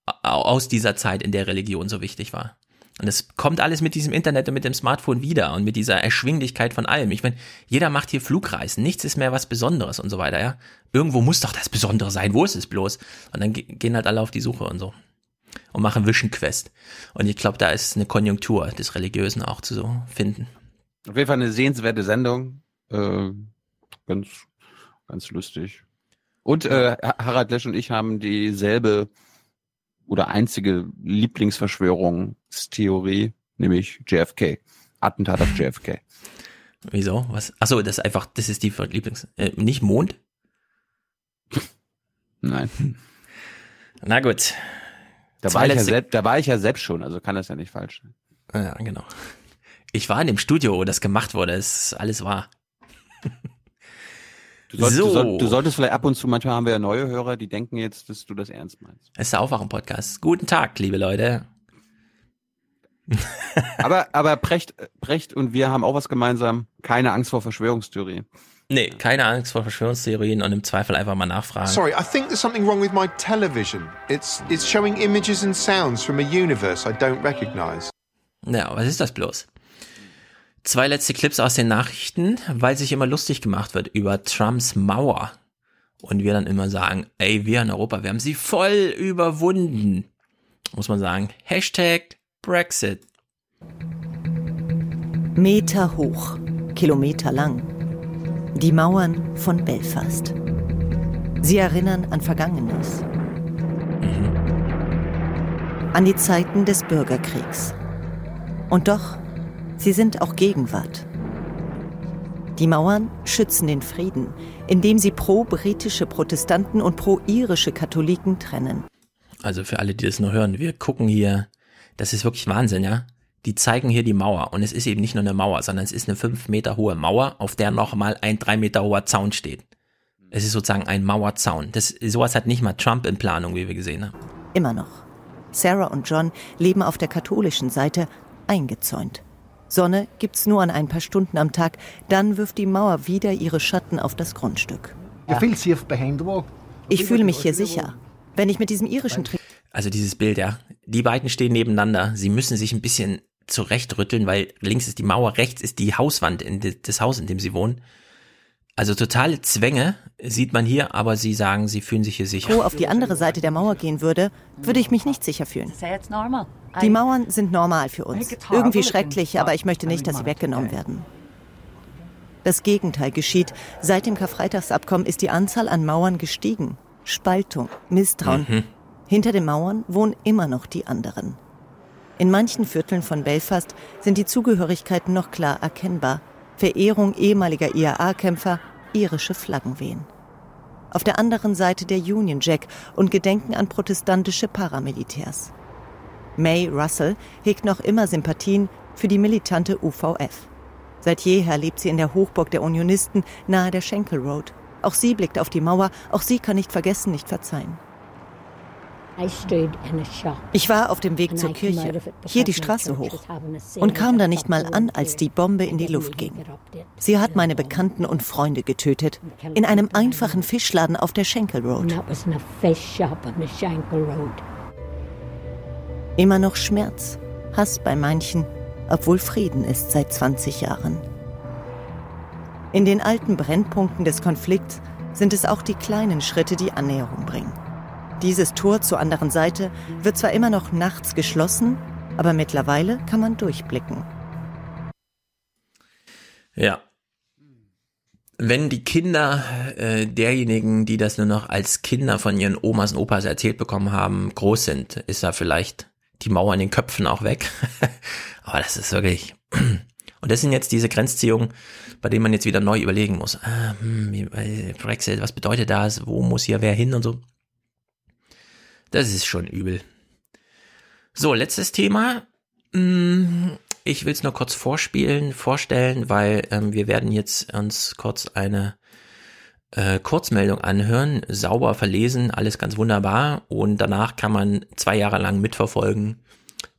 aus dieser Zeit, in der Religion so wichtig war. Und es kommt alles mit diesem Internet und mit dem Smartphone wieder und mit dieser Erschwinglichkeit von allem. Ich meine, jeder macht hier Flugreisen, nichts ist mehr was Besonderes und so weiter, ja. Irgendwo muss doch das Besondere sein, wo ist es bloß? Und dann gehen halt alle auf die Suche und so. Und machen Vision Quest. Und ich glaube, da ist eine Konjunktur des Religiösen auch zu so finden. Auf jeden Fall eine sehenswerte Sendung. Äh, ganz, ganz lustig. Und äh, Harald Lesch und ich haben dieselbe oder einzige Lieblingsverschwörungstheorie, nämlich JFK. Attentat auf JFK. Wieso? Was? Achso, das ist einfach, das ist die Lieblings. Äh, nicht Mond? Nein. Na gut. Da war, ich ja selbst, da war ich ja selbst schon, also kann das ja nicht falsch sein. Ja, genau. Ich war in dem Studio, wo das gemacht wurde, es ist alles wahr. Du solltest, so. du, soll, du solltest vielleicht ab und zu, manchmal haben wir ja neue Hörer, die denken jetzt, dass du das ernst meinst. Es ist der Aufwachen-Podcast. Guten Tag, liebe Leute. aber, aber Brecht, Brecht und wir haben auch was gemeinsam. Keine Angst vor Verschwörungstheorien. Nee, keine Angst vor Verschwörungstheorien und im Zweifel einfach mal nachfragen. Sorry, I think there's something wrong with my television. It's, it's showing images and sounds from a universe I don't recognize. Ja, was ist das bloß? Zwei letzte Clips aus den Nachrichten, weil sich immer lustig gemacht wird über Trumps Mauer. Und wir dann immer sagen, ey, wir in Europa, wir haben sie voll überwunden. Muss man sagen, Hashtag Brexit. Meter hoch, Kilometer lang. Die Mauern von Belfast. Sie erinnern an Vergangenes. Mhm. An die Zeiten des Bürgerkriegs. Und doch Sie sind auch Gegenwart. Die Mauern schützen den Frieden, indem sie pro-britische Protestanten und pro-irische Katholiken trennen. Also für alle, die das nur hören, wir gucken hier, das ist wirklich Wahnsinn, ja? Die zeigen hier die Mauer und es ist eben nicht nur eine Mauer, sondern es ist eine fünf Meter hohe Mauer, auf der nochmal ein drei Meter hoher Zaun steht. Es ist sozusagen ein Mauerzaun. Das, sowas hat nicht mal Trump in Planung, wie wir gesehen haben. Immer noch. Sarah und John leben auf der katholischen Seite eingezäunt. Sonne gibt's nur an ein paar Stunden am Tag, dann wirft die Mauer wieder ihre Schatten auf das Grundstück. Ich fühle mich hier sicher. Wenn ich mit diesem irischen Trick Also dieses Bild, ja. Die beiden stehen nebeneinander. Sie müssen sich ein bisschen zurechtrütteln, weil links ist die Mauer, rechts ist die Hauswand in das Haus, in dem sie wohnen. Also totale Zwänge sieht man hier, aber sie sagen, sie fühlen sich hier sicher. Wo auf die andere Seite der Mauer gehen würde, würde ich mich nicht sicher fühlen. Die Mauern sind normal für uns. Irgendwie schrecklich, aber ich möchte nicht, dass sie weggenommen werden. Das Gegenteil geschieht. Seit dem Karfreitagsabkommen ist die Anzahl an Mauern gestiegen. Spaltung, Misstrauen. Mhm. Hinter den Mauern wohnen immer noch die anderen. In manchen Vierteln von Belfast sind die Zugehörigkeiten noch klar erkennbar. Verehrung ehemaliger IAA-Kämpfer, irische Flaggen wehen. Auf der anderen Seite der Union Jack und Gedenken an protestantische Paramilitärs. May Russell hegt noch immer Sympathien für die militante UVF. Seit jeher lebt sie in der Hochburg der Unionisten nahe der Schenkel Road. Auch sie blickt auf die Mauer, auch sie kann nicht vergessen, nicht verzeihen. Ich war auf dem Weg zur Kirche, hier die Straße hoch, und kam da nicht mal an, als die Bombe in die Luft ging. Sie hat meine Bekannten und Freunde getötet, in einem einfachen Fischladen auf der Schenkel Road. Immer noch Schmerz, Hass bei manchen, obwohl Frieden ist seit 20 Jahren. In den alten Brennpunkten des Konflikts sind es auch die kleinen Schritte, die Annäherung bringen. Dieses Tor zur anderen Seite wird zwar immer noch nachts geschlossen, aber mittlerweile kann man durchblicken. Ja. Wenn die Kinder äh, derjenigen, die das nur noch als Kinder von ihren Omas und Opas erzählt bekommen haben, groß sind, ist da vielleicht die Mauer in den Köpfen auch weg. aber das ist wirklich. Und das sind jetzt diese Grenzziehungen, bei denen man jetzt wieder neu überlegen muss. Ah, hm, Brexit, was bedeutet das? Wo muss hier wer hin und so? Das ist schon übel. So, letztes Thema. Mm, Ich will es nur kurz vorspielen, vorstellen, weil ähm, wir werden jetzt uns kurz eine äh, Kurzmeldung anhören, sauber verlesen, alles ganz wunderbar und danach kann man zwei Jahre lang mitverfolgen,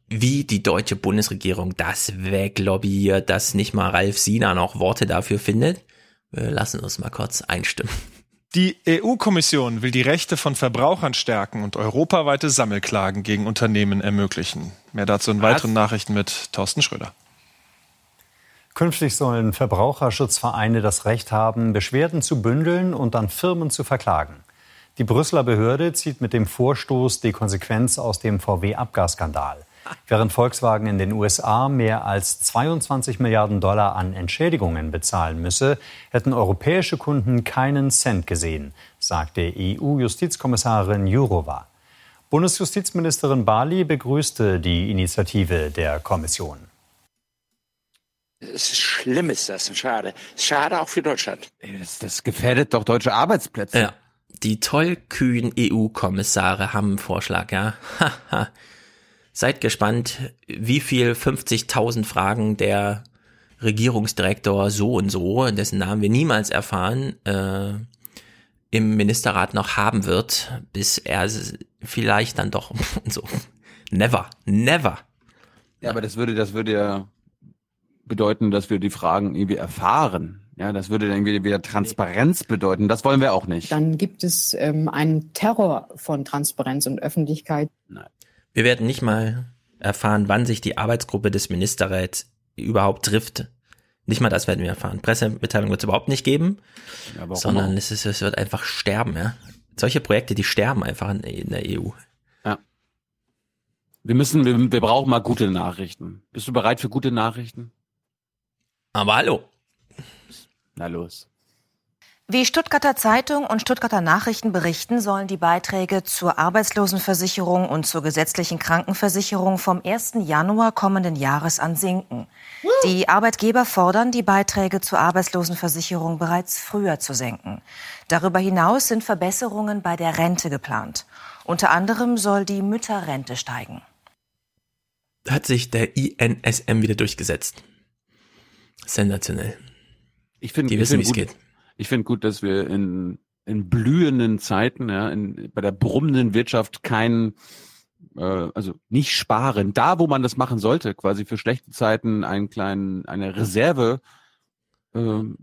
wie die deutsche Bundesregierung das weglobbyiert, dass nicht mal Ralf Sina noch Worte dafür findet. Wir lassen uns mal kurz einstimmen. Die EU-Kommission will die Rechte von Verbrauchern stärken und europaweite Sammelklagen gegen Unternehmen ermöglichen. Mehr dazu in weiteren Nachrichten mit Thorsten Schröder. Künftig sollen Verbraucherschutzvereine das Recht haben, Beschwerden zu bündeln und dann Firmen zu verklagen. Die Brüsseler Behörde zieht mit dem Vorstoß die Konsequenz aus dem VW-Abgasskandal. Während Volkswagen in den USA mehr als 22 Milliarden Dollar an Entschädigungen bezahlen müsse, hätten europäische Kunden keinen Cent gesehen, sagte EU-Justizkommissarin Jourova. Bundesjustizministerin Bali begrüßte die Initiative der Kommission. Es ist schlimm, ist das. Schade. Schade auch für Deutschland. Das, das gefährdet doch deutsche Arbeitsplätze. Ja. Die tollkühnen EU-Kommissare haben einen Vorschlag, ja. Haha. Seid gespannt, wie viel 50.000 Fragen der Regierungsdirektor so und so, dessen Namen wir niemals erfahren, äh, im Ministerrat noch haben wird, bis er vielleicht dann doch so. Never, never. Ja, aber das würde, das würde ja bedeuten, dass wir die Fragen irgendwie erfahren. Ja, das würde dann irgendwie wieder Transparenz bedeuten. Das wollen wir auch nicht. Dann gibt es ähm, einen Terror von Transparenz und Öffentlichkeit. Wir werden nicht mal erfahren, wann sich die Arbeitsgruppe des Ministerrats überhaupt trifft. Nicht mal das werden wir erfahren. Pressemitteilung wird es überhaupt nicht geben, Ja, warum sondern es, ist, es wird einfach sterben. Ja? Solche Projekte, die sterben einfach in, in der EU. Ja. Wir müssen, wir, wir brauchen mal gute Nachrichten. Bist du bereit für gute Nachrichten? Aber hallo. Na los. Wie Stuttgarter Zeitung und Stuttgarter Nachrichten berichten, sollen die Beiträge zur Arbeitslosenversicherung und zur gesetzlichen Krankenversicherung vom 1. Januar kommenden Jahres an sinken. Die Arbeitgeber fordern, die Beiträge zur Arbeitslosenversicherung bereits früher zu senken. Darüber hinaus sind Verbesserungen bei der Rente geplant. Unter anderem soll die Mütterrente steigen. Hat sich der INSM wieder durchgesetzt. Sensationell. Ich finde, Die wissen, wie es geht. ich finde gut, dass wir in, in blühenden Zeiten, ja, in, bei der brummenden Wirtschaft kein, äh, also nicht sparen. Da, wo man das machen sollte, quasi für schlechte Zeiten einen kleinen, eine Reserve ähm,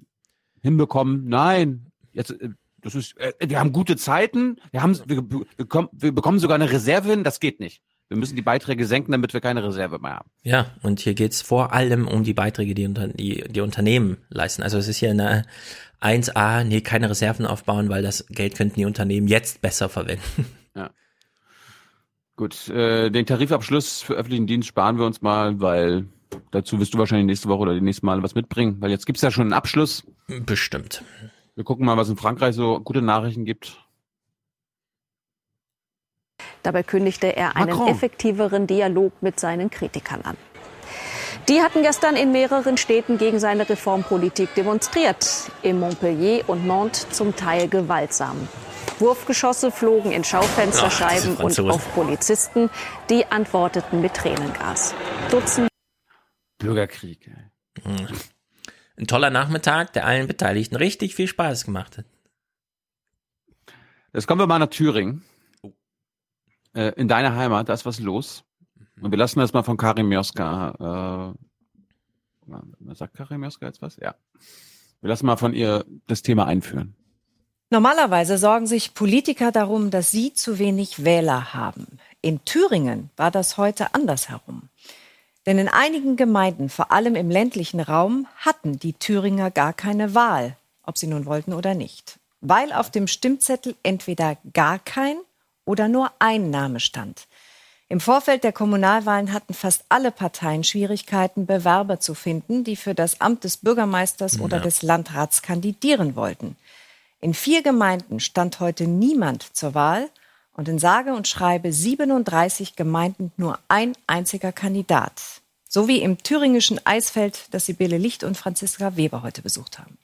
hinbekommen. Nein, jetzt, äh, das ist, äh, wir haben gute Zeiten, wir haben, wir, wir, wir bekommen sogar eine Reserve hin, das geht nicht. Wir müssen die Beiträge senken, damit wir keine Reserve mehr haben. Ja, und hier geht's vor allem um die Beiträge, die, unter, die die Unternehmen leisten. Also es ist hier eine 1a, nee, keine Reserven aufbauen, weil das Geld könnten die Unternehmen jetzt besser verwenden. Ja. Gut, äh, den Tarifabschluss für öffentlichen Dienst sparen wir uns mal, weil dazu wirst du wahrscheinlich nächste Woche oder die nächsten Mal was mitbringen, weil jetzt gibt's ja schon einen Abschluss. Bestimmt. Wir gucken mal, was in Frankreich so gute Nachrichten gibt. Dabei kündigte er einen Macron. effektiveren Dialog mit seinen Kritikern an. Die hatten gestern in mehreren Städten gegen seine Reformpolitik demonstriert. In Montpellier und Nantes zum Teil gewaltsam. Wurfgeschosse flogen in Schaufensterscheiben Ach, und auf Polizisten, die antworteten mit Tränengas. Dutzende Bürgerkrieg. Ey. Ein toller Nachmittag, der allen Beteiligten richtig viel Spaß gemacht hat. Jetzt kommen wir mal nach Thüringen. Äh, in deiner Heimat, da ist was los. Und wir lassen das mal von Karim Joska. Äh, sagt Karim Joska jetzt was? Ja. Wir lassen mal von ihr das Thema einführen. Normalerweise sorgen sich Politiker darum, dass sie zu wenig Wähler haben. In Thüringen war das heute andersherum. Denn in einigen Gemeinden, vor allem im ländlichen Raum, hatten die Thüringer gar keine Wahl, ob sie nun wollten oder nicht. Weil auf dem Stimmzettel entweder gar kein oder nur ein Name stand. Im Vorfeld der Kommunalwahlen hatten fast alle Parteien Schwierigkeiten, Bewerber zu finden, die für das Amt des Bürgermeisters oder Ja. des Landrats kandidieren wollten. In vier Gemeinden stand heute niemand zur Wahl und in sage und schreibe 37 Gemeinden nur ein einziger Kandidat. So wie im thüringischen Eisfeld, das Sibylle Licht und Franziska Weber heute besucht haben.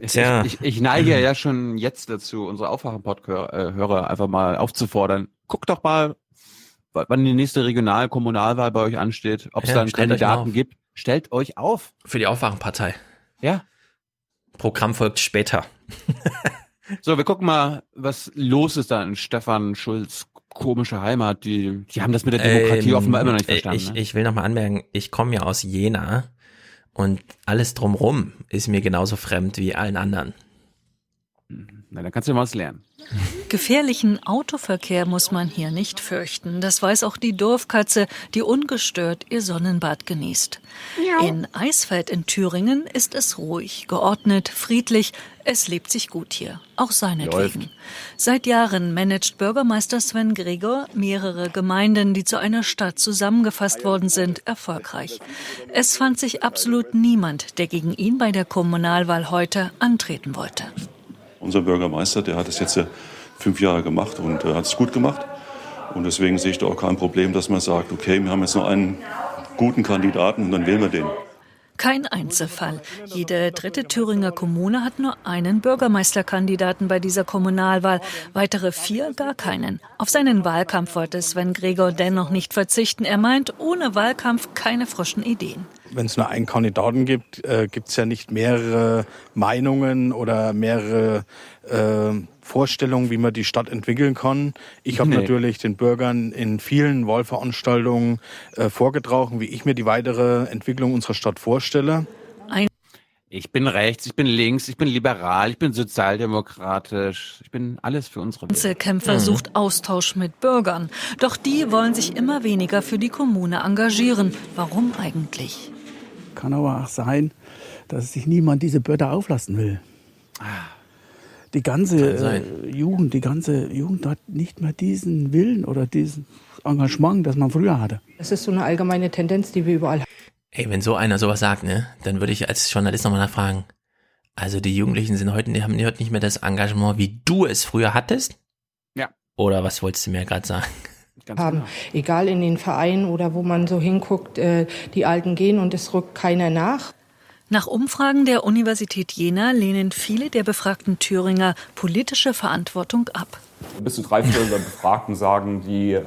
Ich, ich, ich, neige ja schon jetzt dazu, unsere Aufwachen-Podcast-Hörer einfach mal aufzufordern. Guckt doch mal, wann die nächste Regional-Kommunalwahl bei euch ansteht, ob es ja, da einen Kandidaten gibt. Stellt euch auf. Für die Aufwachenpartei. Ja. Programm folgt später. so, wir gucken mal, was los ist da in Stefan Schulz komische Heimat. Die, die haben das mit der Demokratie ähm, offenbar immer noch nicht verstanden. Ich, ne? ich will noch mal anmerken, ich komme ja aus Jena und alles drumrum ist mir genauso fremd wie allen anderen. Na, dann kannst du mal was lernen. Gefährlichen Autoverkehr muss man hier nicht fürchten. Das weiß auch die Dorfkatze, die ungestört ihr Sonnenbad genießt. Ja. In Eisfeld in Thüringen ist es ruhig, geordnet, friedlich. Es lebt sich gut hier, auch seinetwegen. Seit Jahren managt Bürgermeister Sven Gregor mehrere Gemeinden, die zu einer Stadt zusammengefasst worden sind, erfolgreich. Es fand sich absolut niemand, der gegen ihn bei der Kommunalwahl heute antreten wollte. Unser Bürgermeister, der hat es jetzt fünf Jahre gemacht und äh, hat es gut gemacht. Und deswegen sehe ich da auch kein Problem, dass man sagt, okay, wir haben jetzt noch einen guten Kandidaten und dann wählen wir den. Kein Einzelfall. Jede dritte Thüringer Kommune hat nur einen Bürgermeisterkandidaten bei dieser Kommunalwahl, weitere vier gar keinen. Auf seinen Wahlkampf wollte Sven Gregor dennoch nicht verzichten. Er meint, ohne Wahlkampf keine frischen Ideen wenn es nur einen Kandidaten gibt, äh, gibt es ja nicht mehrere Meinungen oder mehrere äh, Vorstellungen, wie man die Stadt entwickeln kann. Ich habe nee. natürlich den Bürgern in vielen Wahlveranstaltungen äh, vorgetragen, wie ich mir die weitere Entwicklung unserer Stadt vorstelle. Ich bin rechts, ich bin links, ich bin liberal, ich bin sozialdemokratisch, ich bin alles für unsere Welt. Einzelkämpfer mhm. sucht Austausch mit Bürgern. Doch die wollen sich immer weniger für die Kommune engagieren. Warum eigentlich? Kann aber auch sein, dass sich niemand diese Börder auflassen will. Die ganze äh, Jugend, die ganze Jugend hat nicht mehr diesen Willen oder diesen Engagement, das man früher hatte. Es ist so eine allgemeine Tendenz, die wir überall haben. Ey, wenn so einer sowas sagt, ne, dann würde ich als Journalist nochmal nachfragen. Also die Jugendlichen sind heute, die haben heute nicht mehr das Engagement, wie du es früher hattest? Ja. Oder was wolltest du mir gerade sagen? Ganz haben. Genau. Egal in den Vereinen oder wo man so hinguckt, äh, die Alten gehen und es rückt keiner nach. Nach Umfragen der Universität Jena lehnen viele der befragten Thüringer politische Verantwortung ab. Bis zu drei Viertel der Befragten sagen, die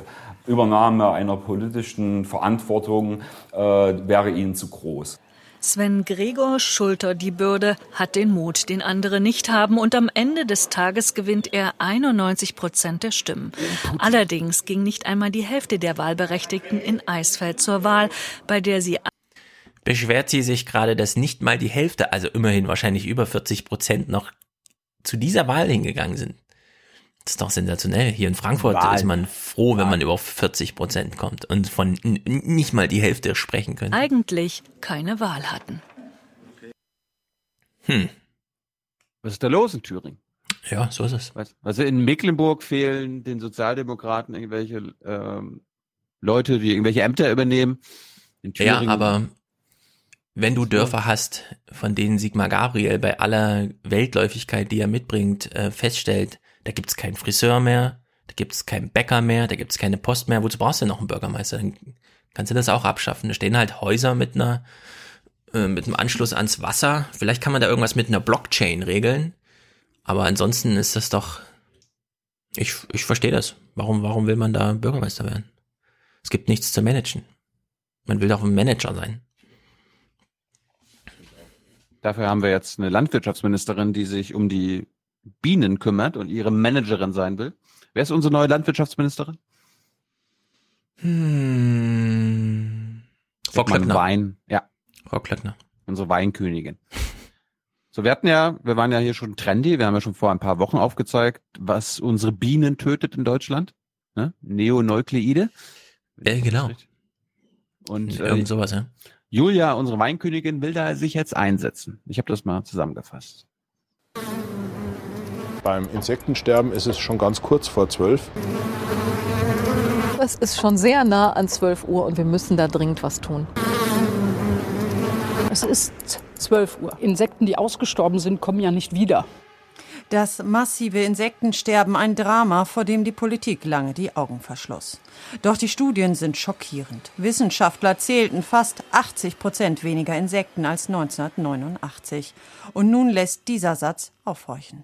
Übernahme einer politischen Verantwortung äh, wäre ihnen zu groß. Sven Gregor schultert die Bürde, hat den Mut, den andere nicht haben und am Ende des Tages gewinnt er 91 Prozent der Stimmen. Allerdings ging nicht einmal die Hälfte der Wahlberechtigten in Eisfeld zur Wahl, bei der sie beschwert sie sich gerade, dass nicht mal die Hälfte, also immerhin wahrscheinlich über 40 Prozent noch zu dieser Wahl hingegangen sind. Das ist doch sensationell. Hier in Frankfurt Wahl. ist man froh, wenn man über 40 Prozent kommt und von nicht mal die Hälfte sprechen können. Eigentlich keine Wahl hatten. Hm. Was ist da los in Thüringen? Ja, so ist es. Also in Mecklenburg fehlen den Sozialdemokraten irgendwelche ähm, Leute, die irgendwelche Ämter übernehmen. ja, aber wenn du Dörfer hast, von denen Sigmar Gabriel bei aller Weltläufigkeit, die er mitbringt, äh, feststellt, da gibt's keinen Friseur mehr, da gibt's keinen Bäcker mehr, da gibt's keine Post mehr. Wozu brauchst du denn noch einen Bürgermeister? Dann kannst du das auch abschaffen. Da stehen halt Häuser mit einer äh, mit einem Anschluss ans Wasser. Vielleicht kann man da irgendwas mit einer Blockchain regeln. Aber ansonsten ist das doch. Ich, ich verstehe das. Warum, warum will man da Bürgermeister werden? Es gibt nichts zu managen. Man will doch ein Manager sein. Dafür haben wir jetzt eine Landwirtschaftsministerin, die sich um die Bienen kümmert und ihre Managerin sein will. Wer ist unsere neue Landwirtschaftsministerin? Hm. Frau Klöckner. Wein, ja. Frau Klöckner. Unsere Weinkönigin. So, wir hatten ja, wir waren ja hier schon trendy, wir haben ja schon vor ein paar Wochen aufgezeigt, was unsere Bienen tötet in Deutschland. Ne? Neonukleide. Äh, genau. Und äh, irgend sowas, ja. Julia, unsere Weinkönigin, will da sich jetzt einsetzen. Ich habe das mal zusammengefasst. Beim Insektensterben ist es schon ganz kurz vor zwölf. Es ist schon sehr nah an 12 Uhr und wir müssen da dringend was tun. Es ist 12 Uhr. Insekten, die ausgestorben sind, kommen ja nicht wieder. Das massive Insektensterben ein Drama, vor dem die Politik lange die Augen verschloss. Doch die Studien sind schockierend. Wissenschaftler zählten fast 80 Prozent weniger Insekten als 1989. Und nun lässt dieser Satz aufhorchen.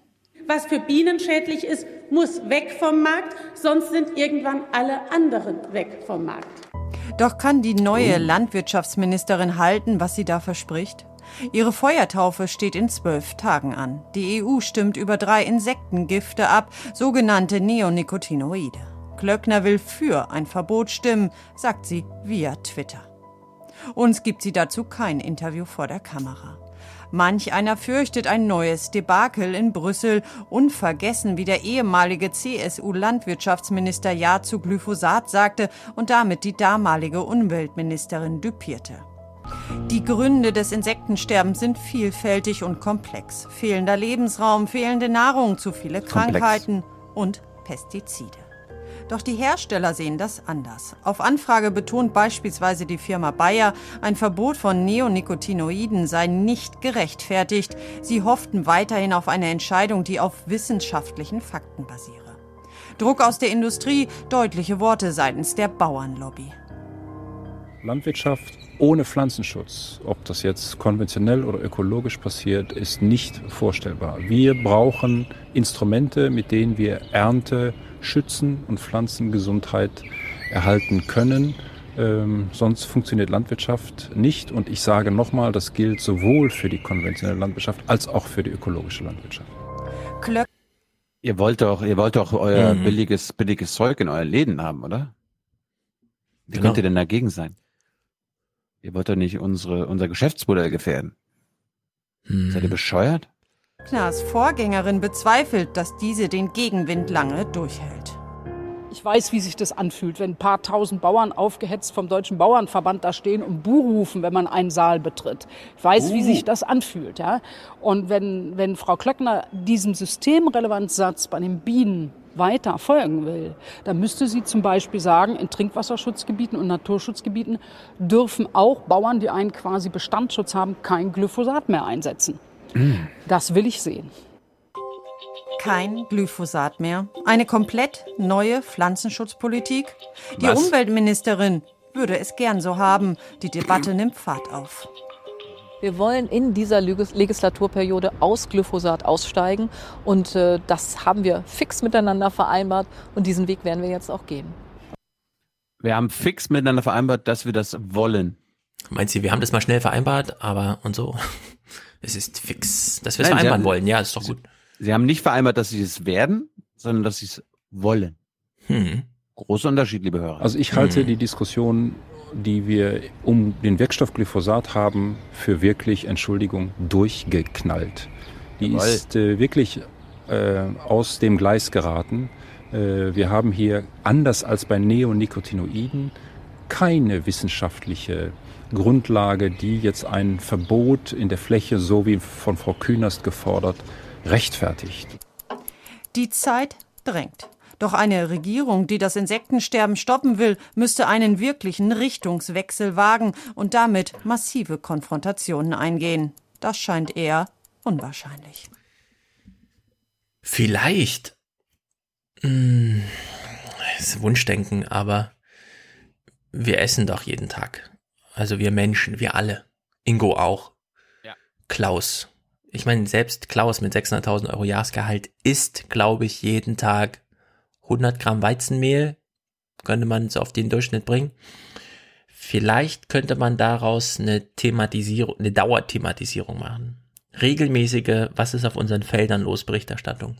Was für Bienen schädlich ist, muss weg vom Markt, sonst sind irgendwann alle anderen weg vom Markt. Doch kann die neue Landwirtschaftsministerin halten, was sie da verspricht? Ihre Feuertaufe steht in zwölf Tagen an. Die EU stimmt über drei Insektengifte ab, sogenannte Neonicotinoide. Klöckner will für ein Verbot stimmen, sagt sie via Twitter. Uns gibt sie dazu kein Interview vor der Kamera. Manch einer fürchtet ein neues Debakel in Brüssel, unvergessen, wie der ehemalige CSU-Landwirtschaftsminister Ja zu Glyphosat sagte und damit die damalige Umweltministerin düpierte. Die Gründe des Insektensterbens sind vielfältig und komplex. Fehlender Lebensraum, fehlende Nahrung, zu viele Krankheiten komplex. und Pestizide. Doch die Hersteller sehen das anders. Auf Anfrage betont beispielsweise die Firma Bayer, ein Verbot von Neonicotinoiden sei nicht gerechtfertigt. Sie hofften weiterhin auf eine Entscheidung, die auf wissenschaftlichen Fakten basiere. Druck aus der Industrie, deutliche Worte seitens der Bauernlobby. Landwirtschaft ohne Pflanzenschutz, ob das jetzt konventionell oder ökologisch passiert, ist nicht vorstellbar. Wir brauchen Instrumente, mit denen wir Ernte schützen und Pflanzengesundheit erhalten können. Ähm, sonst funktioniert Landwirtschaft nicht. Und ich sage nochmal, das gilt sowohl für die konventionelle Landwirtschaft als auch für die ökologische Landwirtschaft. Klöck. Ihr wollt doch, ihr wollt doch euer mhm. billiges, billiges Zeug in euren Läden haben, oder? Wie genau. könnt ihr denn dagegen sein? Ihr wollt doch nicht unsere, unser Geschäftsmodell gefährden. Mhm. Seid ihr bescheuert? Knars Vorgängerin bezweifelt, dass diese den Gegenwind lange durchhält. Ich weiß, wie sich das anfühlt, wenn ein paar tausend Bauern aufgehetzt vom Deutschen Bauernverband da stehen und Buh rufen, wenn man einen Saal betritt. Ich weiß, uh. wie sich das anfühlt. Ja? Und wenn, wenn Frau Klöckner diesem Systemrelevanzsatz bei den Bienen weiter folgen will, dann müsste sie zum Beispiel sagen, in Trinkwasserschutzgebieten und Naturschutzgebieten dürfen auch Bauern, die einen quasi Bestandsschutz haben, kein Glyphosat mehr einsetzen. Das will ich sehen. Kein Glyphosat mehr. Eine komplett neue Pflanzenschutzpolitik. Die Was? Umweltministerin würde es gern so haben. Die Debatte nimmt Fahrt auf. Wir wollen in dieser Legislaturperiode aus Glyphosat aussteigen und äh, das haben wir fix miteinander vereinbart und diesen Weg werden wir jetzt auch gehen. Wir haben fix miteinander vereinbart, dass wir das wollen. Meint sie, wir haben das mal schnell vereinbart, aber und so. Es ist fix, dass wir es vereinbaren haben, wollen. Ja, ist doch gut. Sie, sie, haben nicht vereinbart, dass sie es werden, sondern dass sie es wollen. Hm. Großer Unterschied, liebe Hörer. Also ich halte hm. die Diskussion, die wir um den Wirkstoff Glyphosat haben, für wirklich, Entschuldigung, durchgeknallt. Die Jawohl. ist äh, wirklich äh, aus dem Gleis geraten. Äh, wir haben hier, anders als bei Neonicotinoiden, keine wissenschaftliche Grundlage, die jetzt ein Verbot in der Fläche, so wie von Frau Künast gefordert, rechtfertigt. Die Zeit drängt. Doch eine Regierung, die das Insektensterben stoppen will, müsste einen wirklichen Richtungswechsel wagen und damit massive Konfrontationen eingehen. Das scheint eher unwahrscheinlich. Vielleicht. Hm, ist Wunschdenken, aber wir essen doch jeden Tag. Also wir Menschen, wir alle. Ingo auch. Ja. Klaus. Ich meine, selbst Klaus mit 600.000 Euro Jahresgehalt isst, glaube ich, jeden Tag 100 Gramm Weizenmehl. Könnte man es auf den Durchschnitt bringen. Vielleicht könnte man daraus eine Thematisierung, eine Dauerthematisierung machen. Regelmäßige, was ist auf unseren Feldern los, Berichterstattung.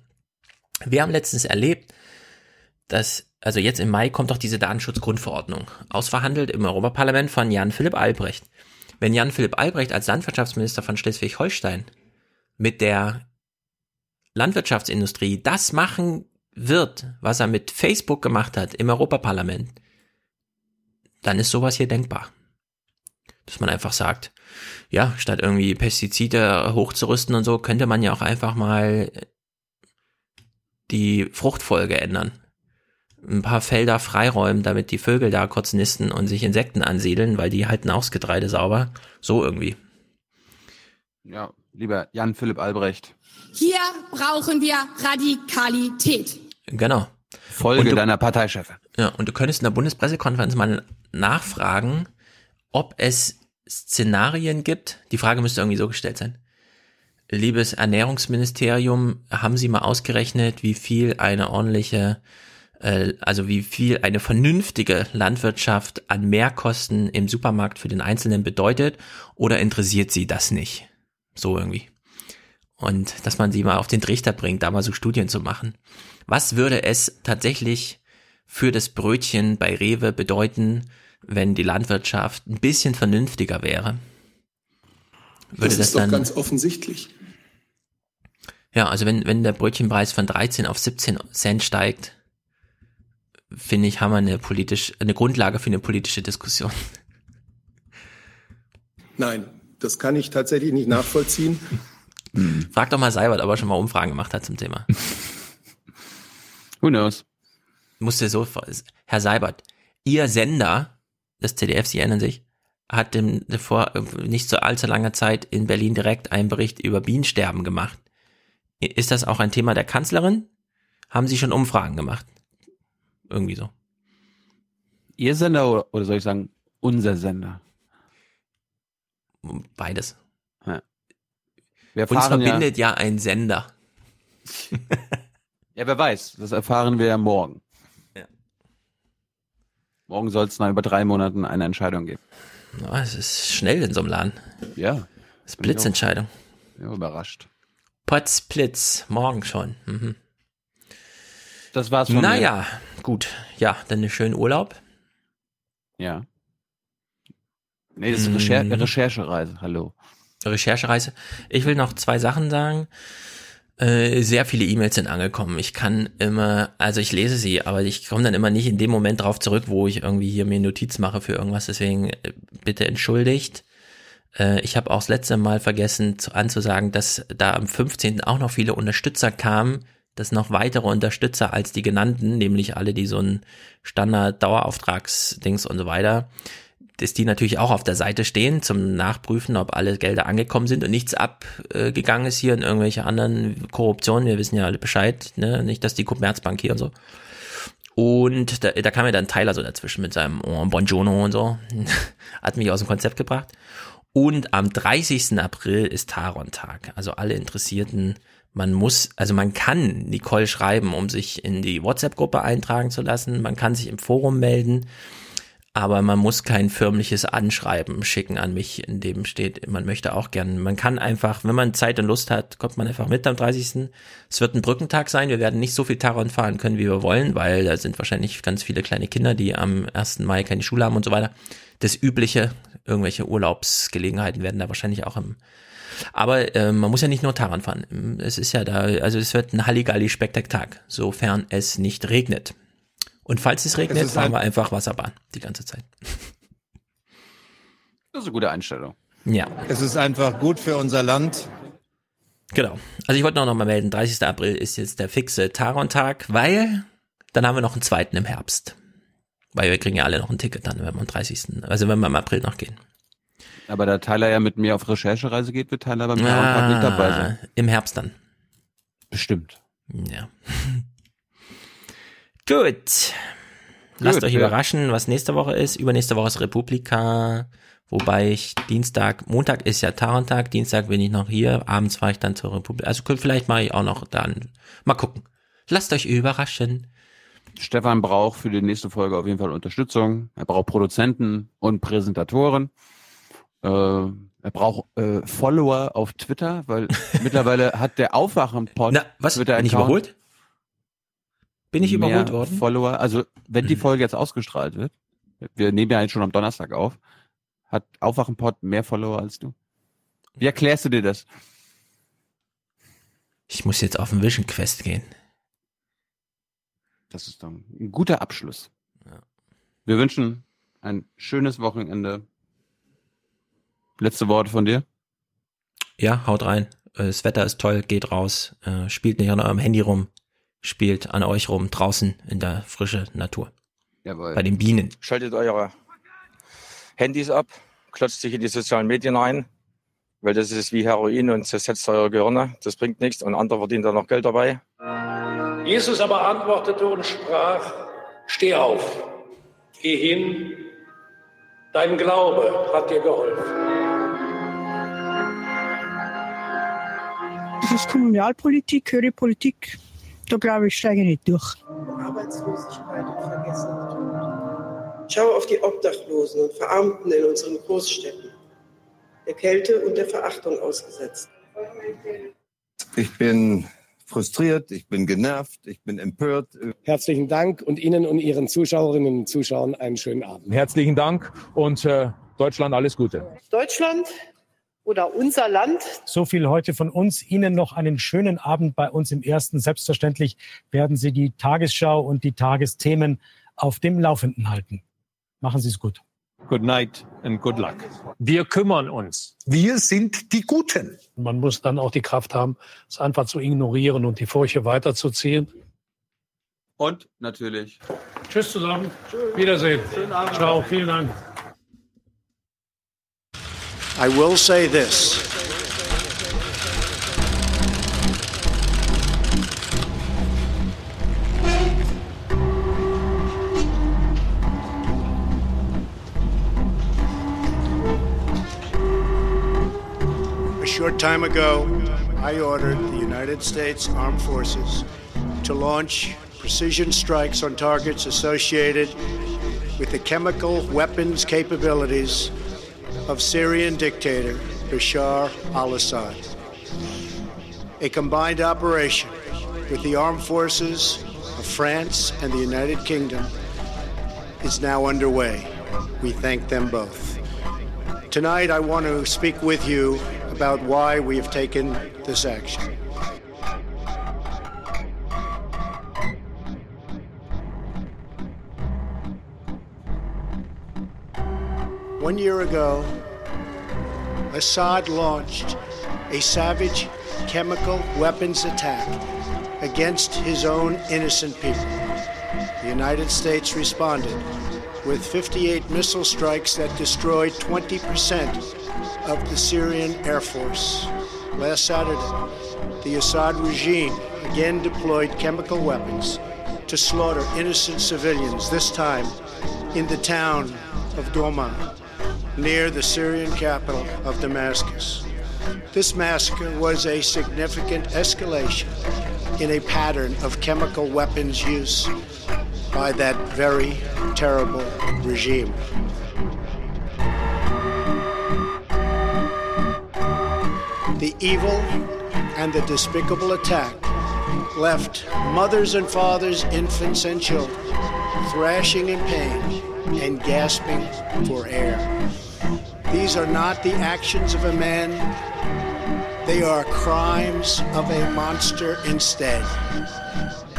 Wir haben letztens erlebt, dass also jetzt im Mai kommt doch diese Datenschutzgrundverordnung, ausverhandelt im Europaparlament von Jan-Philipp Albrecht. Wenn Jan-Philipp Albrecht als Landwirtschaftsminister von Schleswig-Holstein mit der Landwirtschaftsindustrie das machen wird, was er mit Facebook gemacht hat im Europaparlament, dann ist sowas hier denkbar. Dass man einfach sagt, ja, statt irgendwie Pestizide hochzurüsten und so, könnte man ja auch einfach mal die Fruchtfolge ändern ein paar Felder freiräumen, damit die Vögel da kurz nisten und sich Insekten ansiedeln, weil die halten auch das Getreide sauber. So irgendwie. Ja, lieber Jan Philipp Albrecht. Hier brauchen wir Radikalität. Genau. Folge du, deiner Parteichefin. Ja, und du könntest in der Bundespressekonferenz mal nachfragen, ob es Szenarien gibt. Die Frage müsste irgendwie so gestellt sein. Liebes Ernährungsministerium, haben Sie mal ausgerechnet, wie viel eine ordentliche, äh, also wie viel eine vernünftige Landwirtschaft an Mehrkosten im Supermarkt für den Einzelnen bedeutet? Oder interessiert Sie das nicht? So irgendwie. Und dass man sie mal auf den Trichter bringt, da mal so Studien zu machen. Was würde es tatsächlich für das Brötchen bei Rewe bedeuten, wenn die Landwirtschaft ein bisschen vernünftiger wäre? Würde das, das ist dann, doch ganz offensichtlich. Ja, also wenn, wenn der Brötchenpreis von 13 auf 17 Cent steigt, finde ich, haben wir eine politisch, eine Grundlage für eine politische Diskussion. Nein, das kann ich tatsächlich nicht nachvollziehen. Frag doch mal Seibert, ob er schon mal Umfragen gemacht hat zum Thema. Who knows? Musste so, Herr Seibert, Ihr Sender, das ZDF, Sie erinnern sich, hat dem, vor nicht so allzu langer Zeit in Berlin direkt einen Bericht über Bienensterben gemacht. Ist das auch ein Thema der Kanzlerin? Haben Sie schon Umfragen gemacht? Irgendwie so. Ihr Sender oder, oder soll ich sagen, unser Sender? Beides. Ja. Wir Uns verbindet ja, ja ein Sender. ja, wer weiß. Das erfahren wir ja morgen. Ja. Morgen soll es nach über drei Monaten eine Entscheidung geben. Oh, es ist schnell in so einem Laden. Ja. Das ist Blitzentscheidung. Ja, überrascht. Potzblitz, morgen schon. Mhm. Das war's von naja, mir. gut. Ja, dann einen schönen Urlaub. Ja. Nee, das ist Recher mhm. Recherchereise. Hallo. Recherchereise. Ich will noch zwei Sachen sagen. Äh, sehr viele E-Mails sind angekommen. Ich kann immer, also ich lese sie, aber ich komme dann immer nicht in dem Moment drauf zurück, wo ich irgendwie hier mir Notiz mache für irgendwas. Deswegen äh, bitte entschuldigt. Äh, ich habe auch das letzte Mal vergessen zu, anzusagen, dass da am 15. auch noch viele Unterstützer kamen, dass noch weitere Unterstützer als die genannten, nämlich alle, die so ein Standard-Dauerauftragsdings und so weiter, dass die natürlich auch auf der Seite stehen zum Nachprüfen, ob alle Gelder angekommen sind und nichts abgegangen ist hier in irgendwelche anderen Korruptionen. Wir wissen ja alle Bescheid, ne? nicht, dass die Commerzbank hier und so. Und da, da kam ja dann Tyler so dazwischen mit seinem oh, Bonjono und so. Hat mich aus dem Konzept gebracht. Und am 30. April ist Taron-Tag. Also alle Interessierten, man muss, also man kann Nicole schreiben, um sich in die WhatsApp-Gruppe eintragen zu lassen. Man kann sich im Forum melden aber man muss kein förmliches Anschreiben schicken an mich, in dem steht, man möchte auch gern. Man kann einfach, wenn man Zeit und Lust hat, kommt man einfach mit am 30. Es wird ein Brückentag sein. Wir werden nicht so viel Taron fahren können, wie wir wollen, weil da sind wahrscheinlich ganz viele kleine Kinder, die am 1. Mai keine Schule haben und so weiter. Das übliche, irgendwelche Urlaubsgelegenheiten werden da wahrscheinlich auch im aber äh, man muss ja nicht nur Taran fahren. Es ist ja da, also es wird ein Halligalli-Spektaktag, sofern es nicht regnet. Und falls es regnet, es fahren wir einfach Wasserbahn die ganze Zeit. Das ist eine gute Einstellung. Ja. Es ist einfach gut für unser Land. Genau. Also ich wollte noch mal melden, 30. April ist jetzt der fixe Taron-Tag, weil dann haben wir noch einen zweiten im Herbst. Weil wir kriegen ja alle noch ein Ticket dann, wenn wir am 30. Also wenn wir im April noch gehen. Aber da Tyler ja mit mir auf Recherchereise geht, wird Tyler beim Taron-Tag nicht dabei sein. Im Herbst dann. Bestimmt. Ja. Gut. Lasst Gut, euch ja. überraschen, was nächste Woche ist. Übernächste Woche ist Republika. Wobei ich Dienstag, Montag ist ja Tarentag, Dienstag bin ich noch hier, abends fahre ich dann zur Republik. Also vielleicht mache ich auch noch dann. Mal gucken. Lasst euch überraschen. Stefan braucht für die nächste Folge auf jeden Fall Unterstützung. Er braucht Produzenten und Präsentatoren. Äh, er braucht äh, Follower auf Twitter, weil mittlerweile hat der Aufwachen-Pod was? Twitter Bin ich überholt? Bin ich überholt worden? Follower, also wenn die. Folge jetzt ausgestrahlt wird, wir nehmen ja jetzt schon am Donnerstag auf, hat Aufwachenpod mehr Follower als du. Wie erklärst du dir das? Ich muss jetzt auf den Vision Quest gehen. Das ist dann ein guter Abschluss. Ja. Wir wünschen ein schönes Wochenende. Letzte Worte von dir? Ja, haut rein. Das Wetter ist toll, geht raus, äh, spielt nicht an eurem Handy rum, spielt an euch rum, draußen in der frischen Natur. Jawohl. Bei den Bienen. Schaltet eure Handys ab, klotzt sich in die sozialen Medien ein weil das ist wie Heroin und zersetzt eure Gehirne. Das bringt nichts und andere verdienen da noch Geld dabei. Jesus aber antwortete und sprach, steh auf, geh hin, dein Glaube hat dir geholfen. Das ist Kommunalpolitik, höhere Politik. Da glaube ich, steige ich nicht durch. Arbeitslosigkeit und Vergessenheit. Schau auf die Obdachlosen und Verarmten in unseren Großstädten der Kälte und der Verachtung ausgesetzt. Ich bin frustriert, ich bin genervt, ich bin empört. Herzlichen Dank und Ihnen und Ihren Zuschauerinnen und Zuschauern einen schönen Abend. Herzlichen Dank und äh, Deutschland alles Gute. Deutschland oder unser Land. So viel heute von uns. Ihnen noch einen schönen Abend bei uns im Ersten. Selbstverständlich werden Sie die Tagesschau und die Tagesthemen auf dem Laufenden halten. Machen Sie es gut. Good night and good luck. Wir kümmern uns. Wir sind die Guten. Man muss dann auch die Kraft haben, es einfach zu ignorieren und die Furche weiterzuziehen. Und natürlich. Tschüss zusammen. Tschüss. Wiedersehen. Schönen Abend. Ciao. Vielen Dank. I will say this. Short time ago, I ordered the United States Armed Forces to launch precision strikes on targets associated with the chemical weapons capabilities of Syrian dictator Bashar al Assad. A combined operation with the armed forces of France and the United Kingdom is now underway. We thank them both. Tonight, I want to speak with you about why we have taken this action. One year ago, Assad launched a savage chemical weapons attack against his own innocent people. The United States responded with 58 missile strikes that destroyed 20 percent of the Syrian Air Force. Last Saturday, the Assad regime again deployed chemical weapons to slaughter innocent civilians, this time in the town of Douma, near the Syrian capital of Damascus. This massacre was a significant escalation in a pattern of chemical weapons use by that very terrible regime. The evil and the despicable attack left mothers and fathers, infants and children thrashing in pain and gasping for air. These are not the actions of a man, they are crimes of a monster instead.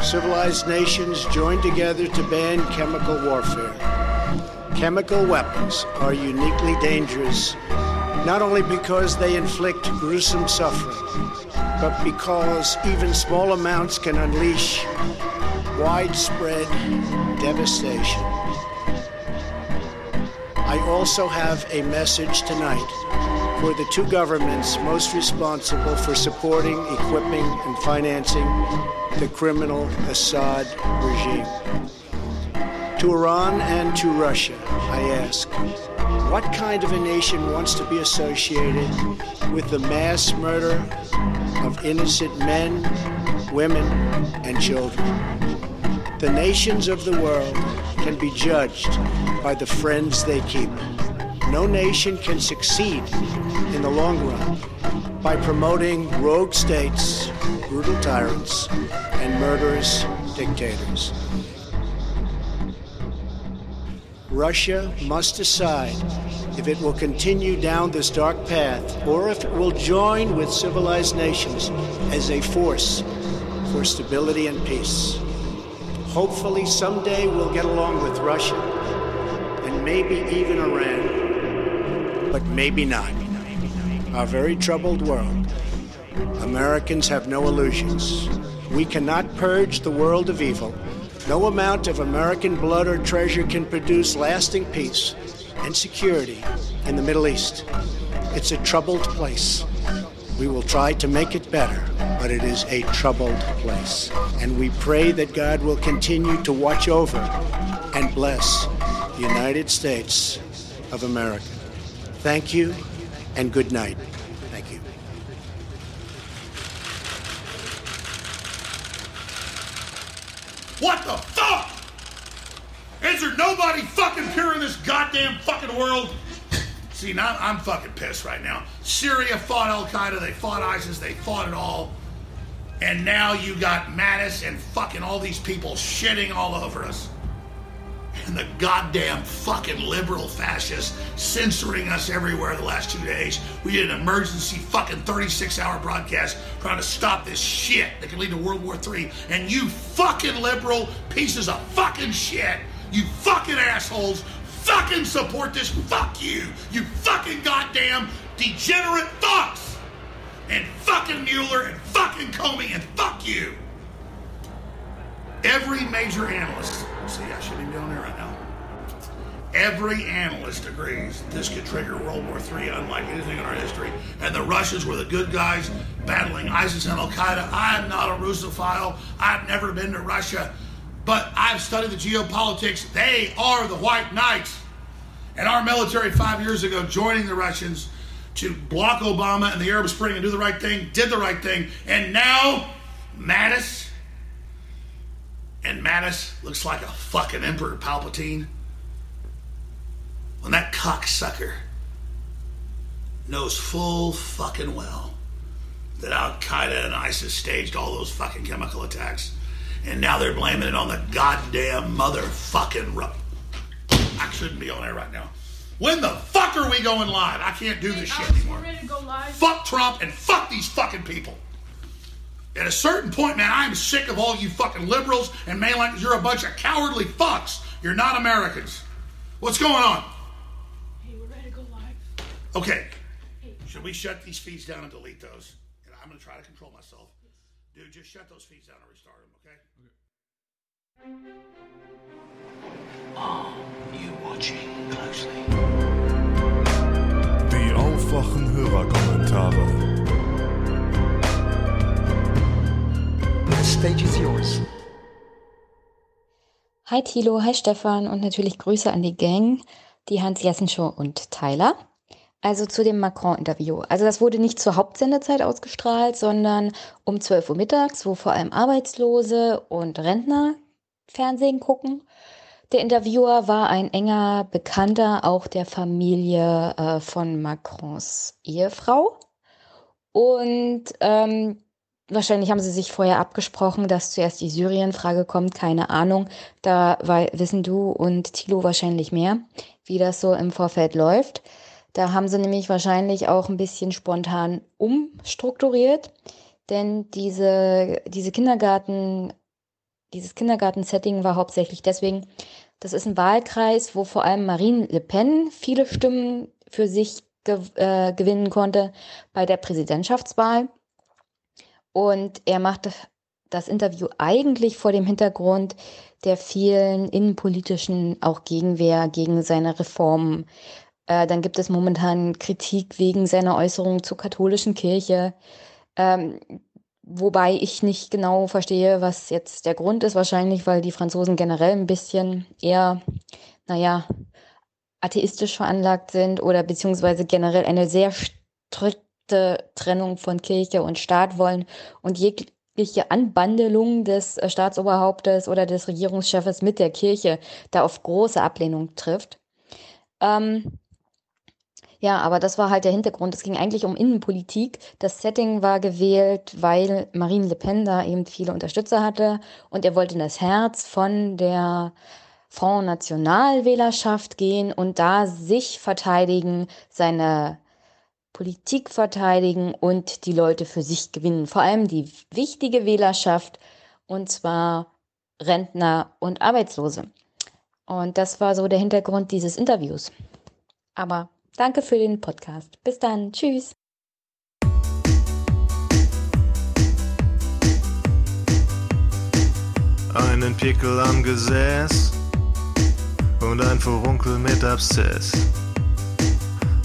Civilized nations join together to ban chemical warfare. Chemical weapons are uniquely dangerous not only because they inflict gruesome suffering, but because even small amounts can unleash widespread devastation. I also have a message tonight for the two governments most responsible for supporting, equipping, and financing the criminal Assad regime. To Iran and to Russia, I ask what kind of a nation wants to be associated with the mass murder of innocent men, women, and children? The nations of the world can be judged by the friends they keep. No nation can succeed in the long run by promoting rogue states, brutal tyrants, and murderous dictators. Russia must decide if it will continue down this dark path or if it will join with civilized nations as a force for stability and peace. Hopefully, someday we'll get along with Russia and maybe even Iran, but maybe not. Our very troubled world. Americans have no illusions. We cannot purge the world of evil no amount of American blood or treasure can produce lasting peace and security in the Middle East. It's a troubled place. We will try to make it better, but it is a troubled place. And we pray that God will continue to watch over and bless the United States of America. Thank you and good night. Thank you. What the fuck? Is there nobody fucking pure in this goddamn fucking world? See, now I'm fucking pissed right now. Syria fought Al Qaeda, they fought ISIS, they fought it all. And now you got Mattis and fucking all these people shitting all over us. And the goddamn fucking liberal fascists censoring us everywhere the last two days. We did an emergency fucking 36 hour broadcast trying to stop this shit that could lead to World War III. And you fucking liberal pieces of fucking shit, you fucking assholes, fucking support this. Fuck you. You fucking goddamn degenerate fucks. And fucking Mueller and fucking Comey and fuck you. Every major analyst, see, I shouldn't even be on there right now. Every analyst agrees this could trigger World War III unlike anything in our history. And the Russians were the good guys battling ISIS and Al Qaeda. I'm not a Russophile. I've never been to Russia. But I've studied the geopolitics. They are the white knights. And our military five years ago joining the Russians to block Obama and the Arab Spring and do the right thing, did the right thing. And now, Mattis, and Mattis looks like a fucking Emperor Palpatine. When that cocksucker knows full fucking well that Al Qaeda and ISIS staged all those fucking chemical attacks, and now they're blaming it on the goddamn motherfucking. Ru- I shouldn't be on air right now. When the fuck are we going live? I can't do this shit anymore. Fuck Trump and fuck these fucking people. At a certain point, man, I'm sick of all you fucking liberals and mainlanders. You're a bunch of cowardly fucks. You're not Americans. What's going on? Hey, we're ready to go live. Okay. Hey. Should we shut these feeds down and delete those? And I'm going to try to control myself. Dude, just shut those feeds Are you watching closely? Die aufwachen Hörerkommentare. The stage is yours. Hi Thilo, hi Stefan und natürlich Grüße an die Gang, die Hans Jessen Show und Tyler. Also zu dem Macron-Interview. Also das wurde nicht zur Hauptsendezeit ausgestrahlt, sondern um 12 Uhr mittags, wo vor allem Arbeitslose und Rentner Fernsehen gucken. Der Interviewer war ein enger Bekannter auch der Familie äh, von Macrons Ehefrau. Und ähm, wahrscheinlich haben sie sich vorher abgesprochen, dass zuerst die Syrien-Frage kommt. Keine Ahnung. Da wissen du und Thilo wahrscheinlich mehr, wie das so im Vorfeld läuft. Da haben sie nämlich wahrscheinlich auch ein bisschen spontan umstrukturiert. Denn diese, diese Kindergarten, dieses Kindergarten-Setting war hauptsächlich deswegen, das ist ein Wahlkreis, wo vor allem Marine Le Pen viele Stimmen für sich ge äh, gewinnen konnte bei der Präsidentschaftswahl. Und er machte das Interview eigentlich vor dem Hintergrund der vielen innenpolitischen auch Gegenwehr gegen seine Reformen. Äh, dann gibt es momentan Kritik wegen seiner Äußerungen zur katholischen Kirche. Ähm, wobei ich nicht genau verstehe, was jetzt der Grund ist. Wahrscheinlich, weil die Franzosen generell ein bisschen eher, naja, atheistisch veranlagt sind oder beziehungsweise generell eine sehr strikte Trennung von Kirche und Staat wollen und jegliche Anbandelung des äh, Staatsoberhauptes oder des Regierungschefs mit der Kirche da auf große Ablehnung trifft. Ähm, ja, aber das war halt der Hintergrund. Es ging eigentlich um Innenpolitik. Das Setting war gewählt, weil Marine Le Pen da eben viele Unterstützer hatte und er wollte in das Herz von der Front National Wählerschaft gehen und da sich verteidigen, seine Politik verteidigen und die Leute für sich gewinnen. Vor allem die wichtige Wählerschaft und zwar Rentner und Arbeitslose. Und das war so der Hintergrund dieses Interviews. Aber Danke für den Podcast. Bis dann. Tschüss. Einen Pickel am Gesäß und ein Furunkel mit Abszess.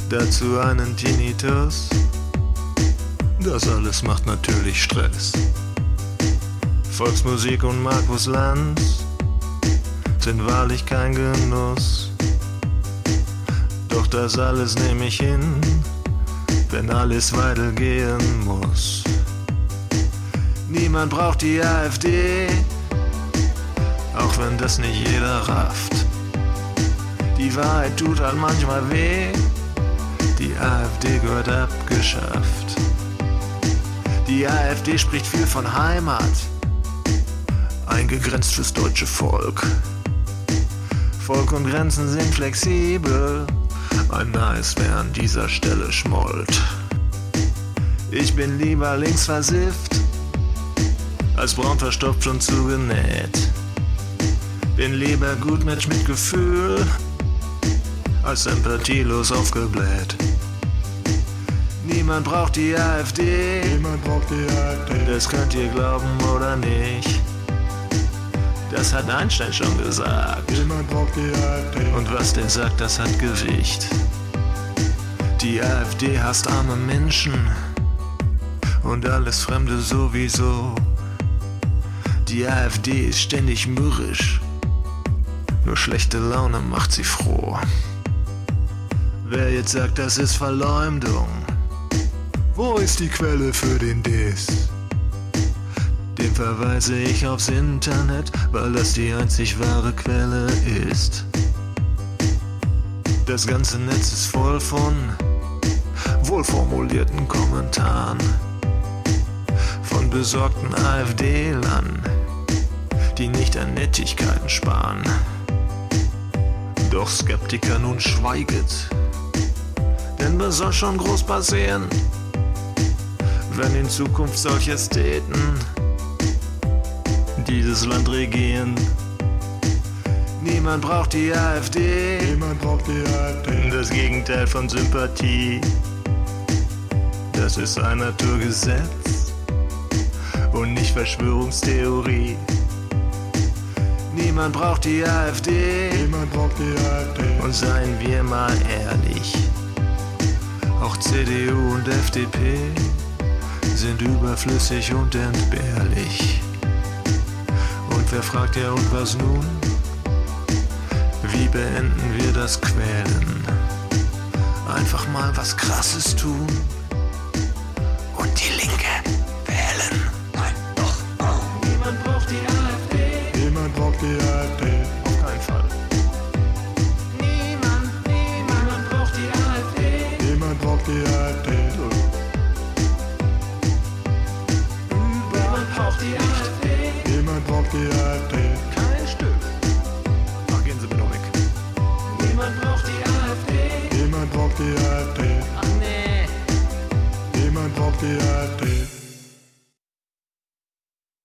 dazu einen Tinnitus. Das alles macht natürlich Stress. Volksmusik und Markus Lanz sind wahrlich kein Genuss. Doch das alles nehme ich hin, wenn alles weitergehen muss. Niemand braucht die AfD, auch wenn das nicht jeder rafft. Die Wahrheit tut halt manchmal weh, die AfD gehört abgeschafft. Die AfD spricht viel von Heimat, eingegrenzt fürs deutsche Volk. Volk und Grenzen sind flexibel, ein Nice wer an dieser Stelle schmollt. Ich bin lieber links versifft, als braun verstopft und zugenäht. Bin lieber Gutmensch mit Gefühl, als sympathielos aufgebläht. Niemand braucht die AfD. Niemand braucht die AfD. Das könnt ihr glauben oder nicht. Das hat Einstein schon gesagt. Und was der sagt, das hat Gewicht. Die AfD hasst arme Menschen und alles Fremde sowieso. Die AfD ist ständig mürrisch, nur schlechte Laune macht sie froh. Wer jetzt sagt, das ist Verleumdung, wo ist die Quelle für den Diss? Den verweise ich aufs Internet, weil das die einzig wahre Quelle ist. Das ganze Netz ist voll von wohlformulierten Kommentaren von besorgten AfD-Lern, die nicht an Nettigkeiten sparen. Doch Skeptiker nun schweiget, denn was soll schon groß passieren? wenn in Zukunft solche Ästheten dieses Land regieren. Niemand braucht die AfD. Niemand braucht die AfD. Das Gegenteil von Sympathie. Das ist ein Naturgesetz und nicht Verschwörungstheorie. Niemand braucht die AfD. Niemand braucht die AfD. Und seien wir mal ehrlich, auch CDU und FDP sind überflüssig und entbehrlich. Und wer fragt ja und was nun? Wie beenden wir das Quälen? Einfach mal was Krasses tun